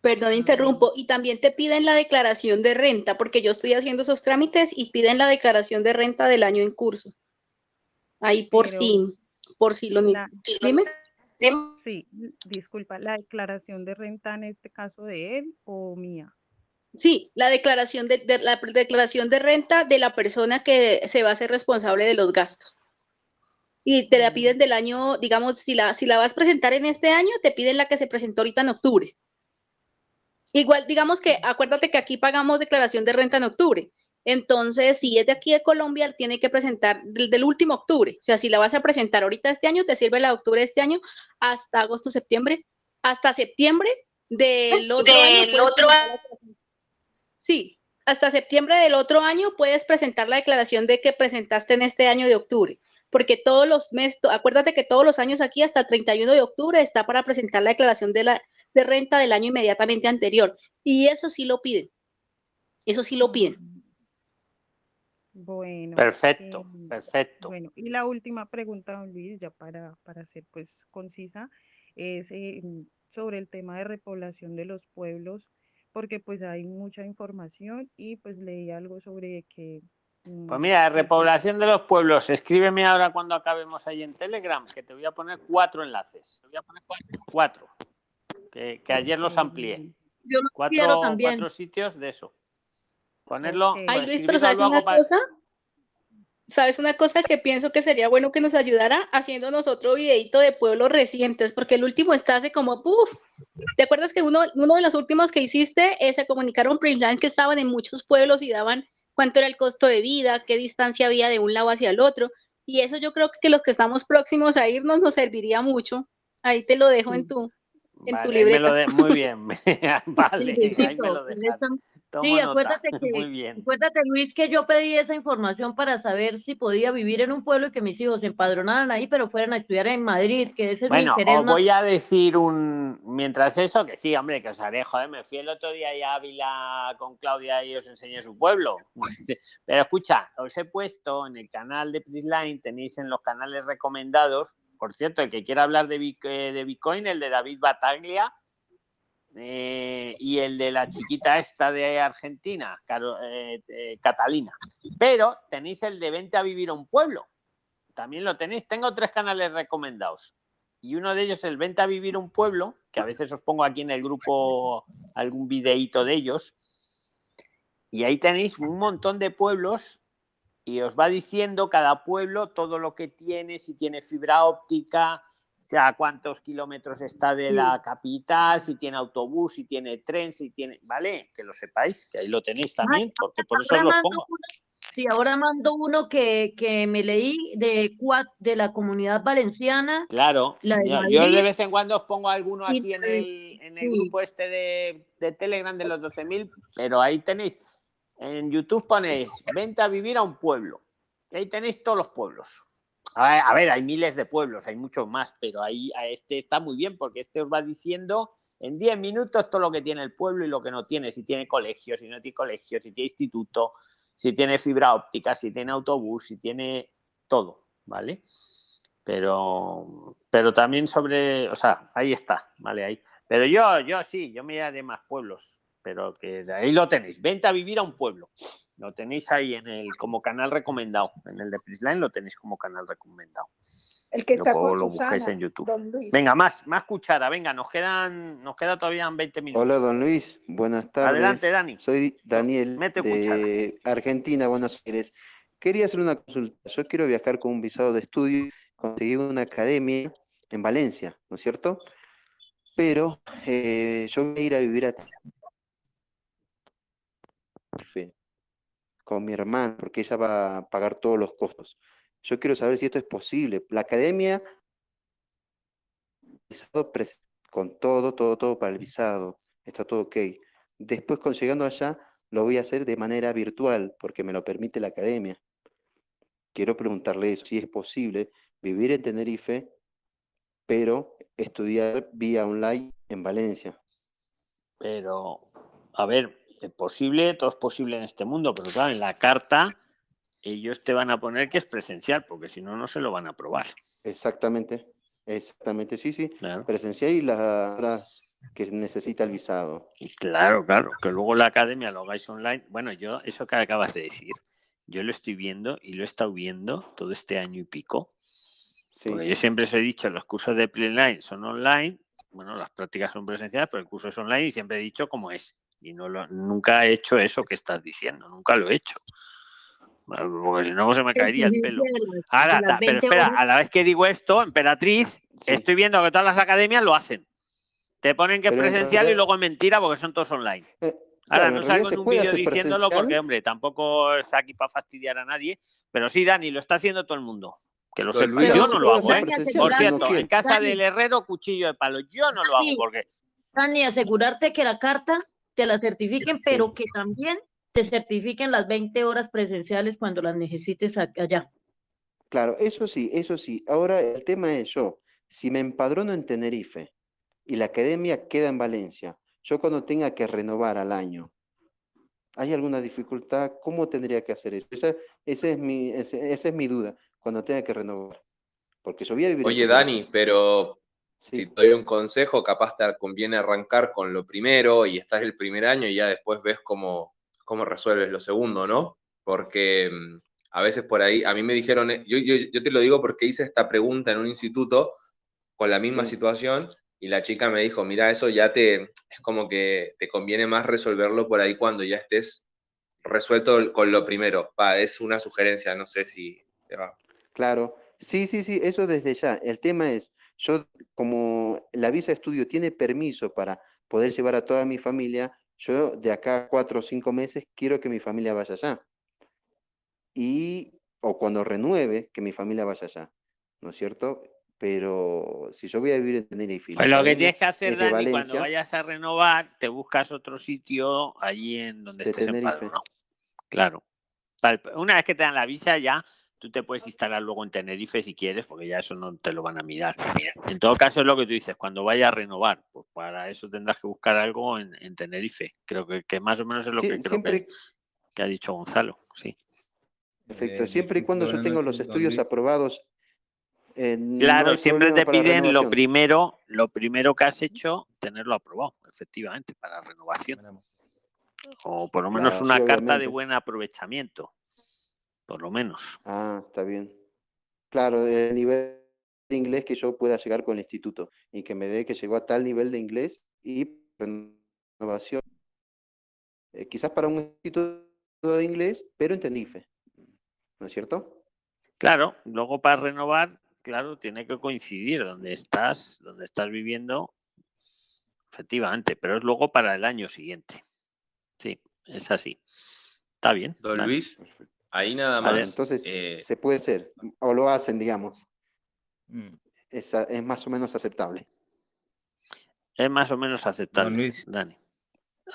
Perdón, interrumpo. Y también te piden la declaración de renta, porque yo estoy haciendo esos trámites y piden la declaración de renta del año en curso. Ahí por si, por si lo Dime. Sí, disculpa, la declaración de renta en este caso de él o mía. Sí, la declaración de, la declaración de renta de la persona que se va a ser responsable de los gastos y te la piden mm. del año, digamos, si la, si la vas a presentar en este año, te piden la que se presentó ahorita en octubre. Igual, digamos que, acuérdate que aquí pagamos declaración de renta en octubre. Entonces, si es de aquí de Colombia, tiene que presentar del, último octubre. O sea, si la vas a presentar ahorita este año, te sirve la de octubre de este año hasta agosto, septiembre, hasta septiembre del otro año. Otro... Sí, hasta septiembre del otro año puedes presentar la declaración de que presentaste en este año de octubre porque todos los meses, acuérdate que todos los años aquí hasta el 31 de octubre está para presentar la declaración de, la, de renta del año inmediatamente anterior. Y eso sí lo piden. Eso sí lo piden. Bueno. Perfecto, eh, perfecto. Bueno, y la última pregunta, don Luis, ya para, para ser pues concisa, es eh, sobre el tema de repoblación de los pueblos, porque pues hay mucha información y pues leí algo sobre que pues mira, repoblación de los pueblos. Escríbeme ahora cuando acabemos ahí en Telegram, que te voy a poner cuatro enlaces. Te voy a poner cuatro. Que, ayer los amplié. Yo cuatro, quiero también. Cuatro sitios de eso. Ponerlo. Ay, Luis, pero ¿sabes una cosa? ¿Sabes una cosa que pienso que sería bueno que nos ayudara haciéndonos otro videito de pueblos recientes? Porque el último está hace como, ¡puf! ¿Te acuerdas que uno, uno de los últimos que hiciste eh, se comunicaron Prince que estaban en muchos pueblos y daban cuánto era el costo de vida, qué distancia había de un lado hacia el otro. Y eso yo creo que los que estamos próximos a irnos nos serviría mucho. Ahí te lo dejo en tu, en tu libreta. <laughs> muy bien, vale. Sí, acuérdate que, acuérdate Luis que yo pedí esa información para saber si podía vivir en un pueblo y que mis hijos se empadronaran ahí, pero fueran a estudiar en Madrid, que ese es bueno, mi interés. Os voy a decir un, mientras eso, que sí, hombre, que os haré, joder, me fui el otro día a Ávila con Claudia y os enseñé su pueblo. <laughs> Pero escucha, os he puesto en el canal de Prisline, tenéis en los canales recomendados, por cierto, el que quiera hablar de, eh, Bitcoin, el de David Bataglia, eh, y el de la chiquita esta de Argentina, eh, Catalina. Pero tenéis el de Vente a vivir a un pueblo. También lo tenéis. Tengo tres canales recomendados. Y uno de ellos es el Vente a vivir a un pueblo, que a veces os pongo aquí en el grupo algún videíto de ellos. Y ahí tenéis un montón de pueblos y os va diciendo cada pueblo todo lo que tiene, si tiene fibra óptica, sea, cuántos kilómetros está de la capital, si tiene autobús, si tiene tren, si tiene, ¿vale? Que lo sepáis, que ahí lo tenéis también, porque por eso los pongo. sí, ahora mando uno que, que me leí de, de la comunidad valenciana. Claro, yo, de vez en cuando os pongo alguno aquí en el, en el grupo este de, de Telegram de los 12.000, pero ahí tenéis, en YouTube ponéis, vente a vivir a un pueblo. Y ahí tenéis todos los pueblos. A ver, hay miles de pueblos, hay muchos más, pero ahí este está muy bien porque este os va diciendo en 10 minutos todo lo que tiene el pueblo y lo que no tiene, si tiene colegio, si no tiene colegio, si tiene instituto, si tiene fibra óptica, si tiene autobús, si tiene todo, ¿vale? Pero, pero también sobre, o sea, ahí está, ¿vale? Ahí. Pero yo, yo sí, yo me iré de más pueblos, pero que de ahí lo tenéis, vente a vivir a un pueblo. Lo tenéis ahí en el como canal recomendado. En el de Prisline lo tenéis como canal recomendado. El que está con lo busquéis en YouTube. Venga, más, más cuchara, venga, nos quedan, nos queda todavía 20 minutos. Hola, don Luis, buenas tardes. Adelante, Dani. Soy Daniel de Argentina, Buenos Aires. Quería hacer una consulta. Yo quiero viajar con un visado de estudio, conseguir una academia en Valencia, ¿no es cierto? pero eh, yo voy a ir a vivir a con mi hermana, porque ella va a pagar todos los costos. Yo quiero saber si esto es posible. La academia, con todo, todo, todo para el visado, está todo ok. Después, con llegando allá, lo voy a hacer de manera virtual, porque me lo permite la academia. Quiero preguntarle eso, si es posible vivir en Tenerife, pero estudiar vía online en Valencia. Pero, a ver, posible, todo es posible en este mundo, pero claro, en la carta ellos te van a poner que es presencial, porque si no, no se lo van a aprobar. Exactamente, exactamente, sí, sí. Presencial y las horas que necesita el visado. Claro, claro, que luego la academia lo hagáis online. Bueno, yo, eso que acabas de decir, yo lo estoy viendo y lo he estado viendo todo este año y pico. Porque yo siempre os he dicho, los cursos de Playline son online, bueno, las prácticas son presenciales, pero el curso es online y siempre he dicho cómo es. Y no lo, nunca he hecho eso que estás diciendo, nunca lo he hecho. Porque si no se me caería el pelo. Ahora, pero espera, a la vez que digo esto, Emperatriz, estoy viendo que todas las academias lo hacen. Te ponen que es presencial y luego es mentira porque son todos online. Eh, Ahora, no salgo en un vídeo diciéndolo porque, hombre, tampoco está aquí para fastidiar a nadie. Pero sí, Dani, lo está haciendo todo el mundo. Que lo sé. Yo no lo hago, ¿eh? Por cierto, en casa del herrero, cuchillo de palo. Yo no lo hago porque. Dani, asegurarte que la carta te la certifiquen, pero que también te certifiquen las 20 horas presenciales cuando las necesites allá. Claro, eso sí, eso sí. Ahora el tema es yo, si me empadrono en Tenerife y la academia queda en Valencia, yo cuando tenga que renovar al año, ¿hay alguna dificultad? ¿Cómo tendría que hacer eso? Esa, es, mi, esa es mi duda, cuando tenga que renovar. Porque yo voy a vivir... Oye, Dani, pero si te doy un consejo, capaz te conviene arrancar con lo primero y estás el primer año y ya después ves cómo, cómo resuelves lo segundo, ¿no? Porque mm, a veces por ahí, a mí me dijeron, eh, yo, yo, te lo digo porque hice esta pregunta en un instituto con la misma situación y la chica me dijo, mira, eso ya te, es como que te conviene más resolverlo por ahí cuando ya estés resuelto con lo primero. Va, es una sugerencia, no sé si te va. Claro, sí, sí, sí, eso desde ya. El tema es, yo, como la visa de estudio tiene permiso para poder llevar a toda mi familia, yo de acá a cuatro o cinco meses quiero que mi familia vaya allá. Y, o cuando renueve, que mi familia vaya allá. ¿No es cierto? Pero si yo voy a vivir en Tenerife. Pues lo que tienes que hacer, Dani, cuando vayas a renovar, te buscas otro sitio allí en donde estés Tenerife. Claro. Una vez que te dan la visa, ya tú te puedes instalar luego en Tenerife si quieres, porque ya eso no te lo van a mirar. En todo caso, es lo que tú dices, cuando vaya a renovar, pues para eso tendrás que buscar algo en, Tenerife. Creo que, más o menos es lo que creo que, ha dicho Gonzalo. Sí. Perfecto, siempre y cuando yo tengo los estudios aprobados. claro, siempre te piden lo primero, lo primero que has hecho, tenerlo aprobado, efectivamente, para renovación. O por lo menos una carta de buen aprovechamiento por lo menos. Ah, está bien. Claro, el nivel de inglés que yo pueda llegar con el instituto y que me dé que llegó a tal nivel de inglés y renovación. Eh, quizás para un instituto de inglés, pero en Tenerife. ¿No es cierto? Claro, luego para renovar, claro, tiene que coincidir donde estás, donde estás viviendo, efectivamente, pero es luego para el año siguiente. Sí, es así. Está bien. Don Luis. Ahí nada más. entonces, eh, se puede ser, o lo hacen, digamos. Mm. Es, es, más o menos aceptable. Es más o menos aceptable, Luis. Dani.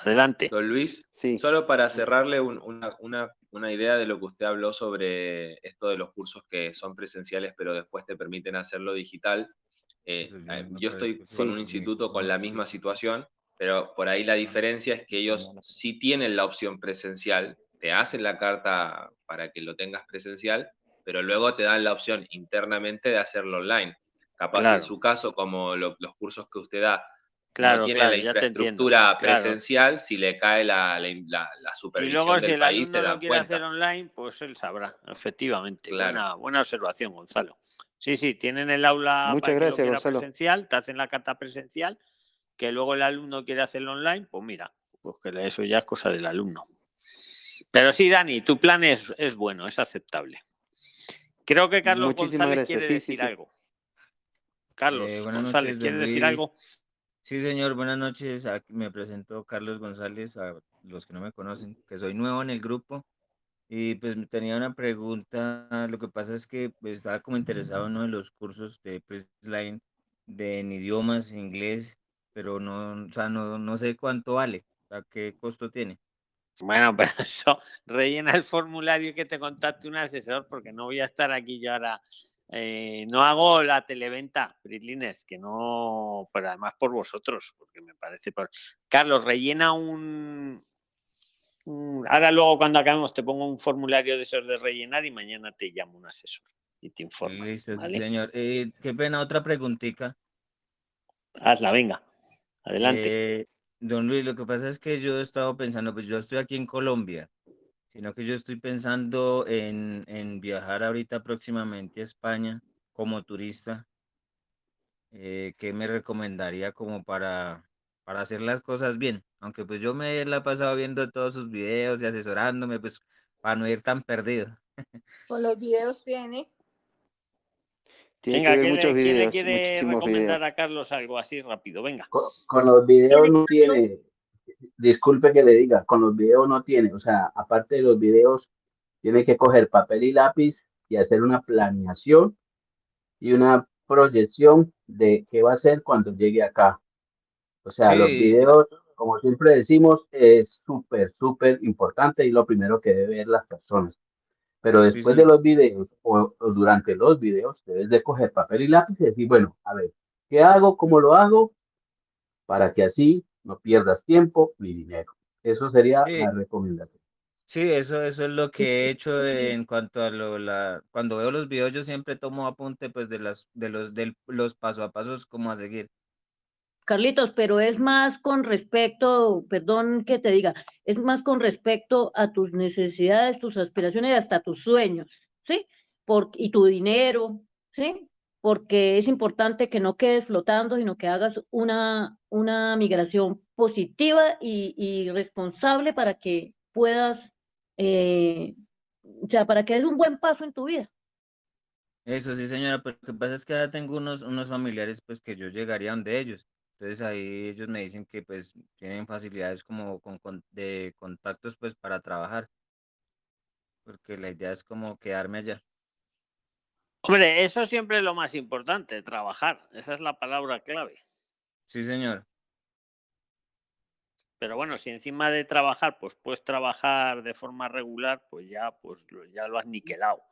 Adelante. Don Luis, sí. solo para cerrarle una, una, una, idea de lo que usted habló sobre esto de los cursos que son presenciales, pero después te permiten hacerlo digital. Eh, eh, yo estoy con un instituto con la misma situación, pero por ahí la diferencia es que ellos sí tienen la opción presencial, te hacen la carta para que lo tengas presencial, pero luego te dan la opción internamente de hacerlo online. Capaz en su caso, como los cursos que usted da, claro, no tiene la infraestructura presencial, si le cae la, la, supervisión y luego, si el alumno no quiere hacer online, pues él sabrá, efectivamente. Buena, buena observación, Gonzalo. Sí, sí, tienen el aula Muchas gracias, Gonzalo. presencial, te hacen la carta presencial, que luego el alumno quiere hacerlo online, pues mira, pues que eso ya es cosa del alumno. Pero sí, Dani, tu plan es, es bueno, es aceptable. Creo que Carlos González quiere decir algo. Carlos eh, González, ¿quiere decir algo? Sí, señor, buenas noches. me presento Carlos González, a los que no me conocen, que soy nuevo en el grupo. Y pues tenía una pregunta. Lo que pasa es que pues, estaba como interesado en uno de los cursos de Pressline de en idiomas, inglés, pero no, o sea, no, no sé cuánto vale, o sea, qué costo tiene. Bueno, <laughs> pero eso rellena el formulario y que te contacte un asesor, porque no voy a estar aquí yo ahora. Eh, no hago la televenta, Britlines, que no, pero además por vosotros, porque me parece. Por... Carlos, rellena un, Ahora luego cuando acabemos te pongo un formulario de esos de rellenar y mañana te llamo un asesor y te informo. Listo, señor. Eh, qué pena, otra preguntita. Hazla, venga. Adelante. Eh, don Luis, lo que pasa es que yo he estado pensando, pues yo estoy aquí en Colombia, sino que yo estoy pensando en, en viajar ahorita próximamente a España como turista. Eh, ¿Qué me recomendaría como para, para hacer las cosas bien? Aunque pues yo me la he pasado viendo todos sus videos y asesorándome, pues para no ir tan perdido. Con los videos tiene tiene que ver muchos videos. ¿quién le quiere recomendar a Carlos algo así rápido? Venga. Con, los videos no tiene, disculpe que le diga, con los videos no tiene, o sea, aparte de los videos, tiene que coger papel y lápiz y hacer una planeación y una proyección de qué va a hacer cuando llegue acá. O sea, los videos, como siempre decimos, es súper, súper importante y lo primero que debe ver las personas. Pero después de los videos o, durante los videos, debes de coger papel y lápiz y decir, bueno, a ver, ¿qué hago? ¿Cómo lo hago? Para que así no pierdas tiempo ni dinero. Eso sería la recomendación. Sí, eso, eso es lo que he hecho en <laughs> cuanto a lo, la, cuando veo los videos, yo siempre tomo apunte pues de las, de los, de los paso a pasos como a seguir. Carlitos, pero es más con respecto, perdón que te diga, es más con respecto a tus necesidades, tus aspiraciones y hasta tus sueños, ¿sí? Por, y tu dinero, ¿sí? Porque es importante que no quedes flotando, sino que hagas una, una migración positiva y, responsable para que puedas, eh, o sea, para que des un buen paso en tu vida. Eso sí, señora, pero lo que pasa es que ya tengo unos, unos familiares, pues que yo llegaría donde ellos. Entonces ahí ellos me dicen que pues tienen facilidades como con, de contactos pues para trabajar, porque la idea es como quedarme allá. Hombre, eso siempre es lo más importante, trabajar. Esa es la palabra clave. Sí, señor. Pero bueno, si encima de trabajar, pues puedes trabajar de forma regular, pues ya, pues ya lo has niquelado.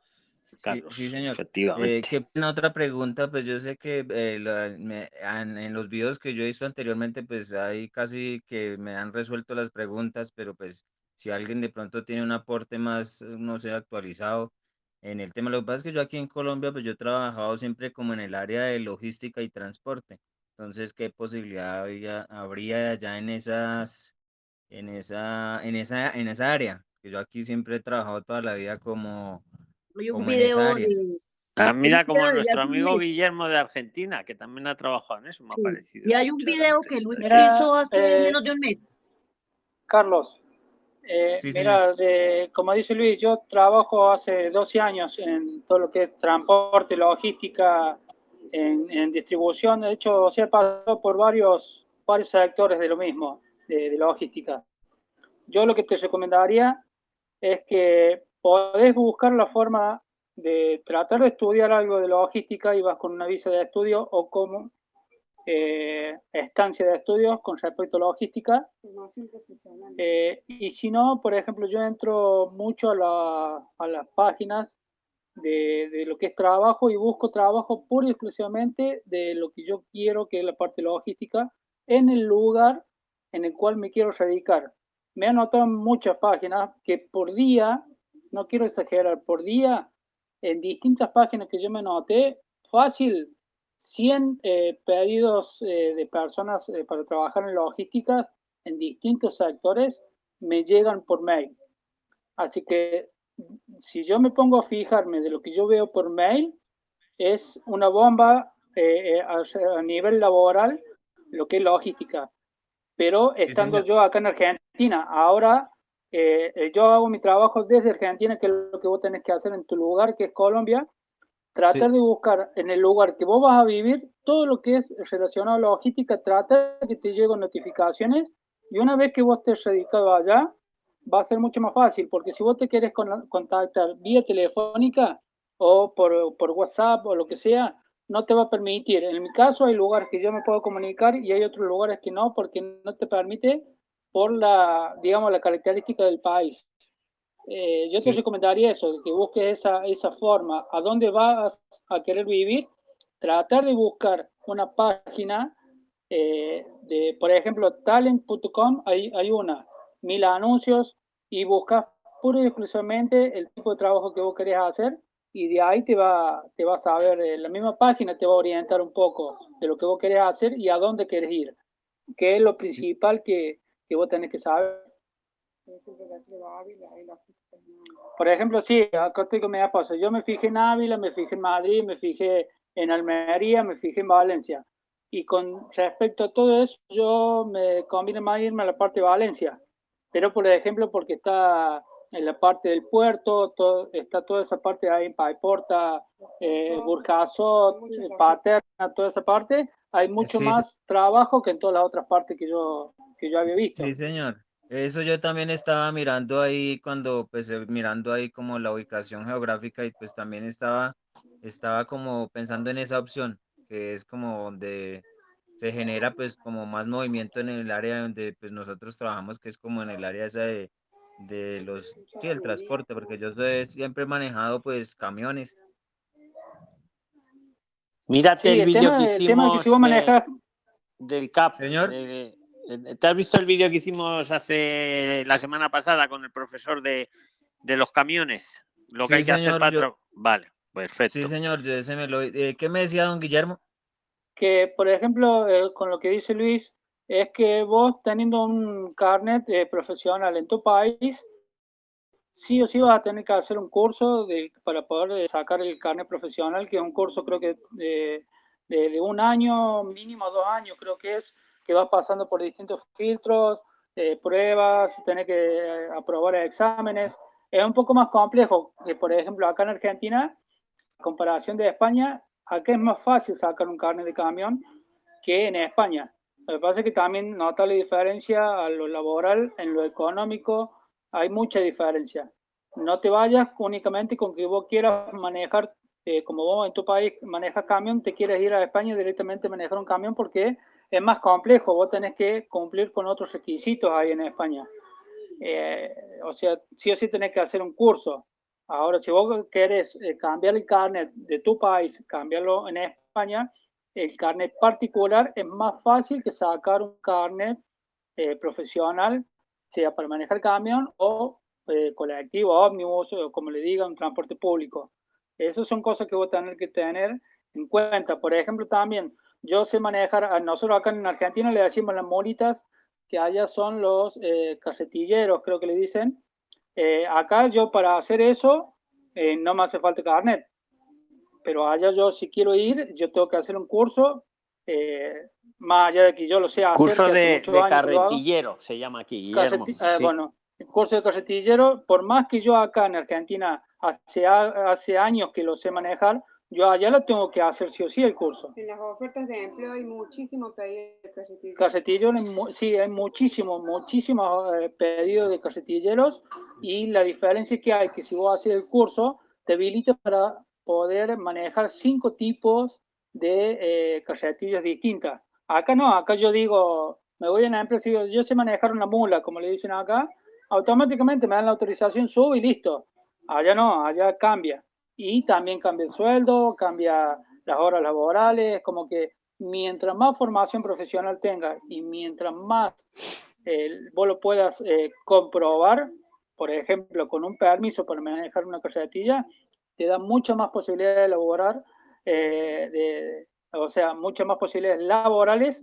Sí, señor. Eh, Efectivamente. qué pena otra pregunta, pues yo sé que eh, en, los videos que yo he visto anteriormente, pues ahí casi que me han resuelto las preguntas, pero pues si alguien de pronto tiene un aporte más, no sé, actualizado en el tema, lo que pasa es que yo aquí en Colombia, pues yo he trabajado siempre como en el área de logística y transporte. Entonces, ¿qué posibilidad habría, habría allá en esas, en esa, en esa, en esa área? Que yo aquí siempre he trabajado toda la vida como hay un video de... Ah, mira, como nuestro amigo Guillermo de Argentina, que también ha trabajado en eso, me ha parecido. Y hay un video que Luis hizo hace eh, menos de un mes. Carlos, eh, mira, como dice Luis, yo trabajo hace 12 años en todo lo que es transporte, logística, en, distribución. De hecho, se ha pasado por varios, varios sectores de lo mismo, de, de logística. Yo lo que te recomendaría es que podés buscar la forma de tratar de estudiar algo de logística y vas con una visa de estudio o como eh, estancia de estudios con respecto a logística. Eh, y si no, por ejemplo, yo entro mucho a, las páginas de, lo que es trabajo y busco trabajo pura y exclusivamente de lo que yo quiero, que es la parte logística, en el lugar en el cual me quiero dedicar. Me han notado muchas páginas que por día no quiero exagerar, por día, en distintas páginas que yo me noté, fácil, 100 eh, pedidos eh, de personas eh, para trabajar en logística en distintos sectores me llegan por mail. Así que si yo me pongo a fijarme de lo que yo veo por mail, es una bomba a, nivel laboral, lo que es logística. Pero estando yo acá en Argentina, ahora eh, eh, yo hago mi trabajo desde Argentina, que es lo que vos tenés que hacer en tu lugar, que es Colombia, tratar de buscar en el lugar que vos vas a vivir todo lo que es relacionado a la logística, tratar de que te lleguen notificaciones. Y una vez que vos estés dedicado allá, va a ser mucho más fácil, porque si vos te quieres contactar vía telefónica o por, por WhatsApp o lo que sea, no te va a permitir. En mi caso hay lugares que yo me puedo comunicar y hay otros lugares que no, porque no te permite por la, digamos, la característica del país. Eh, yo te recomendaría eso, que busques esa, esa forma. ¿A dónde vas a querer vivir? Tratar de buscar una página eh, de, por ejemplo, talent.com, hay, hay una, mil anuncios y buscas pura y exclusivamente el tipo de trabajo que vos querés hacer y de ahí te va, te vas a ver, eh, la misma página te va a orientar un poco de lo que vos querés hacer y a dónde querés ir, que es lo principal que, que vos tenés que saber. Por ejemplo, sí, acá estoy con mi esposa. Yo me fijé en Ávila, me fijé en Madrid, me fijé en Almería, me fijé en Valencia. Y con respecto a todo eso, yo me conviene más irme a la parte de Valencia. Pero, por ejemplo, porque está en la parte del puerto, está toda esa parte ahí en Paiporta, eh, Burjasot, Paterna, toda esa parte, hay mucho más trabajo que en todas las otras partes que yo, que yo había visto. Sí, señor. Eso yo también estaba mirando ahí cuando, pues, eh, mirando ahí como la ubicación geográfica y pues también estaba, estaba como pensando en esa opción, que es como donde se genera pues como más movimiento en el área donde pues nosotros trabajamos, que es como en el área esa de, de los, sí, el transporte, porque yo siempre he manejado pues camiones. Mírate el, vídeo que hicimos del CAP. Señor. ¿Te has visto el vídeo que hicimos hace la semana pasada con el profesor de, de los camiones? Lo que hay que hacer para... Vale, perfecto. Sí, señor, me lo... Eh, ¿qué me decía don Guillermo? Que, por ejemplo, eh, con lo que dice Luis, es que vos teniendo un carnet eh, profesional en tu país, sí o sí vas a tener que hacer un curso de, para poder sacar el carnet profesional, que es un curso creo que de, de un año, mínimo dos años creo que es, que vas pasando por distintos filtros, eh, pruebas, tener que eh, aprobar exámenes. Es un poco más complejo que, por ejemplo, acá en Argentina, en comparación de España, acá es más fácil sacar un carnet de camión que en España. Lo que pasa es que también nota la diferencia a lo laboral, en lo económico, hay mucha diferencia. No te vayas únicamente con que vos quieras manejar, eh, como vos en tu país manejas camión, te quieres ir a España directamente manejar un camión porque es más complejo, vos tenés que cumplir con otros requisitos ahí en España. Eh, o sea, sí o sí tenés que hacer un curso. Ahora, si vos querés eh, cambiar el carnet de tu país, cambiarlo en España, el carnet particular es más fácil que sacar un carnet eh, profesional, sea para manejar camión o colectivo, ómnibus, o como le diga, un transporte público. Esas son cosas que vos tenés que tener en cuenta. Por ejemplo, también yo sé manejar, nosotros acá en Argentina le decimos las molitas, que allá son los eh, casetilleros, creo que le dicen. Eh, acá yo para hacer eso eh, no me hace falta carnet, pero allá yo si quiero ir, yo tengo que hacer un curso, más allá de que yo lo sé hacer. Curso de, carretillero se llama aquí, Guillermo. Bueno, el curso de carretillero, por más que yo acá en Argentina hace, hace años que lo sé manejar, yo allá lo tengo que hacer sí o sí el curso. En las ofertas de empleo hay muchísimos pedidos de casetilleros. Casetilleros, sí, hay muchísimos, muchísimos eh, pedidos de casetilleros y la diferencia que hay que si vos haces el curso, te habilita para poder manejar cinco tipos de eh, casetillas distintas. Acá no, acá yo digo, me voy a una empresa y digo, yo sé manejar una mula, como le dicen acá, automáticamente me dan la autorización, subo y listo. Allá no, allá cambia y también cambia el sueldo, cambia las horas laborales, como que mientras más formación profesional tengas y mientras más eh, vos lo puedas eh, comprobar, por ejemplo, con un permiso para manejar una carretilla, te da muchas más posibilidades de elaborar, eh, o sea, muchas más posibilidades laborales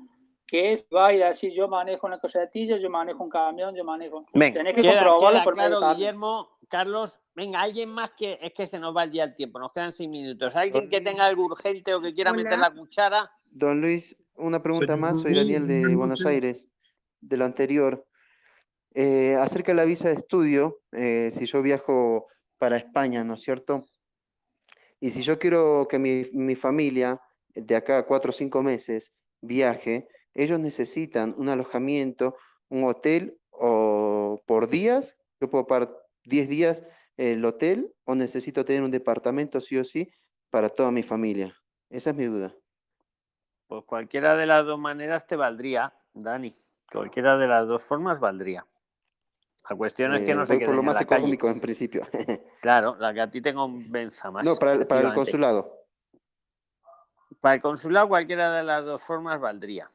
que es, vaya, decir yo manejo una carretilla, yo manejo un camión, yo manejo... Tenés que comprobarlo por claro, Guillermo, Carlos, venga, alguien más que es que se nos va el día el tiempo, nos quedan seis minutos. Alguien que tenga algo urgente o que quiera meter la cuchara. Don Luis, una pregunta más, soy Daniel de Buenos Aires, de lo anterior. Eh, acerca de la visa de estudio, eh, si yo viajo para España, ¿no es cierto? Y si yo quiero que mi, mi familia de acá a cuatro o cinco meses viaje, ellos necesitan un alojamiento, un hotel o por días, yo puedo pagar 10 días el hotel o necesito tener un departamento sí o sí para toda mi familia. Esa es mi duda. Pues cualquiera de las dos maneras te valdría, Dani. Cualquiera de las dos formas valdría. La cuestión es que no Eh, se voy queden por lo en más calle. económico en principio. <laughs> Claro, la que a ti te convenza más. no, para, el- para el consulado. Para el consulado, cualquiera de las dos formas valdría.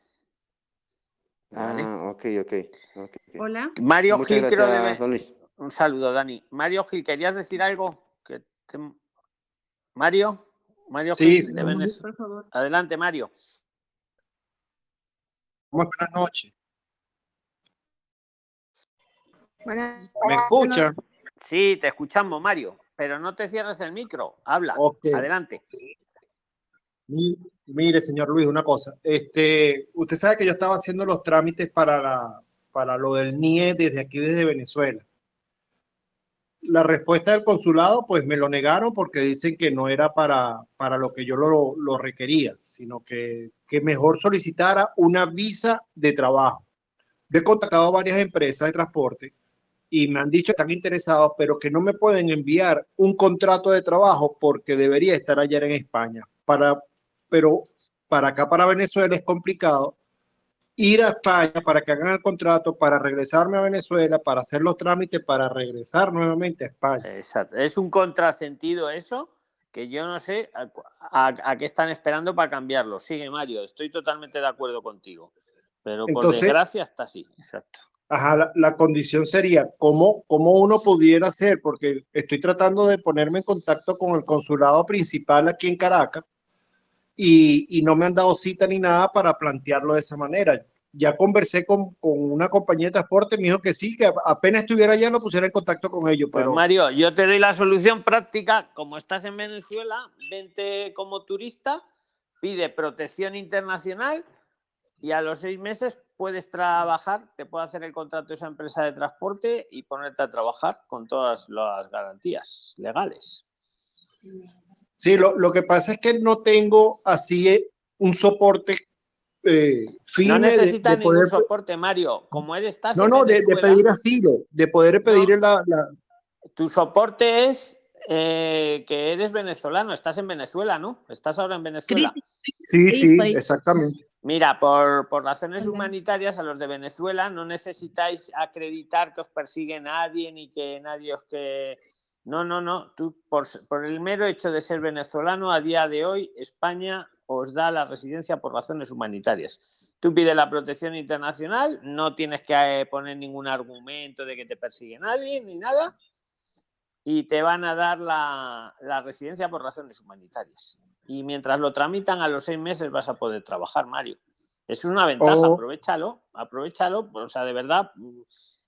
Vale. Ah, ok, ok. ok. Hola. Mario Muchas Gil, creo gracias, debe- don Luis. Un saludo, Dani. Mario Gil, ¿querías decir algo? Que te- Mario, Mario Sí, Gil, de Venezuela. Por favor. Adelante, Mario. Muy buenas noches. Buenas- ¿Me escuchan? Sí, te escuchamos, Mario, pero no te cierres el micro. Habla. Ok. Adelante. Mi- Mire, señor Luis, una cosa. Este, usted sabe que yo estaba haciendo los trámites para la, para lo del NIE desde aquí, desde Venezuela. La respuesta del consulado, pues me lo negaron porque dicen que no era para, para lo que yo lo, lo requería, sino que, que mejor solicitara una visa de trabajo. He contactado varias empresas de transporte y me han dicho que están interesados, pero que no me pueden enviar un contrato de trabajo porque debería estar allá en España. Para, pero para acá, para Venezuela, es complicado ir a España para que hagan el contrato, para regresarme a Venezuela, para hacer los trámites, para regresar nuevamente a España. Exacto. Es un contrasentido eso, que yo no sé a, a- a qué están esperando para cambiarlo. Sigue, Mario, estoy totalmente de acuerdo contigo. Pero por Entonces- desgracia está así. Exacto. Ajá, la, la condición sería cómo, cómo uno pudiera hacer, porque estoy tratando de ponerme en contacto con el consulado principal aquí en Caracas y, y no me han dado cita ni nada para plantearlo de esa manera. Ya conversé con, con una compañía de transporte, me dijo que sí, que apenas estuviera allá lo pusiera en contacto con ellos, Pues pero Mario, yo te doy la solución práctica. Como estás en Venezuela, vente como turista, pide protección internacional y a los seis meses puedes trabajar, te puede hacer el contrato de esa empresa de transporte y ponerte a trabajar con todas las garantías legales. Sí, lo, lo que pasa es que no tengo así eh, un soporte eh, firme No de- de necesitas ningún poder- soporte, Mario. Como eres, estás No, no, de, pedir asilo, de poder pedir la, la- tu soporte es eh, que eres venezolano, estás en Venezuela, ¿no? Estás ahora en Venezuela. Sí, sí, exactamente. Mira, por, por razones humanitarias a los de Venezuela no necesitáis acreditar que os persigue nadie ni que nadie os que... No, no, no. Tú, por, por el mero hecho de ser venezolano, a día de hoy España os da la residencia por razones humanitarias. Tú pides la protección internacional, no tienes que eh, poner ningún argumento de que te persigue nadie ni nada, y te van a dar la, la residencia por razones humanitarias. Y mientras lo tramitan, a los seis meses vas a poder trabajar, Mario. Es una ventaja, Oh. aprovechalo, aprovechalo. O sea, de verdad, mm,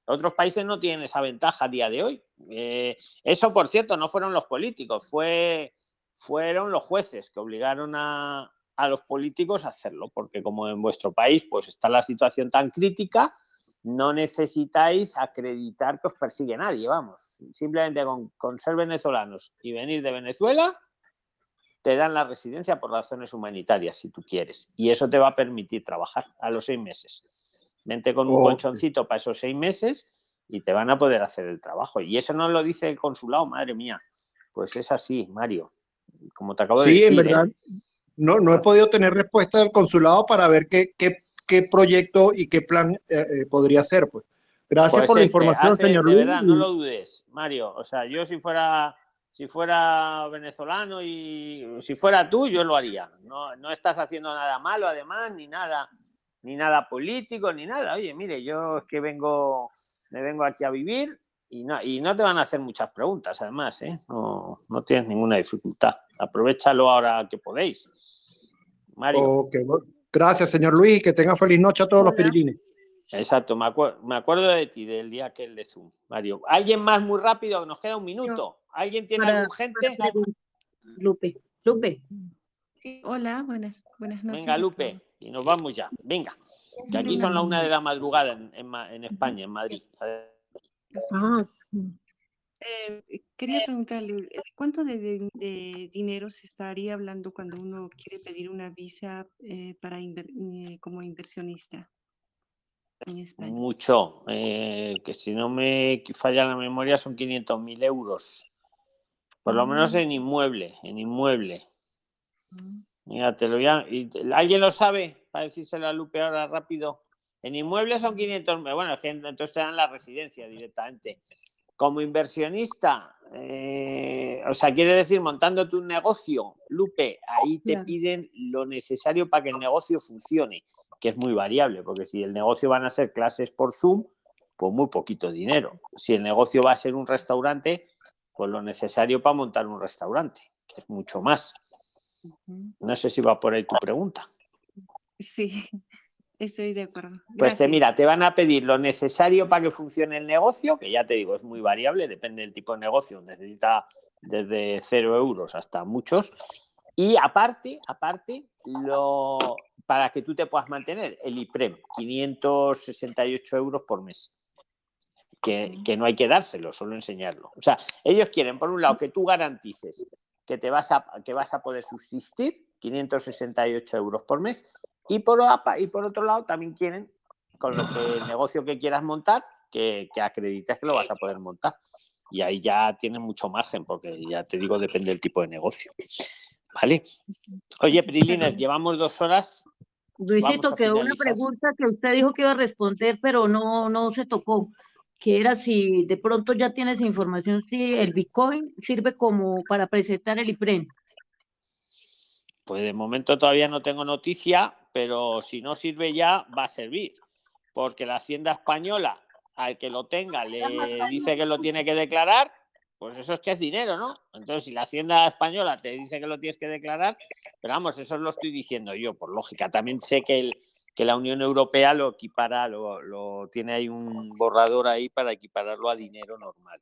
otros países no tienen esa ventaja a día de hoy. Eh, eso, por cierto, no fueron los políticos, fue, fueron los jueces que obligaron a, a los políticos a hacerlo, porque como en vuestro país pues está la situación tan crítica, no necesitáis acreditar que os persigue nadie, vamos. Simplemente con, con ser venezolanos y venir de Venezuela, te dan la residencia por razones humanitarias, si tú quieres. Y eso te va a permitir trabajar a los seis meses. Vente con un Ok. colchoncito para esos seis meses y te van a poder hacer el trabajo. Y eso no lo dice el consulado, madre mía. Pues es así, Mario. Como te acabo de Sí, decir. en ¿eh? verdad. No, no he podido tener respuesta del consulado para ver qué, qué, qué proyecto y qué plan eh, eh, podría ser. Pues. Gracias Pues por la este, información, hace- señor de Luis. verdad, y- no lo dudes, Mario. O sea, yo si fuera, si fuera venezolano y si fuera tú, yo lo haría. No, no estás haciendo nada malo, además, ni nada, ni nada político, ni nada. Oye, mire, yo es que vengo, me vengo aquí a vivir y no, y no te van a hacer muchas preguntas, además, ¿eh? No, no tienes ninguna dificultad. Aprovechalo ahora que podéis. Mario. Gracias, señor Luis, y que tenga feliz noche a todos los pirilines. Exacto, me, acuer- me acuerdo de ti, del día aquel de Zoom, Mario. ¿Alguien más muy rápido? Nos queda un minuto. ¿Alguien tiene Para- algo urgente? Lupe. Lupe. Hola, buenas, buenas noches. Venga, Lupe, y nos vamos ya. Venga, que aquí son las una de la madrugada en, en España, en Madrid. Ah, sí. Eh, quería preguntarle, eh, ¿cuánto de, de- de dinero se estaría hablando cuando uno quiere pedir una visa eh, para inver- eh, como inversionista en España? Mucho, que si no me falla la memoria son 500 mil euros. Por lo menos Mm. en inmueble, en inmueble. Mira, te lo voy a- y te- ¿Alguien lo sabe? Para decírselo a Lupe ahora rápido. En inmueble son 500 mil. Bueno, es que entonces te dan la residencia directamente. Como inversionista, eh, o sea, quiere decir montándote un negocio, Lupe, ahí te piden lo necesario para que el negocio funcione, que es muy variable, porque si el negocio van a ser clases por Zoom, pues muy poquito dinero. Si el negocio va a ser un restaurante, pues lo necesario para montar un restaurante, que es mucho más. No sé si va por ahí tu pregunta. Sí, <laughs> estoy de acuerdo. Pues te, mira, te van a pedir lo necesario para que funcione el negocio, que ya te digo, es muy variable, depende del tipo de negocio, necesita desde cero euros hasta muchos. Y aparte, aparte, lo, para que tú te puedas mantener, el IPREM, 568 euros por mes. Que, que no hay que dárselo, solo enseñarlo. O sea, ellos quieren, por un lado, que tú garantices que, te vas a, que vas a poder subsistir, 568 euros por mes, y por, y por otro lado también quieren, con lo que el negocio que quieras montar, que, que acredites que lo vas a poder montar. Y ahí ya tienes mucho margen, porque ya te digo, depende del tipo de negocio. ¿Vale? Oye, Priliner, llevamos dos horas. Luisito, quedó una pregunta que usted dijo que iba a responder, pero no, no se tocó, que era si de pronto ya tienes información si el Bitcoin sirve como para presentar el IPREN. Pues de momento todavía no tengo noticia, pero si no sirve ya, va a servir. Porque la Hacienda Española, al que lo tenga, le dice que lo tiene que declarar, pues eso es que es dinero, ¿no? Entonces, si la Hacienda Española te dice que lo tienes que declarar, pero vamos, eso lo estoy diciendo yo, por lógica. También sé que, el, que la Unión Europea lo equipara, lo, tiene ahí un borrador ahí para equipararlo a dinero normal.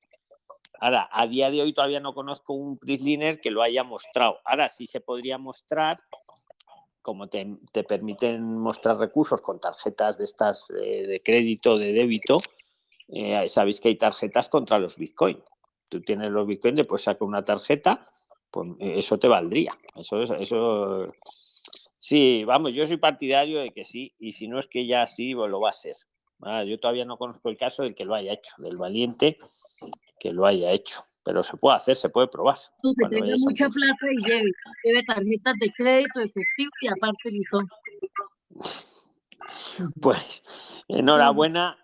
Ahora, a día de hoy todavía no conozco un PRISLINER que lo haya mostrado. Ahora sí se podría mostrar, como te, te permiten mostrar recursos con tarjetas de estas eh, de crédito, de débito, eh, sabéis que hay tarjetas contra los Bitcoin. Tú tienes los Bitcoin, después saca una tarjeta, pues eh, eso te valdría. Eso, es- eso, sí, vamos, yo soy partidario de que sí, y si no es que ya sí, pues lo va a ser. Ah, yo todavía no conozco el caso del que lo haya hecho, del valiente que lo haya hecho, pero se puede hacer, se puede probar. Tú que tenga mucha plata y lleve, lleve tarjetas de crédito, efectivo y aparte Bitcoin. <laughs> Pues enhorabuena.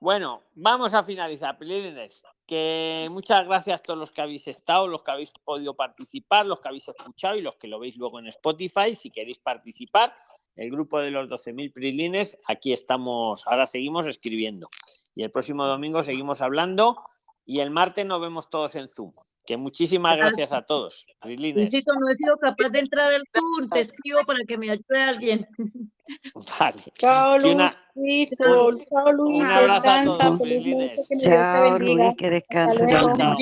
Bueno, vamos a finalizar, Pilines. Que muchas gracias a todos los que habéis estado, los que habéis podido participar, los que habéis escuchado y los que lo veis luego en Spotify. Si queréis participar, el grupo de los 12.000 Prilines, aquí estamos, ahora seguimos escribiendo. Y el próximo domingo seguimos hablando y el martes nos vemos todos en Zoom. Que muchísimas gracias a todos. Luisito, no he sido capaz de entrar al Zoom, te <laughs> escribo para que me ayude alguien. Vale. Chao, Luisito. un- Chao, Luis. un abrazo a Descansa. todos, Dios te Chao. Luis, que descanses. Chao, chao.